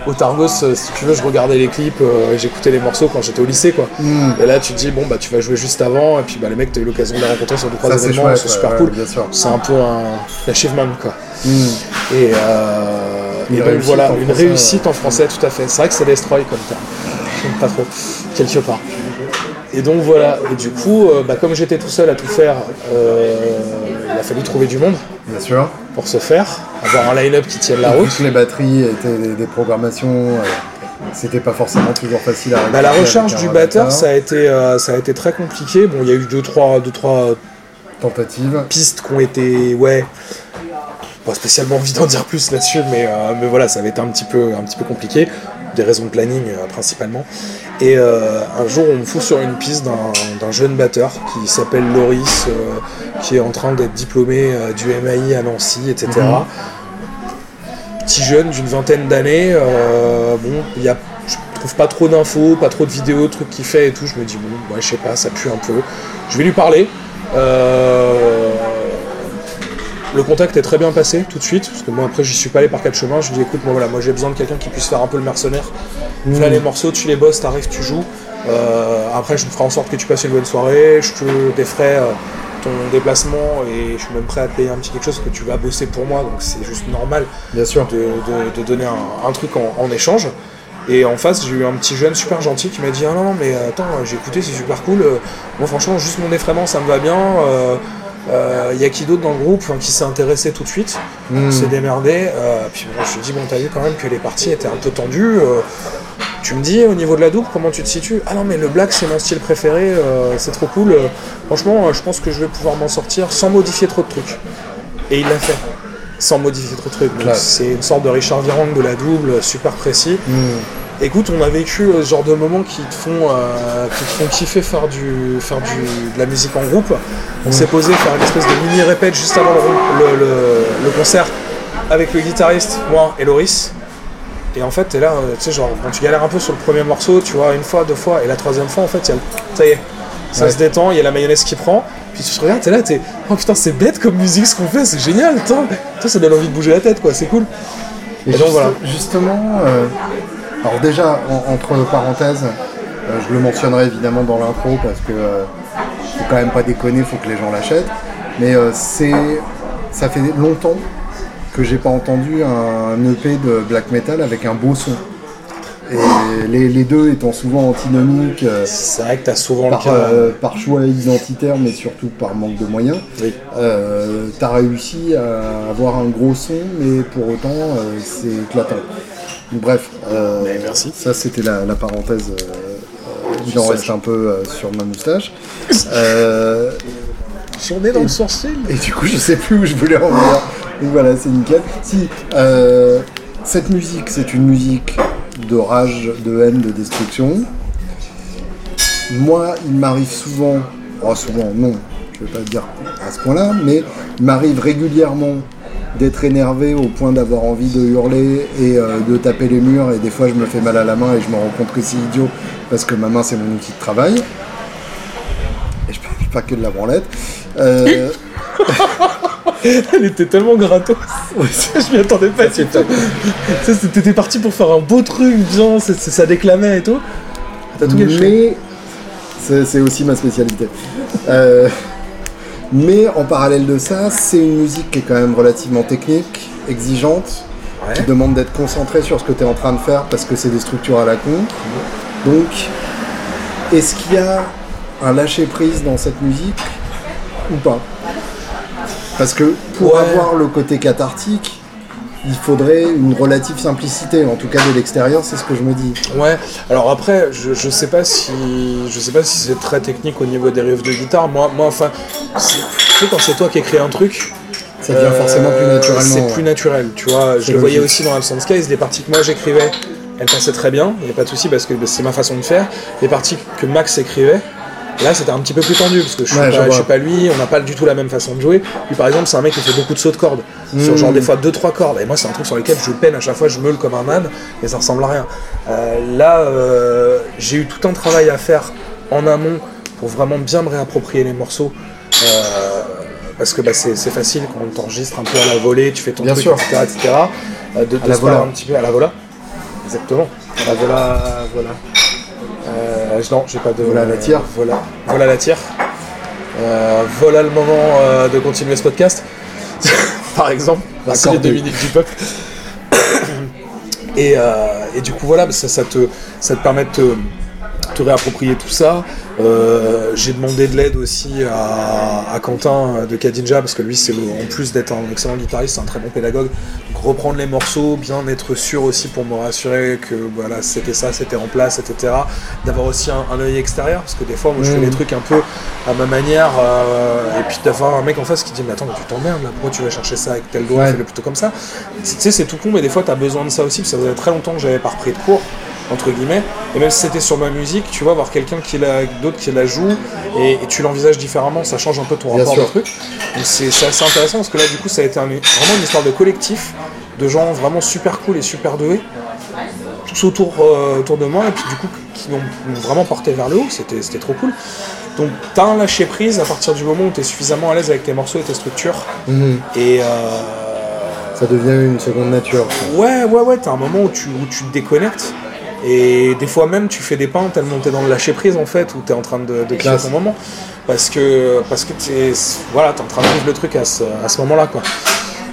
au Targos, euh, si tu veux, je regardais les clips, euh, j'écais les morceaux quand j'étais au lycée, quoi. Hmm. Et là, tu te dis, bon, bah, tu vas jouer juste avant, et puis, bah, les mecs, t'as eu l'occasion de les rencontrer sur deux, trois événements, c'est super cool. c'est un peu un achievement, quoi. Hmm. Et, euh, donc, voilà, une réussite en français, tout à fait. C'est vrai que c'est Destroy comme terme. pas trop, quelque part. Et donc voilà, et du coup, euh, bah, comme j'étais tout seul à tout faire, euh, il a fallu trouver du monde Bien sûr. pour ce faire, avoir un line-up qui tienne la route. plus, les batteries étaient des, des programmations. euh, C'était pas forcément toujours facile à Bah, la avec du batteur, ça a, été, ça a été très compliqué. Bon, il y a eu deux, trois, deux, trois Tentative. pistes qui ont été, ouais, pas spécialement envie d'en dire plus là-dessus, mais, euh, mais voilà, ça avait été un petit peu, un petit peu compliqué, des raisons de planning euh, principalement. Et euh, un jour, on me fout sur une piste d'un jeune batteur qui s'appelle Loris, euh, qui est en train d'être diplômé du MAI à Nancy, etc. Petit jeune d'une vingtaine d'années, bon, il y a, je trouve pas trop d'infos, pas trop de vidéos, trucs qu'il fait et tout. Je me dis bon, ouais, je sais pas, ça pue un peu. Je vais lui parler. Euh, le contact est très bien passé tout de suite, parce que moi après j'y suis pas allé par quatre chemins. Je lui dis écoute, moi voilà, moi j'ai besoin de quelqu'un qui puisse faire un peu le mercenaire. Fais les morceaux, tu les bosses, t'arrives, tu joues. Euh, après je ferai en sorte que tu passes une bonne soirée, je te défrais euh, ton déplacement et je suis même prêt à te payer un petit quelque chose que tu vas bosser pour moi, donc c'est juste normal Bien sûr. de, de- de donner un, un truc en, en échange. Et en face, j'ai eu un petit jeune super gentil qui m'a dit Ah non, non, mais attends, j'ai écouté, c'est super cool. Euh, Moi, franchement, juste mon effraiement, ça me va bien. Euh, euh, Il y a qui d'autre dans le groupe enfin, qui s'est intéressé tout de suite, Hmm. s'est démerdé. Euh, puis moi, je ai dit Bon, t'as vu quand même que les parties étaient un peu tendues. euh, tu me dis au niveau de la double, comment tu te situes? Ah non, mais le black, c'est mon style préféré, euh, c'est trop cool. Euh, franchement, euh, je pense que je vais pouvoir m'en sortir sans modifier trop de trucs. Et il l'a fait, sans modifier trop de trucs. Donc, c'est une sorte de Richard Virang de la double, euh, super précis. Hmm. Écoute, on a vécu euh, ce genre de moments qui te font, euh, qui te font kiffer faire, du, faire du, de la musique en groupe. On s'est posé faire une espèce de mini répète juste avant le, le- le- le concert avec le guitariste, moi et Loris. Et en fait, t'es là, euh, tu sais, genre, quand tu galères un peu sur le premier morceau, tu vois, une fois, deux fois, et la troisième fois, en fait, il y a le- ça y est, ça Ouais. se détend, il y a la mayonnaise qui prend, puis tu te regardes, t'es là, t'es, oh putain, c'est bête comme musique ce qu'on fait, c'est génial, Putain, ça donne envie de bouger la tête, quoi, c'est cool. Et, Et donc, juste- voilà. Justement, euh, alors déjà, en- entre parenthèses, euh, je le mentionnerai évidemment dans l'intro parce que euh, faut quand même pas déconner, faut que les gens l'achètent. Mais euh, c'est, ça fait longtemps que j'ai pas entendu un EP de black metal avec un beau son. Et les, les deux étant souvent antinomiques euh, C'est vrai que t'as souvent par, le cas. euh, par choix identitaire, mais surtout par manque de moyens. Oui. T'as réussi à avoir un gros son, mais pour autant, c'est éclatant. Bref, euh, merci. ça c'était la, la parenthèse. euh, euh, il en reste un peu euh, sur ma moustache. Euh, J'en ai dans le sourcil. et du coup, je sais plus où je voulais en venir. Donc voilà, c'est nickel. Si, euh, cette musique, c'est une musique de rage, de haine, de destruction. Moi, il m'arrive souvent, oh, souvent, non, je vais pas le dire à ce point-là, mais il m'arrive régulièrement d'être énervé au point d'avoir envie de hurler et euh, de taper les murs et des fois je me fais mal à la main et je me rends compte que c'est idiot parce que ma main c'est mon outil de travail et je fais pas que de la branlette Euh, Elle était tellement gratos. je m'y attendais pas T'étais parti pour faire un beau truc, c'est- ça déclamait et tout. T'as tout gâché. mais c'est c'est aussi ma spécialité. Euh, mais en parallèle de ça, c'est une musique qui est quand même relativement technique, exigeante, qui demande d'être concentré sur ce que tu es en train de faire parce que c'est des structures à la con. Donc, est-ce qu'il y a un lâcher-prise dans cette musique ou pas? Parce que pour Ouais. avoir le côté cathartique, il faudrait une relative simplicité, en tout cas de l'extérieur, c'est ce que je me dis. Ouais. Alors après, je, je sais pas si je sais pas si c'est très technique au niveau des riffs de guitare. Moi, moi, enfin, c'est- tu sais quand c'est toi qui écris un truc, Ça devient euh, forcément plus naturellement. C'est ouais. plus naturel, tu vois. Je le voyais aussi dans Absent Skies, les parties que moi j'écrivais, elles passaient très bien, il n'y a pas de souci parce que c'est ma façon de faire. Les parties que Max écrivait, là c'était un petit peu plus tendu parce que je suis, Ouais, pas, je suis pas lui, on n'a pas du tout la même façon de jouer. Lui par exemple, c'est un mec qui fait beaucoup de sauts de cordes, sur Mm. genre des fois 2-3 cordes. Et moi, c'est un truc sur lequel je peine à chaque fois, je meule comme un âne et ça ressemble à rien. Euh, là, euh, j'ai eu tout un travail à faire en amont pour vraiment bien me réapproprier les morceaux. Euh, parce que bah, c'est facile quand on t'enregistre un peu à la volée, tu fais ton Bien truc, sûr. etc. etc. de, de la se faire vola. un petit peu à la vola. Exactement. À la vola. Voilà. Euh, non, j'ai pas de. Vola à la tire. Voilà. Voilà la tire. Euh, voilà le moment euh, de continuer ce podcast. Par exemple. Merci les deux minutes du peuple. Et, et du coup, voilà, ça, ça, te, ça te permet de te, te réapproprier tout ça. Euh, j'ai demandé de l'aide aussi à, à Quentin de Kadinja parce que lui, c'est en plus d'être un excellent guitariste, c'est un très bon pédagogue. Donc reprendre les morceaux, bien être sûr aussi pour me rassurer que voilà, c'était ça, c'était en place, etc. D'avoir aussi un, un œil extérieur parce que des fois, moi, je fais Mm. des trucs un peu à ma manière euh, et puis d'avoir un mec en face qui dit mais attends, mais tu t'emmerdes là, pourquoi tu vas chercher ça avec tel doigt, Ouais. fais-le plutôt comme ça. Tu sais, c'est tout con, mais des fois, tu as besoin de ça aussi parce que ça faisait très longtemps que j'avais pas repris de cours entre guillemets. Et même si c'était sur ma musique, tu vois, voir quelqu'un qui la, d'autres qui la joue et, et tu l'envisages différemment, ça change un peu ton rapport au truc. Donc c'est, c'est assez intéressant parce que là, du coup, ça a été un- vraiment une histoire de collectif, de gens vraiment super cool et super doués, tous autour, euh, autour de moi, et puis du coup, qui m'ont, vraiment porté vers le haut. C'était, c'était trop cool. Donc, t'as un lâcher prise à partir du moment où tu es suffisamment à l'aise avec tes morceaux et tes structures. Mhm. Et. euh, Ça devient une seconde nature. Ouais, ouais, ouais, t'as un moment où tu, où tu te déconnectes. Et des fois même, tu fais des pains tellement t'es dans le lâcher prise en fait, où t'es en train de, de créer ton moment. Parce que, parce que t'es, voilà, en train de vivre le truc à ce, à ce moment-là, quoi.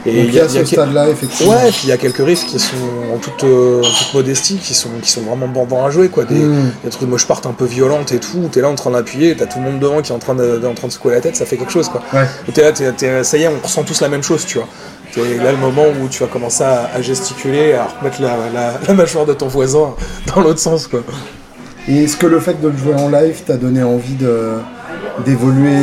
Et il y a ce stade-là, effectivement. Ouais, et puis il y a quelques riffs qui sont en toute, euh, en toute modestie, qui sont, qui sont vraiment bandants à jouer, quoi. Des, Mm. des trucs de moche part un peu violentes et tout, t'es là en train d'appuyer, t'as tout le monde devant qui est en train de, en train de secouer la tête, ça fait quelque chose, quoi. Ouais. Et t'es là, t'es- ça y est, on ressent tous la même chose, tu vois. T'es là le moment où tu vas commencer à, à gesticuler, à remettre la, la, la mâchoire de ton voisin dans l'autre sens, quoi. Et est-ce que le fait de le jouer en live t'a donné envie de d'évoluer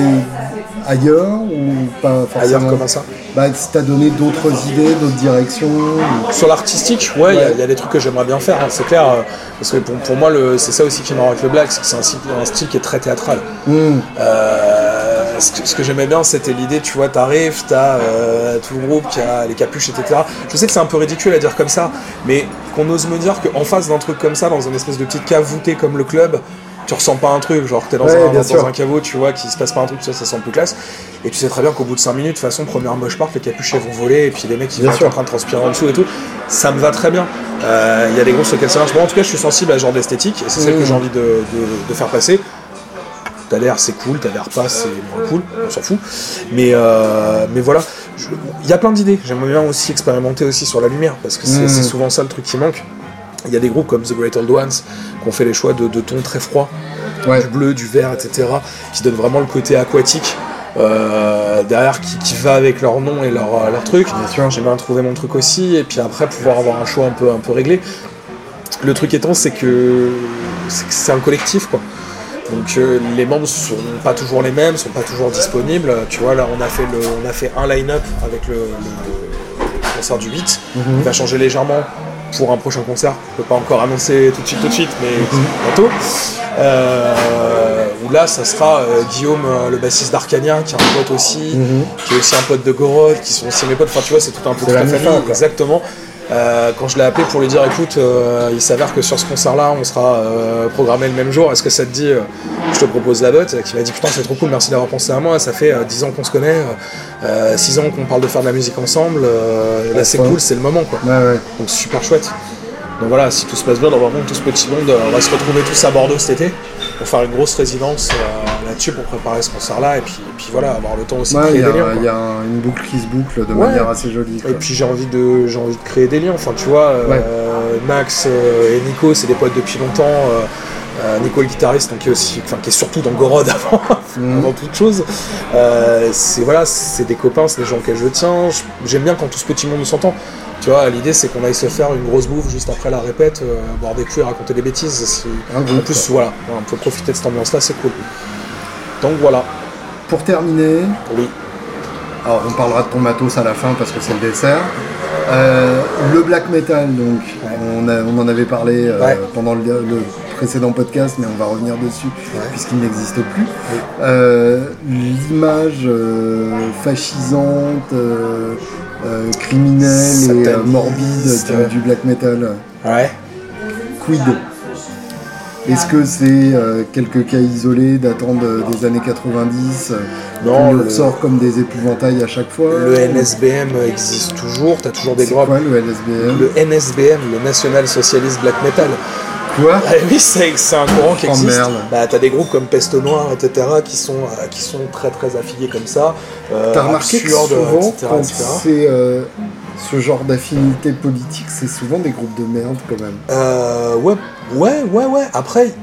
ailleurs ou pas forcément? Ailleurs, comment ça Bah, t'as donné d'autres idées, d'autres directions. ou- Sur l'artistique, ouais, il y a- Ouais. il y, a des trucs que j'aimerais bien faire, hein, c'est clair. euh, parce que pour, pour moi, le- c'est ça aussi qui m'arrange avec le black, c'est que c'est un, style- un style qui est très théâtral. Hmm. Euh, ce que, j'aimais bien, c'était l'idée, tu vois, t'arrives, t'as euh, tout le groupe qui a les capuches, etc. Je sais que c'est un peu ridicule à dire comme ça, mais qu'on ose me dire qu'en face d'un truc comme ça, dans une espèce de petite cave voûtée comme le club, tu ressens pas un truc, genre t'es dans, Ouais, un, dans caveau, tu vois, qu'il se passe pas un truc, ça, ça sent plus classe. Et tu sais très bien qu'au bout de 5 minutes, de toute façon, première moche part, les capuches vont voler, et puis les mecs ils Bien vont être en train de transpirer en dessous et tout. Ça me va très bien. Euh, Il y a des groupes sur lesquels ça marche. Moi en tout cas, je suis sensible à ce genre d'esthétique, et c'est celle Mmh. que j'ai envie de, de- de faire passer. T'adhères, c'est cool, t'adhères pas, c'est moins cool, on s'en fout. Mais, euh, mais voilà, il y a plein d'idées. J'aimerais bien aussi expérimenter aussi sur la lumière, parce que c'est Mm. c'est souvent ça le truc qui manque. Il y a des groupes comme The Great Old Ones qui ont fait les choix de, de tons très froids, Ouais. du bleu, du vert, etc., qui donnent vraiment le côté aquatique. euh, derrière qui, qui va avec leur nom et leur, euh, leur truc. Bien sûr. J'aimerais bien trouver mon truc aussi et puis après pouvoir avoir un choix un peu, un peu réglé. Le truc étant, c'est que c'est que c'est un collectif quoi. Donc euh, les membres sont pas toujours les mêmes, sont pas toujours disponibles. Tu vois là, on a fait le, on a fait un line-up avec le, concert du 8. Mhm. Il va changer légèrement pour un prochain concert. Je peux pas encore annoncer tout de suite, tout de suite, mais Mhm. bientôt. Euh, où là, ça sera euh, Guillaume, euh, le bassiste d'Arcania, qui est un pote aussi, Mhm. qui est aussi un pote de Gorod, qui sont aussi mes potes. Enfin, tu vois, c'est tout un peu toute la famille. Exactement. Euh, quand je l'ai appelé pour lui dire, écoute, euh, il s'avère que sur ce concert-là, on sera euh, programmé le même jour. Est-ce que ça te dit, je te propose la botte? Qui m'a dit, putain, c'est trop cool, merci d'avoir pensé à moi. Ça fait euh, 10 ans qu'on se connaît, euh, 6 ans qu'on parle de faire de la musique ensemble. là, c'est cool, c'est le moment, quoi. Ouais, ouais. Donc super chouette. Donc voilà, si tout se passe bien, normalement tout ce petit monde, on va se retrouver tous à Bordeaux cet été pour faire une grosse résidence là-dessus pour préparer ce concert-là et puis, et puis voilà, avoir le temps aussi de Ouais, créer y a, des liens. il y a un- une boucle qui se boucle de Ouais. manière assez jolie. quoi. Et puis j'ai envie de j'ai envie de créer des liens. Enfin tu vois, euh. Max euh, et Nico, c'est des potes depuis longtemps. euh, euh, Nico le guitariste, donc qui est aussi, enfin qui est surtout dans Gorod avant, Mhm. avant toute chose. Euh, c'est voilà, c'est des copains, c'est des gens auxquels je tiens. J'aime bien quand tout ce petit monde s'entend. Tu vois, l'idée c'est qu'on aille se faire une grosse bouffe juste après la répète, euh, boire des coups et raconter des bêtises. En plus, voilà, on peut profiter de cette ambiance-là, c'est cool. Donc voilà, Pour terminer, oui. alors on parlera de ton matos à la fin parce que c'est le dessert. Euh, le black metal, donc, on, a- on en avait parlé euh, Ouais. pendant le, le précédent podcast, mais on va revenir dessus Ouais. puisqu'il n'existe plus. Euh, L'image fascisante, criminelle et morbide du black metal, Ouais. quid? Est-ce que c'est euh, quelques cas isolés datant de- des années 90 euh, Non, qu'on nous le, sort comme des épouvantails à chaque fois le NSBM existe toujours, t'as toujours des C'est groupes. quoi le LSBM Le NSBM, le National Socialist Black Metal. Quoi Ah oui, c'est un courant qui Oh, existe. merde. Bah, t'as des groupes comme Peste Noire, etc., qui sont, euh, qui sont très très affiliés comme ça. euh, T'as remarqué que absurdes, souvent, etc., quand etc. c'est euh, ce genre d'affinité politique, c'est souvent des groupes de merde quand même. Euh, ouais, ouais, ouais, ouais. Après,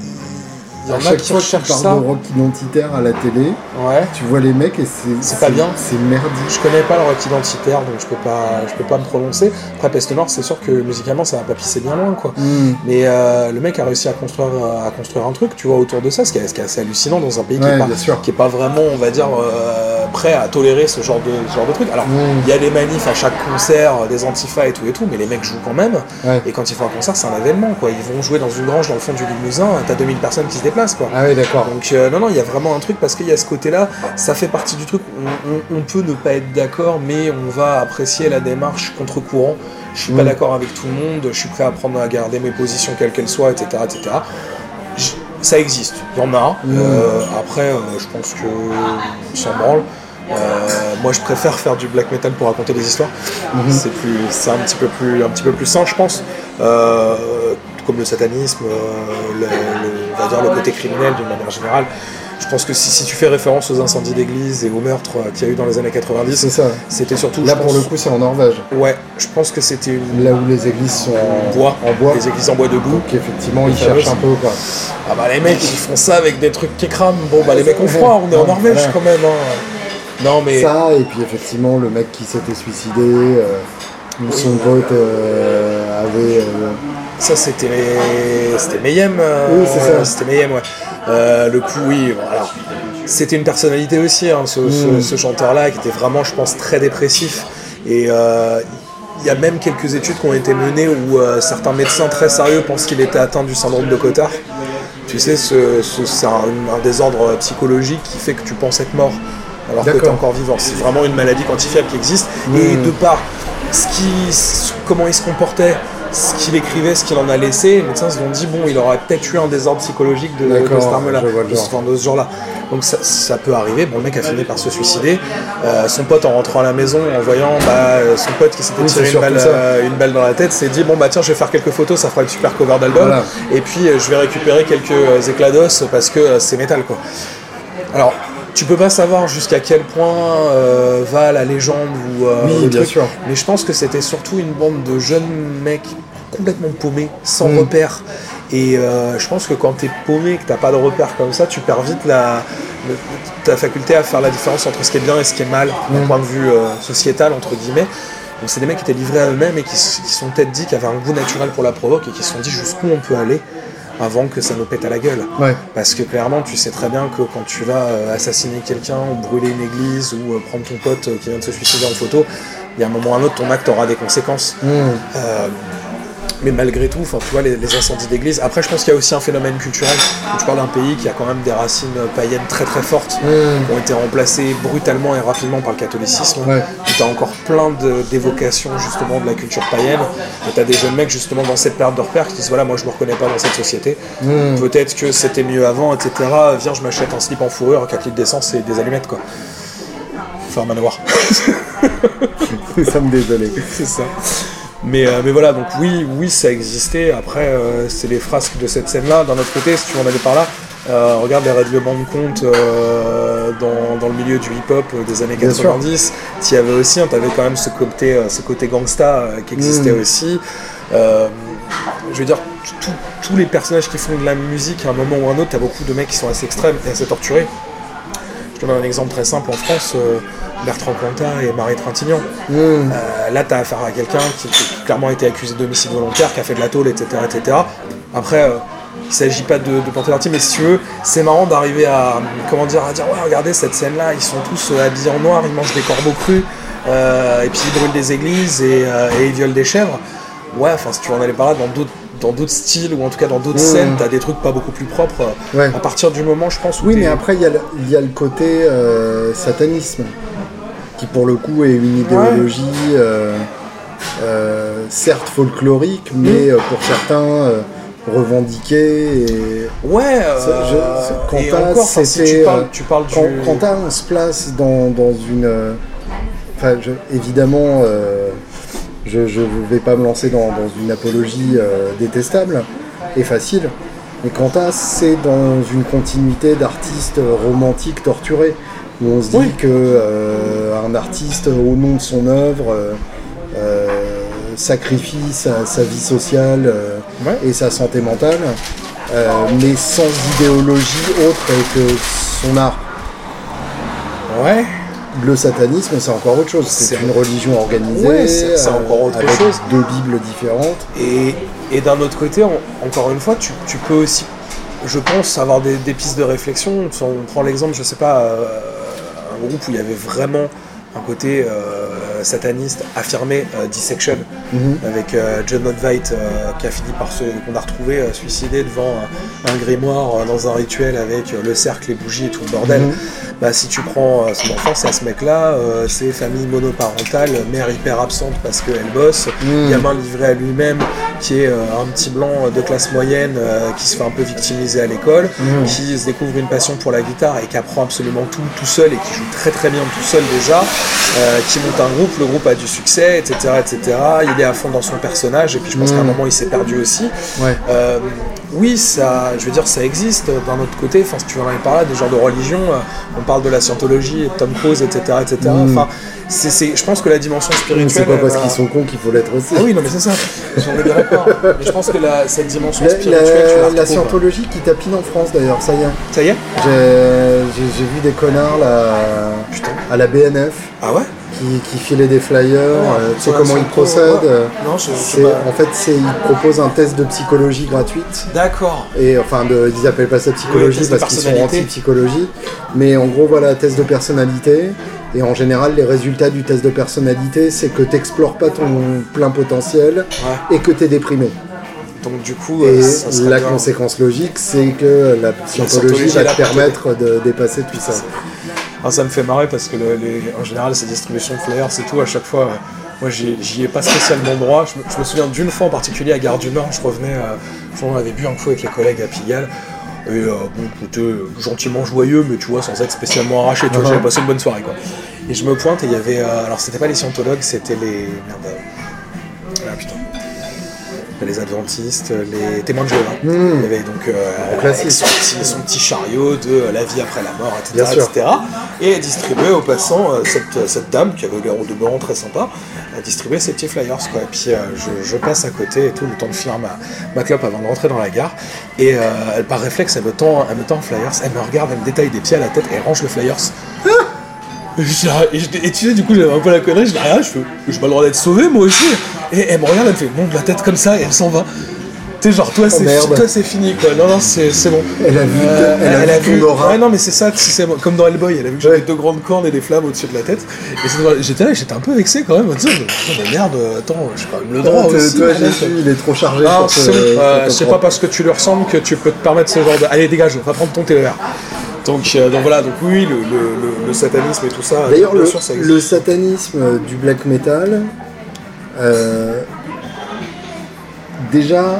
il y en a qui recherchent ça. de rock identitaire à la télé, Ouais. tu vois les mecs et c'est. C'est pas bien. C'est merdique. Je connais pas le rock identitaire, donc je peux pas, je peux pas me prononcer. Après, Peste Noire, c'est sûr que musicalement, ça va pas pisser bien loin, quoi. Hmm. Mais euh, le mec a réussi à construire, à construire un truc, tu vois, autour de ça, ce qui est, ce qui est assez hallucinant dans un pays est pas, qui est pas vraiment, on va dire, euh, prêt à tolérer ce genre de, ce genre de truc. Alors, il y a des manifs à chaque concert, euh, des antifas et tout et tout, mais les mecs jouent quand même. Ouais. Et quand ils font un concert, c'est un événement, quoi. Ils vont jouer dans une grange dans le fond du Limousin, t'as 2000 personnes qui se déplacent, quoi. Ah oui, d'accord. Donc euh, non, non, il y a vraiment un truc parce qu'il y a ce côté-là, ça fait partie du truc, on, on- on peut ne pas être d'accord, mais on va apprécier la démarche contre-courant. Je suis pas Mm. d'accord avec tout le monde, je suis prêt à prendre à garder mes positions quelles qu'elles soient, etc. etc. Ça existe, il y en a. Mm. Euh, après, euh, je pense que s'en branle. Euh, moi, je préfère faire du black metal pour raconter des histoires. Mhm. C'est plus, c'est un petit peu plus, un petit peu plus sain, je pense. Euh, comme le satanisme, euh, le, le- on va dire le côté criminel d'une manière générale. Je pense que si, si tu fais référence aux incendies d'église et aux meurtres qu'il y a eu dans les années C'est 90, ça. c'était surtout. Là, pour le coup, c'est en Norvège. Ouais, je pense que c'était une Là où les églises sont en bois, En bois. les églises en bois debout. Donc, effectivement, ils cherchent un peu, quoi. Ah bah les mecs, ils font ça avec des trucs qui crament. Bon bah les mecs ont froid, on est en Norvège quand même. hein. Non mais Ça, et puis effectivement, le mec qui s'était suicidé, euh, son pote euh, avait. euh, Ça, c'était c'était Mayhem. euh, Oui, c'est ça. C'était Mayhem, ouais. Le coup, oui, voilà. C'était une personnalité aussi, hein, ce, ce- Mm. ce chanteur-là, qui était vraiment, je pense, très dépressif. Et il y a même quelques études qui ont été menées où euh, certains médecins très sérieux pensent qu'il était atteint du syndrome de Cotard. Tu sais, ce, ce- c'est un, un désordre psychologique qui fait que tu penses être mort alors que tu es encore vivant. C'est vraiment une maladie quantifiable qui existe. Et Mm. de par ce qui, comment il se comportait, ce qu'il écrivait, ce qu'il en a laissé, les médecins se sont dit, bon, il aurait peut-être eu un désordre psychologique de, de cette arme-là, de, ce- genre. enfin, de ce genre-là. Donc ça, ça peut arriver. Bon, le mec a fini par se suicider. Euh, son pote, en rentrant à la maison, en voyant bah, euh, son pote qui s'était Oui, tiré une balle, euh, une balle dans la tête, s'est dit, bon, bah tiens, je vais faire quelques photos, ça fera une super cover d'album. Voilà. Et puis, euh, je vais récupérer quelques éclats d'os parce que c'est métal, quoi. Alors, tu peux pas savoir jusqu'à quel point euh, va la légende ou euh, Oui, le bien truc, sûr. mais je pense que c'était surtout une bande de jeunes mecs complètement paumés, sans Mm. repères. Et euh, je pense que quand t'es paumé, que t'as pas de repères comme ça, tu perds vite la, le- ta faculté à faire la différence entre ce qui est bien et ce qui est mal, d'un Mm. point de vue sociétal, entre guillemets. Donc c'est des mecs qui étaient livrés à eux-mêmes et qui se qui sont peut-être dit, qui avaient un goût naturel pour la provoque et qui se sont dit jusqu'où on peut aller avant que ça nous pète à la gueule. Ouais. Parce que clairement, tu sais très bien que quand tu vas euh, assassiner quelqu'un ou brûler une église ou euh, prendre ton pote euh, qui vient de se suicider en photo, il y a un moment ou un autre, ton acte aura des conséquences. Euh, mais malgré tout, enfin, tu vois, les, les incendies d'église. Après, je pense qu'il y a aussi un phénomène culturel. Tu parles d'un pays qui a quand même des racines païennes très très fortes, qui ont été remplacées brutalement et rapidement par le catholicisme. Ouais. Tu as encore plein d'évocations justement de la culture païenne. Et tu as des jeunes mecs justement dans cette période de repère qui disent voilà, moi je me reconnais pas dans cette société. Peut-être que c'était mieux avant, etc. Viens, je m'achète un slip en fourrure, 4 litres d'essence et des allumettes quoi. Enfin, un manoir. ça me désolé. C'est ça. Mais, euh, mais voilà, donc oui, oui, ça existait. Après, euh, c'est les frasques de cette scène-là. D'un autre côté, si tu veux en aller par là, euh, regarde les règlements de compte dans, dans le milieu du hip-hop des années Bien sûr. 90. Tu y avais aussi, tu avais quand même ce côté, ce côté gangsta qui existait Mm. aussi. Je veux dire, tous les personnages qui font de la musique, à un moment ou à un autre, tu as beaucoup de mecs qui sont assez extrêmes et assez torturés. Je te donne un exemple très simple. En France, euh, Bertrand Cantat et Marie Trintignant. Hmm. Euh, là, tu as affaire à quelqu'un qui, qui a clairement été accusé d'homicide volontaire, qui a fait de la tôle, etc. etc. Après, euh, il s'agit pas de, de porter parti, mais si tu veux, c'est marrant d'arriver à, comment dire, à dire ouais, regardez cette scène-là, ils sont tous habillés en noir, ils mangent des corbeaux crus, et puis ils brûlent des églises et, et ils violent des chèvres. Ouais, enfin, si tu veux en aller par là, dans d'autres dans d'autres styles ou en tout cas dans d'autres Mmh. scènes, t'as des trucs pas beaucoup plus propres. Ouais. À partir du moment, je pense, où Oui, mais après, il y, a le- il y a le côté euh, satanisme, qui pour le coup est une idéologie, euh, euh, certes folklorique, mais euh, pour certains revendiquée. Et Ouais, c'était, tu parles, du... quand, quand on se place dans, dans une. Enfin, évidemment, je ne vais pas me lancer dans, dans une apologie euh, détestable et facile. Mais Quentin, c'est dans une continuité d'artistes romantiques torturés, où on se dit Oui. que euh, un artiste, au nom de son œuvre, euh, euh, sacrifie sa, sa vie sociale euh, Ouais. et sa santé mentale, euh, mais sans idéologie autre que son art. Ouais. Le satanisme, c'est encore autre chose. C'est une religion organisée, Ouais, c'est- encore autre avec chose. deux bibles différentes. Et, et d'un autre côté, en- encore une fois, tu, tu peux aussi, je pense, avoir des, des pistes de réflexion. Si on prend l'exemple, je sais pas, euh, un groupe où il y avait vraiment un côté euh, sataniste affirmé, euh, Dissection, Mhm. avec euh, John Otveit euh, qui a fini par se, qu'on a retrouvé suicidé devant un, grimoire dans un rituel avec le cercle, les bougies et tout le bordel. Mhm. Bah, si tu prends euh, son enfance à ce mec-là, euh, c'est famille monoparentale, mère hyper absente parce qu'elle bosse, Mhm. gamin livré à lui-même, qui est euh, un petit blanc de classe moyenne euh, qui se fait un peu victimiser à l'école, Mhm. qui se découvre une passion pour la guitare et qui apprend absolument tout tout seul et qui joue très très bien tout seul déjà, qui monte un groupe, le groupe a du succès, etc., etc. Il est à fond dans son personnage et puis je pense qu'à un Mhm. moment il s'est perdu aussi. Ouais. Oui, ça, je veux dire, ça existe d'un autre côté. Enfin, si tu veux en parler, des genres de religion, euh, on parle de la scientologie, et de Tom Cruise, etc., etc. Mm. Enfin, c'est, c'est- je pense que la dimension spirituelle. C'est pas parce qu'ils sont cons qu'il faut l'être aussi. Ah oui, non, mais c'est ça. J'en ai bien. Mais je pense que la, cette dimension spirituelle, tu la- la, la scientologie qui tapine en France d'ailleurs, ça y est. Ça y est J'ai j'ai- j'ai vu des connards là, Putain. à la BNF Ah ouais qui, qui filaient des flyers. euh, tu sais Ouais, comment ils procèdent ouais. euh, Non, je, je pas. En fait, c'est- ils proposent un test de psychologie gratuite. D'accord. Et enfin, de, ils appellent pas ça psychologie parce qu'ils sont anti-psychologie. Mais en gros, voilà, test de personnalité. Et en général, les résultats du test de personnalité, c'est que t'explores pas ton plein potentiel Ouais. et que t'es déprimé. Donc, du coup, Et euh, ça la bien. conséquence logique, c'est que la scientologie scientologie va te permettre de dépasser tout ça. Ah, ça me fait marrer parce que le- les- en général, ces distributions de flyers, c'est tout. À chaque fois, euh, moi, j'y ai pas spécialement droit. Je me, je me souviens d'une fois en particulier à Gare du Nord. Je revenais, on avait bu un coup avec les collègues à Pigalle. Et euh, bon, écoutez, euh, gentiment joyeux, mais tu vois, sans être spécialement arraché. Tu vois, j'avais passé une bonne soirée, quoi. Et je me pointe et il y avait. euh, alors, c'était pas les scientologues, c'était les. Merde. Ah putain. Les adventistes, les témoins de Jéhovah. Hmm. Il y avait donc euh, avec son, petit, son petit chariot de euh, la vie après la mort, etc. Et elle distribuait aux passants, euh, cette, cette dame qui avait l'air au demeurant très sympa, elle distribuait ses petits flyers. Quoi. Et puis euh, je, je passe à côté et tout, le temps de finir ma, ma clope avant de rentrer dans la gare. Et euh, elle, par réflexe, elle me, tend, elle me tend un flyers, elle me regarde, elle me détaille des pieds à la tête et elle range le flyers. Et, je- et je- et tu sais, du coup, j'avais un peu la connerie, je dis rien, je fais, j'ai pas le droit d'être sauvé, moi aussi. Et elle me regarde, elle me fait, monte la tête comme ça, et elle s'en va. Tu sais, genre, toi, c'est merde. toi, c'est fini, quoi. Non, non, c'est c'est bon. Elle a vu, Euh, elle a vu ton aura. Ouais, non, mais c'est ça, sais, comme dans Hellboy, elle a vu que j'avais deux grandes cornes et des flammes au-dessus de la tête. Et j'étais là, j'étais un peu vexé quand même, en disant, mais, merde, attends, j'ai quand même le droit Toi, aussi. toi, merde. Jésus, il est trop chargé Non, te- c'est Euh, pas parce que tu lui ressembles que tu peux te permettre ce genre de. Allez, dégage, va prendre ton TER. Donc, euh, donc voilà, donc oui, le, le- satanisme et tout ça. D'ailleurs, bien le, sûr, ça existe. le satanisme du black metal, euh, déjà,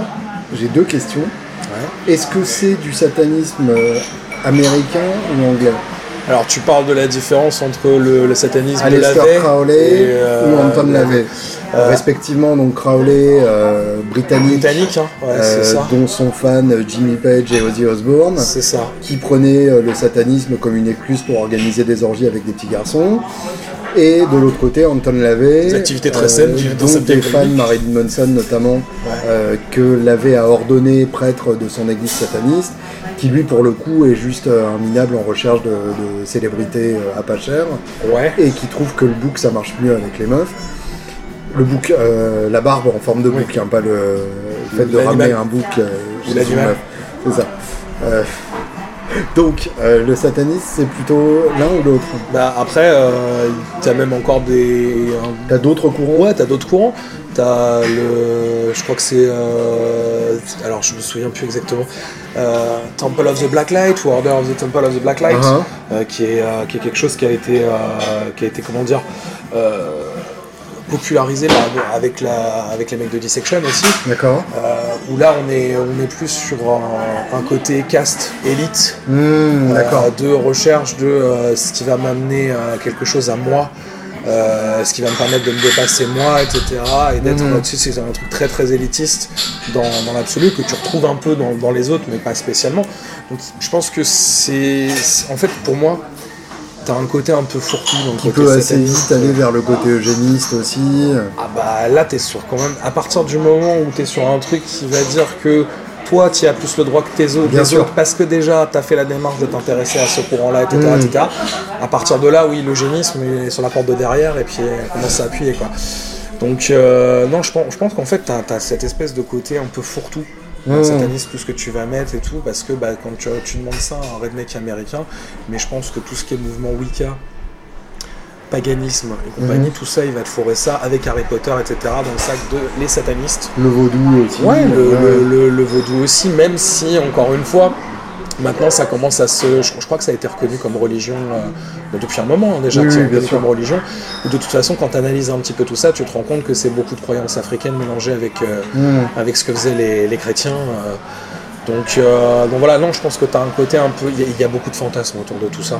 j'ai deux questions. Ouais. Est-ce que c'est du satanisme euh, américain ou anglais? Alors, tu parles de la différence entre le, le satanisme de Aleister Lavey Crowley et, euh, ou Anton LaVey euh, Respectivement, donc Crowley, euh, britannique, britannique, hein. Ouais, c'est ça. dont sont fans Jimmy Page et Ozzy Osbourne, ça. qui prenaient le satanisme comme une excuse pour organiser des orgies avec des petits garçons. Et de l'autre côté, Anton LaVey, Des activités très saines, dont des fans. Marilyn Manson notamment, que LaVey a ordonné prêtre de son église sataniste, qui lui pour le coup est juste euh, un minable en recherche de, de célébrité euh, à pas cher, Ouais. et qui trouve que le bouc ça marche mieux avec les meufs. Le bouc, euh, la barbe en forme de Oui. bouc, hein, pas le, le fait de ramener un bouc euh, Ou chez l'animal. une meuf. C'est ça. Euh, donc, euh, le satanisme, c'est plutôt l'un ou l'autre? Bah, après, euh, t'as même encore des. un- T'as d'autres courants? Ouais, t'as d'autres courants. T'as le. Je crois que c'est. euh, alors, je me souviens plus exactement. Euh, Temple of the Black Light ou Order of the Temple of the Black Light, Uh-huh. euh, qui, est, euh, qui est quelque chose qui a été. euh, qui a été, comment dire. euh, popularisé par- avec, la, avec les mecs de Dissection aussi. D'accord. Euh, où là, on est, on est plus sur un, un côté caste élite. Hmm, D'accord. Euh, de recherche de euh, ce qui va m'amener quelque chose à moi, euh, ce qui va me permettre de me dépasser moi, etc. Et d'être tu sais, c'est un truc très très élitiste dans, dans l'absolu que tu retrouves un peu dans, dans les autres, mais pas spécialement. Donc je pense que c'est- en fait pour moi, t'as un côté un peu le Qui peut assez vite aller vers le côté eugéniste aussi. Ah bah là t'es sur quand même à partir du moment où t'es sur un truc qui va dire que toi tu as plus le droit que tes autres, Bien les sûr. autres parce que déjà t'as fait la démarche de t'intéresser à ce courant-là, etc., Mm. etc. À partir de là, oui, l'eugénisme est sur la porte de derrière et puis euh, commence à appuyer quoi. Donc euh, non, je pense, je pense qu'en fait t'as as cette espèce de côté un peu fourre-tout. Mm. sataniste, tout ce que tu vas mettre et tout, parce que bah, quand tu, tu demandes ça à un redneck américain, mais je pense que tout ce qui est mouvement Wicca, paganisme et compagnie, Mhm. tout ça, il va te fourrer ça avec Harry Potter, etc., dans le sac de les satanistes. Le vaudou aussi. Ouais, le, Ouais. le- le- le vaudou aussi, même si, encore une fois, maintenant ça commence à se. Je, je crois que ça a été reconnu comme religion euh, depuis un moment hein, déjà, Oui, oui, bien sûr. comme religion. De toute façon, quand tu analyses un petit peu tout ça, tu te rends compte que c'est beaucoup de croyances africaines mélangées avec, euh, Mm. avec ce que faisaient les, les chrétiens. euh. donc, donc voilà, non, je pense que tu as un côté un peu. Il y, a- il y a beaucoup de fantasmes autour de tout ça.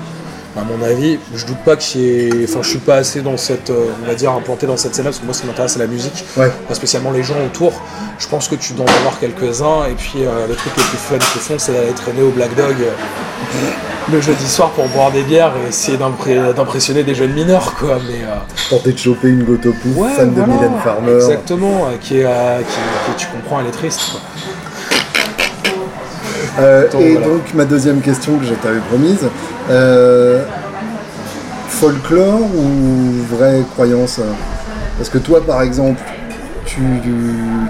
À mon avis, je doute pas y ait. Enfin, je suis pas assez dans cette. euh, on va dire, implanté dans cette scène-là, parce que moi, ce qui m'intéresse, c'est la musique Ouais. pas spécialement les gens autour. Je pense que tu dois en avoir quelques-uns, et puis euh, le truc le plus fun qu'ils font, c'est d'aller traîner au Black Dog euh, le jeudi soir pour boire des bières et essayer d'impressionner des jeunes mineurs, quoi. Mais euh, Tenter de choper une Gotopouf, ouais, fan de Mylène Farmer. Exactement, qui est, qui, qui, tu comprends, elle est triste. Quoi. Donc, et voilà. donc ma deuxième question que je t'avais promise, euh, folklore ou vraie croyance Parce que toi par exemple, tu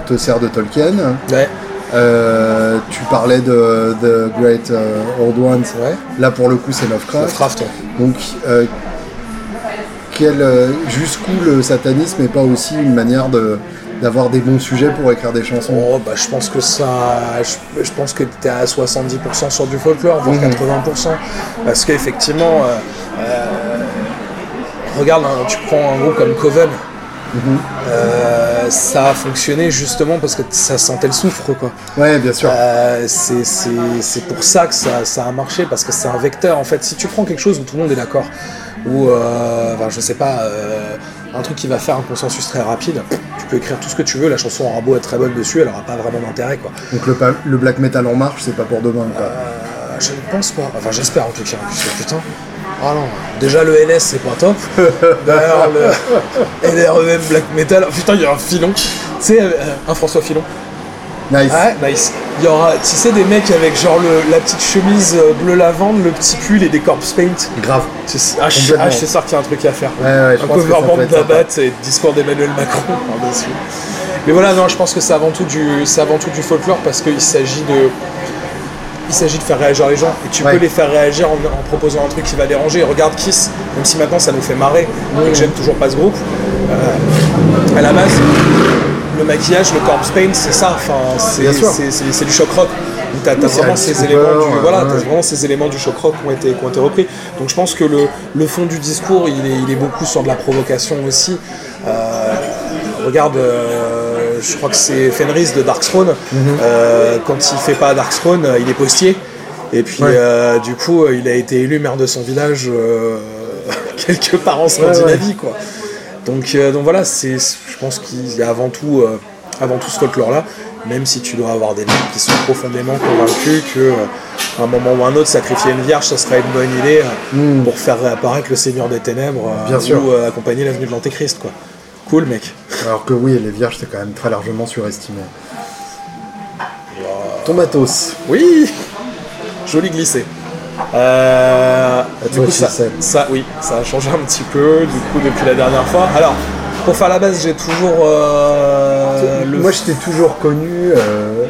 te sers de Tolkien, Ouais, euh, tu parlais de The Great euh, Old Ones, ouais. là pour le coup c'est Lovecraft. Lovecraft, ouais. Donc euh, quel, jusqu'où le satanisme n'est pas aussi une manière de d'avoir des bons sujets pour écrire des chansons Oh, bah, je pense que ça. Je, je pense que tu es à 70% sur du folklore, voire Mhm. 80%. Parce qu'effectivement, euh, euh, regarde, hein, tu prends un groupe comme Coven. Mhm. euh, ça a fonctionné justement parce que ça sentait le soufre quoi. Ouais, bien sûr. Euh, c'est- pour ça que ça, ça a marché parce que c'est un vecteur en fait. Si tu prends quelque chose où tout le monde est d'accord, ou euh, enfin, je sais pas, un truc qui va faire un consensus très rapide, tu peux écrire tout ce que tu veux, la chanson aura beau être très bonne dessus, elle aura pas vraiment d'intérêt quoi. Donc le, le black metal en marche, c'est pas pour demain. Quoi. Euh, je ne pense pas, enfin j'espère en tout cas, putain. Ah non, déjà le NS c'est pas top. D'ailleurs le LREM Black Metal, oh, putain il y a un filon. Tu sais, euh, un François Filon. Nice. Ouais, nice. Il y aura, tu sais, des mecs avec genre le- la petite chemise euh, bleu lavande, le petit pull et des corpse paint. Grave. C'est- Ah, je ah, je sais qu'il y a un truc à faire. Ouais, ouais, un coverband. Babat et discours d'Emmanuel Macron par-dessus. Mais voilà, non, je pense que c'est avant tout du, c'est avant tout du folklore parce qu'il s'agit de, il s'agit de faire réagir les gens et tu Ouais. peux les faire réagir en, en proposant un truc qui va déranger. Regarde Kiss, même si maintenant ça nous fait marrer et que j'aime toujours pas ce groupe. euh, à la base, le maquillage, le corpse paint, c'est ça. Enfin, c'est, du choc rock. Donc t'as, c'est vraiment ces éléments du, voilà, t'as vraiment ces éléments du choc rock qui ont été, qui ont été repris. Donc je pense que le, le fond du discours, il est, il est beaucoup sur de la provocation aussi. Euh, regarde, euh, je crois que c'est Fenris de Darkthrone. Mhm. Euh, quand il fait pas Darkthrone, euh, il est postier. Et puis Ouais. euh, du coup, il a été élu maire de son village euh, quelque part en Scandinavie, quoi. Donc, euh, donc voilà, c'est, je pense qu'il y a avant tout, euh, avant tout ce folklore-là, même si tu dois avoir des mecs qui sont profondément convaincus que euh, à un moment ou un autre, sacrifier une vierge, ça serait une bonne idée euh, pour faire réapparaître le Seigneur des Ténèbres. Bien sûr. ou accompagner l'avenue de l'Antéchrist, quoi. Cool, mec. Alors que oui, les vierges, c'est quand même très largement surestimé. Ton matos. Oui Joli glissé. Euh, du coup, ça, ça, oui, ça a changé un petit peu du coup depuis la dernière fois. Alors, pour faire la base, j'ai toujours euh, le Moi, je t'ai toujours connu euh,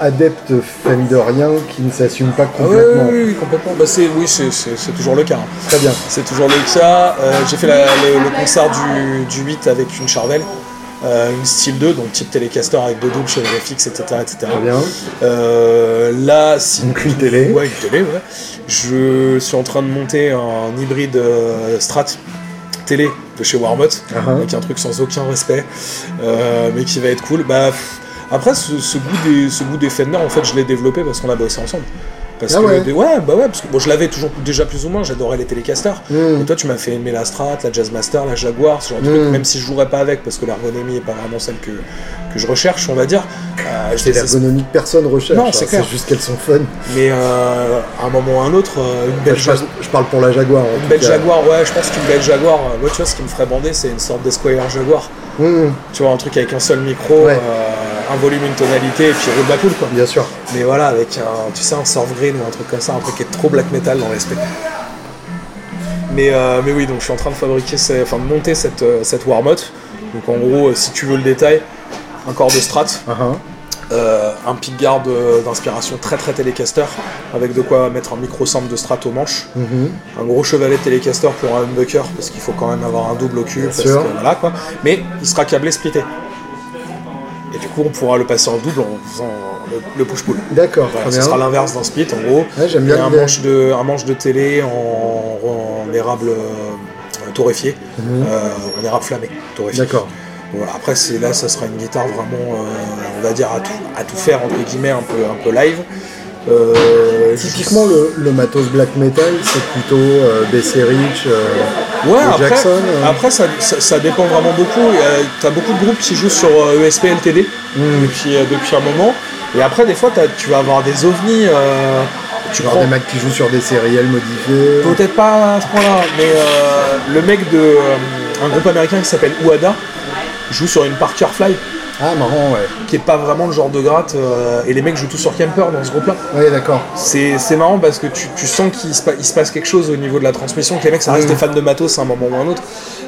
adepte fendorien qui ne s'assume pas Ah oui, complètement. oui, oui, complètement. Bah, c'est, oui, c'est, toujours le cas. hein. Très bien. C'est toujours le cas. Euh, j'ai fait la- le, le concert du, du 8 avec une Charvel, euh, une style 2, donc type télécaster avec deux doubles chez FX, etc. etc. Très bien. Euh, là, si Donc une télé. Ouais, une télé, ouais. Je suis en train de monter un hybride euh, Strat télé de chez Warmot, Uh-huh. avec un truc sans aucun respect, euh, mais qui va être cool. Bah, après, ce, ce goût des, ce goût des Fender, en fait, je l'ai développé parce qu'on a bossé ensemble. Parce Ah que ouais. bah ouais, parce que bon, je l'avais toujours déjà plus ou moins, j'adorais les télécasters. Mm. Et toi, tu m'as fait aimer la Strat, la Jazzmaster, la Jaguar, ce genre de Mm. truc, même si je jouerais pas avec parce que l'ergonomie est pas vraiment celle que, que je recherche, on va dire. Euh, C'est l'ergonomie que personne recherche. Non, hein, c'est juste qu'elles sont fun. Mais euh, à un moment ou à un autre, euh, une Enfin, belle Jaguar. je parle pour la Jaguar. en Une belle cas. Jaguar, ouais, je pense qu'une belle Jaguar, euh, moi tu vois, ce qui me ferait bander, c'est une sorte d'Esquire Jaguar. Mm, Tu vois, un truc avec un seul micro, Ouais. euh, un volume, une tonalité, et puis roule ma poule, quoi. bien sûr. Mais voilà, avec un, tu sais, un surf green ou un truc comme ça, un truc qui est trop black metal dans l'aspect. Mais, euh, mais oui, donc je suis en train de fabriquer, ces- enfin de monter cette, euh, cette Warmot. Donc en gros, euh, si tu veux le détail, un corps de strat, euh, un pickguard euh, d'inspiration très très télécaster, avec de quoi mettre un micro sample de strat au manche, Mhm. un gros chevalet télécaster pour un humbucker, parce qu'il faut quand même avoir un double au cul, parce que voilà quoi. Mais il sera câblé splitté. Et du coup, on pourra le passer en double en faisant le, le push-pull. D'accord, Voilà, ce bien. sera l'inverse d'un split en gros. Ouais, j'aime Il y bien a un manche, de, un manche de télé en, en érable euh, torréfié, Mhm. euh, en érable flammé, torréfié. D'accord. Voilà, après, c'est là, ça sera une guitare vraiment, euh, on va dire, à tout, à tout faire, entre guillemets, un peu, un peu live. Euh, Typiquement, le, le matos black metal, c'est plutôt euh, BC Rich. euh, Ouais, après, Jackson, après ça, ça- ça dépend vraiment beaucoup. Tu as beaucoup de groupes qui jouent sur ESP LTD Mm. depuis, depuis un moment. Et après, des fois, t'as- tu vas avoir des ovnis. tu genre prends des mecs qui jouent sur des sériels modifiés. peut-être pas à ce point-là, mais euh, le mec de un groupe américain qui s'appelle Uada joue sur une Parker Fly, Ah, marrant, ouais. qui est pas vraiment le genre de gratte. euh, et les mecs jouent tous sur Camper dans ce groupe-là. Ouais, d'accord. C'est c'est marrant parce que tu, tu sens qu'il se, pa- il se passe quelque chose au niveau de la transmission, que les mecs ça reste des fans de matos à un moment ou un autre.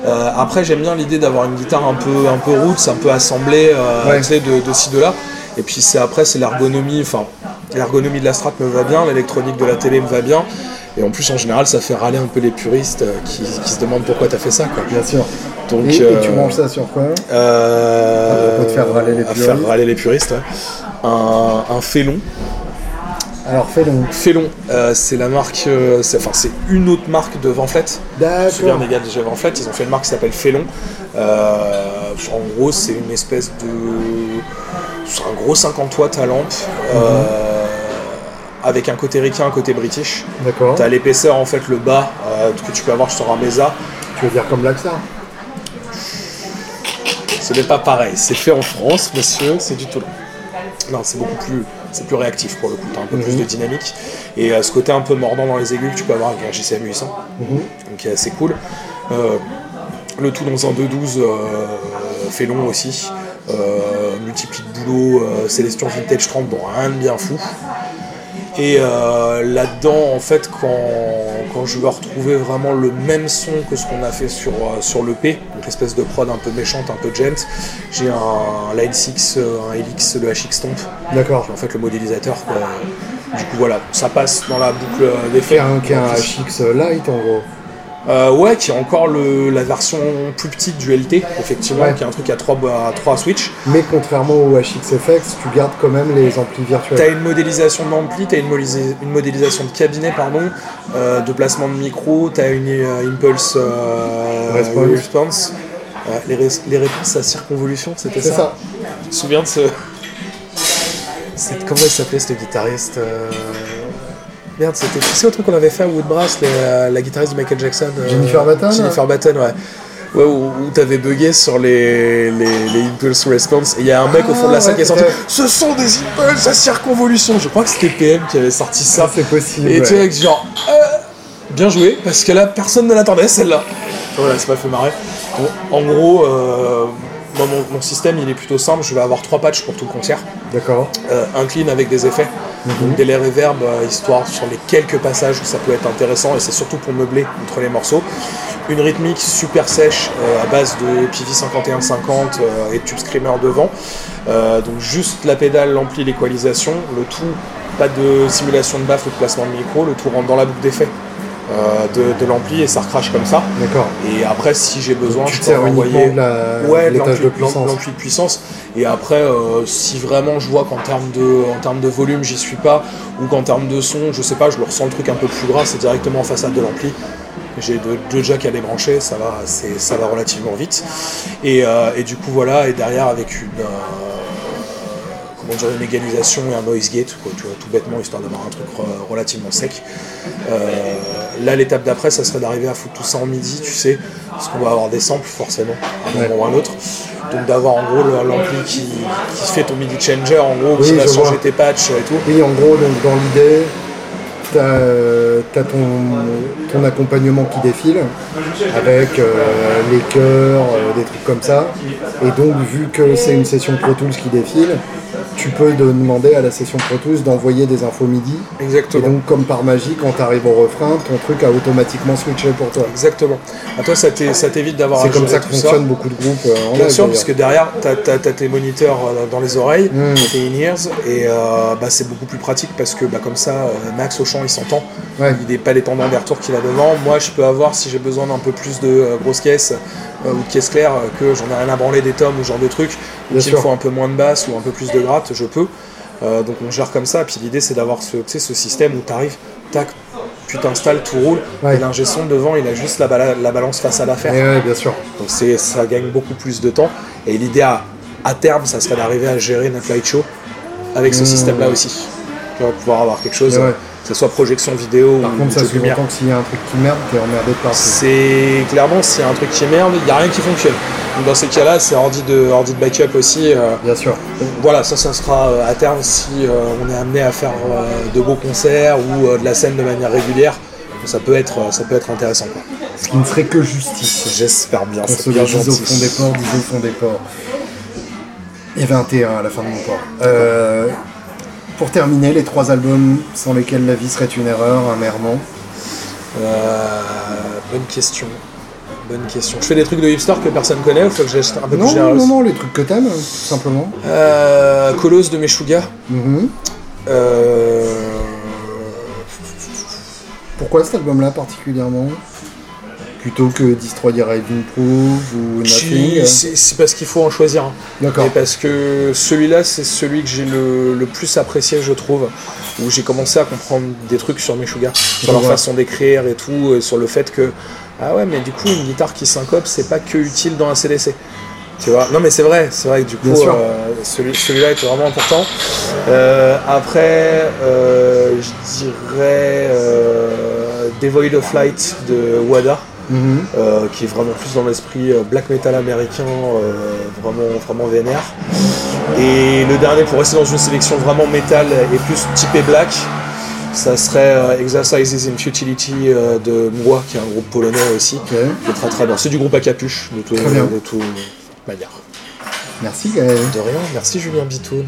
Euh, après j'aime bien l'idée d'avoir une guitare un peu, un peu roots, un peu assemblée, euh, Ouais. tu sais, de, de ci, de là. Et puis c'est après c'est l'ergonomie, enfin l'ergonomie de la strat me va bien, l'électronique de la télé me va bien. Et en plus en général ça fait râler un peu les puristes euh, qui, qui se demandent pourquoi t'as fait ça quoi. Bien sûr. Donc, Et, et euh, tu manges ça sur quoi euh, À propos de faire râler les puristes. faire râler les puristes, ouais. Un, un félon, Alors, donc. Félon, euh, c'est la marque, euh, c'est enfin c'est une autre marque de souviens D'accord. Vanflet, ils ont fait une marque qui s'appelle Félon. Euh, en gros, c'est une espèce de, c'est un gros 50 watts à lampe euh, avec un côté ricain, un côté british. D'accord. T'as l'épaisseur en fait le bas que tu peux avoir sur un Mesa. Tu veux dire comme Laxar Ce n'est pas pareil, c'est fait en France, monsieur, c'est du Toulon. Non, c'est beaucoup plus, c'est plus réactif pour le coup, t'as un peu plus Mhm. de dynamique. Et euh, ce côté un peu mordant dans les aigus que tu peux avoir avec un GCM 800, Mhm. donc qui est assez cool. Euh, le tout dans un 2.12 euh, félon aussi. Euh, multiplie de boulot, Célestion Vintage 30, bon rien de bien fou. Et euh, là-dedans, en fait, quand, quand je veux retrouver vraiment le même son que ce qu'on a fait sur, euh, sur l'EP, donc espèce de prod un peu méchante, un peu gent, j'ai un Line 6, euh, un Helix, le HX Stomp, D'accord. en fait le modélisateur. quoi. Du coup, voilà, ça passe dans la boucle euh, Qui d'effet. est un, un HX Light en gros. Euh, ouais, qui est encore le, la version plus petite du LT, effectivement, Ouais. qui est un truc à 3, à 3 switches. Mais contrairement au HXFX, tu gardes quand même les amplis virtuels. T'as une modélisation d'ampli, t'as une, modélisa- une modélisation de cabinet, pardon, euh, de placement de micro, t'as une euh, impulse Response. response. Les, réponses à circonvolution, c'était ça, ça. Je me souviens de ce. Comment il s'appelait ce guitariste euh, Merde, c'était. Sais, au truc qu'on avait fait à Woodbrass, la, la guitariste de Michael Jackson euh, Jennifer Batten, Jennifer Batten, ouais. Ouais, où, où t'avais bugué sur les, les, les impulse response. Et il y a un mec au fond de la Ah, salle qui est sorti. Ce sont des impulses à circonvolution. Je crois que c'était PM qui avait sorti ça. C'est possible. Et tu avec genre, euh, bien joué, parce que là, personne ne l'attendait, celle-là. Voilà, c'est pas fait marrer. Bon, en gros, euh, moi, mon, mon système, il est plutôt simple. Je vais avoir trois patchs pour tout le concert. D'accord. Euh, un clean avec des effets, donc des reverb, euh, histoire sur les quelques passages où ça peut être intéressant, et c'est surtout pour meubler entre les morceaux. Une rythmique super sèche euh, à base de PV 5150 euh, et tube screamer devant. Euh, donc juste la pédale, l'ampli, l'équalisation, le tout, pas de simulation de baffle ou de placement de micro, le tout rentre dans la boucle d'effet euh, de, de l'ampli et ça recrache comme ça. D'accord. Et après, si j'ai besoin, je peux envoyer de la- ouais, l'étage l'ampli- de puissance. l'ampli de puissance. Et après, euh, si vraiment je vois qu'en termes de, en termes de volume, j'y suis pas, ou qu'en termes de son, je sais pas, je le ressens le truc un peu plus gras, c'est directement en façade de l'ampli. J'ai deux, deux jacks à débrancher, ça va, c'est, ça va relativement vite. Et, euh, et du coup, voilà, et derrière avec une. comment dire, une égalisation et un noise gate, quoi, tu vois, tout bêtement, histoire d'avoir un truc re- relativement sec. Euh, là, l'étape d'après, ça serait d'arriver à foutre tout ça en midi, tu sais, parce qu'on va avoir des samples forcément, à un Ouais. moment ou à un autre. Donc d'avoir en gros l'ampli qui, qui fait ton midi changer, en gros, Oui, qui va changer vois. tes patchs et tout. Oui, en gros, donc dans l'idée, t'as as ton, ton accompagnement qui défile avec euh, les chœurs, euh, des trucs comme ça. Et donc, vu que c'est une session Pro Tools qui défile, tu peux demander à la session Pro Tools d'envoyer des infos MIDI. Et Exactement. donc, comme par magie, quand tu arrives au refrain, ton truc a automatiquement switché pour toi. Exactement. À toi, ça t'é- ça t'évite d'avoir C'est comme ça que fonctionnent beaucoup de groupes euh, en Bien live, sûr, parce que derrière, tu as, tes moniteurs euh, dans les oreilles, Mm. tes in-ears, et euh, bah, c'est beaucoup plus pratique parce que bah, comme ça, Max au chant, il s'entend. Ouais. Il n'est pas dépendant des retours qu'il a devant. Moi, je peux avoir, si j'ai besoin d'un peu plus de grosses caisses euh, ou de caisses claires, euh, que j'en ai rien à branler des tomes ou ce genre de trucs, ou qu'il me faut un peu moins de basse ou un peu plus de gratte, je peux. Euh, donc on gère comme ça. Puis l'idée, c'est d'avoir ce, ce système où tu arrives, tac, tu t'installes, tout roule, Ouais. et l'ingé son devant, il a juste la, bala- la balance face à l'affaire. Et ouais, bien sûr. Donc ça gagne beaucoup plus de temps. Et l'idée à, à terme, ça serait d'arriver à gérer notre light show avec ce Mmh. système-là aussi. Tu vas pouvoir avoir quelque chose, ouais. que ce soit projection vidéo Par ou contre, ça de lumière. que s'il y a un truc qui merde, t'es emmerdé de partout. C'est clairement s'il y a un truc qui merde, il n'y a rien qui fonctionne. Donc dans ces cas-là, c'est ordi de, ordi de backup aussi. euh, Bien sûr. voilà, ça, ça sera euh, à terme si euh, on est amené à faire euh, de beaux concerts ou de la scène de manière régulière. Ça peut être, ça peut être intéressant. Quoi. Ce qui ne serait que justice. J'espère bien, On c'est se bien dise au gentil. fond des ports, au fond des ports. Il y avait un T1 à la fin de mon port. Euh, pour terminer, les trois albums sans lesquels la vie serait une erreur, un errement. Euh, bonne question. Bonne question. Je fais des trucs de hipster que personne connaît ou faut que j'achète un peu plus Non, général non, non, les trucs que t'aimes, tout simplement. Euh, Colosse de Meshuga. Mhm. Euh, Pourquoi cet album-là particulièrement? Plutôt que Destroy Raven Proof ou Nothing si- c'est parce qu'il faut en choisir un. D'accord. Et parce que celui-là, c'est celui que j'ai le, le plus apprécié, je trouve. Où j'ai commencé à comprendre des trucs sur Meshuga, sur leur façon d'écrire et tout, et sur le fait que, ah ouais, mais du coup, une guitare qui syncope, c'est pas que utile dans un CDC. Tu vois? Non, mais c'est vrai, c'est vrai que du coup, euh, celui, celui-là était vraiment important. Euh, après, euh, je dirais euh, Devoid of Light de Wada. Mhm. euh, qui est vraiment plus dans l'esprit euh, black metal américain, euh, vraiment, vraiment vénère. Et le dernier, pour rester dans une sélection vraiment métal et plus typé black, ça serait euh, Exercises in Futility euh, de Mwa, qui est un groupe polonais aussi, qui est très très bien. C'est du groupe à capuche, de tout, Très bien. de tout manière. Merci Gaël. De rien, merci Julien Bitoun.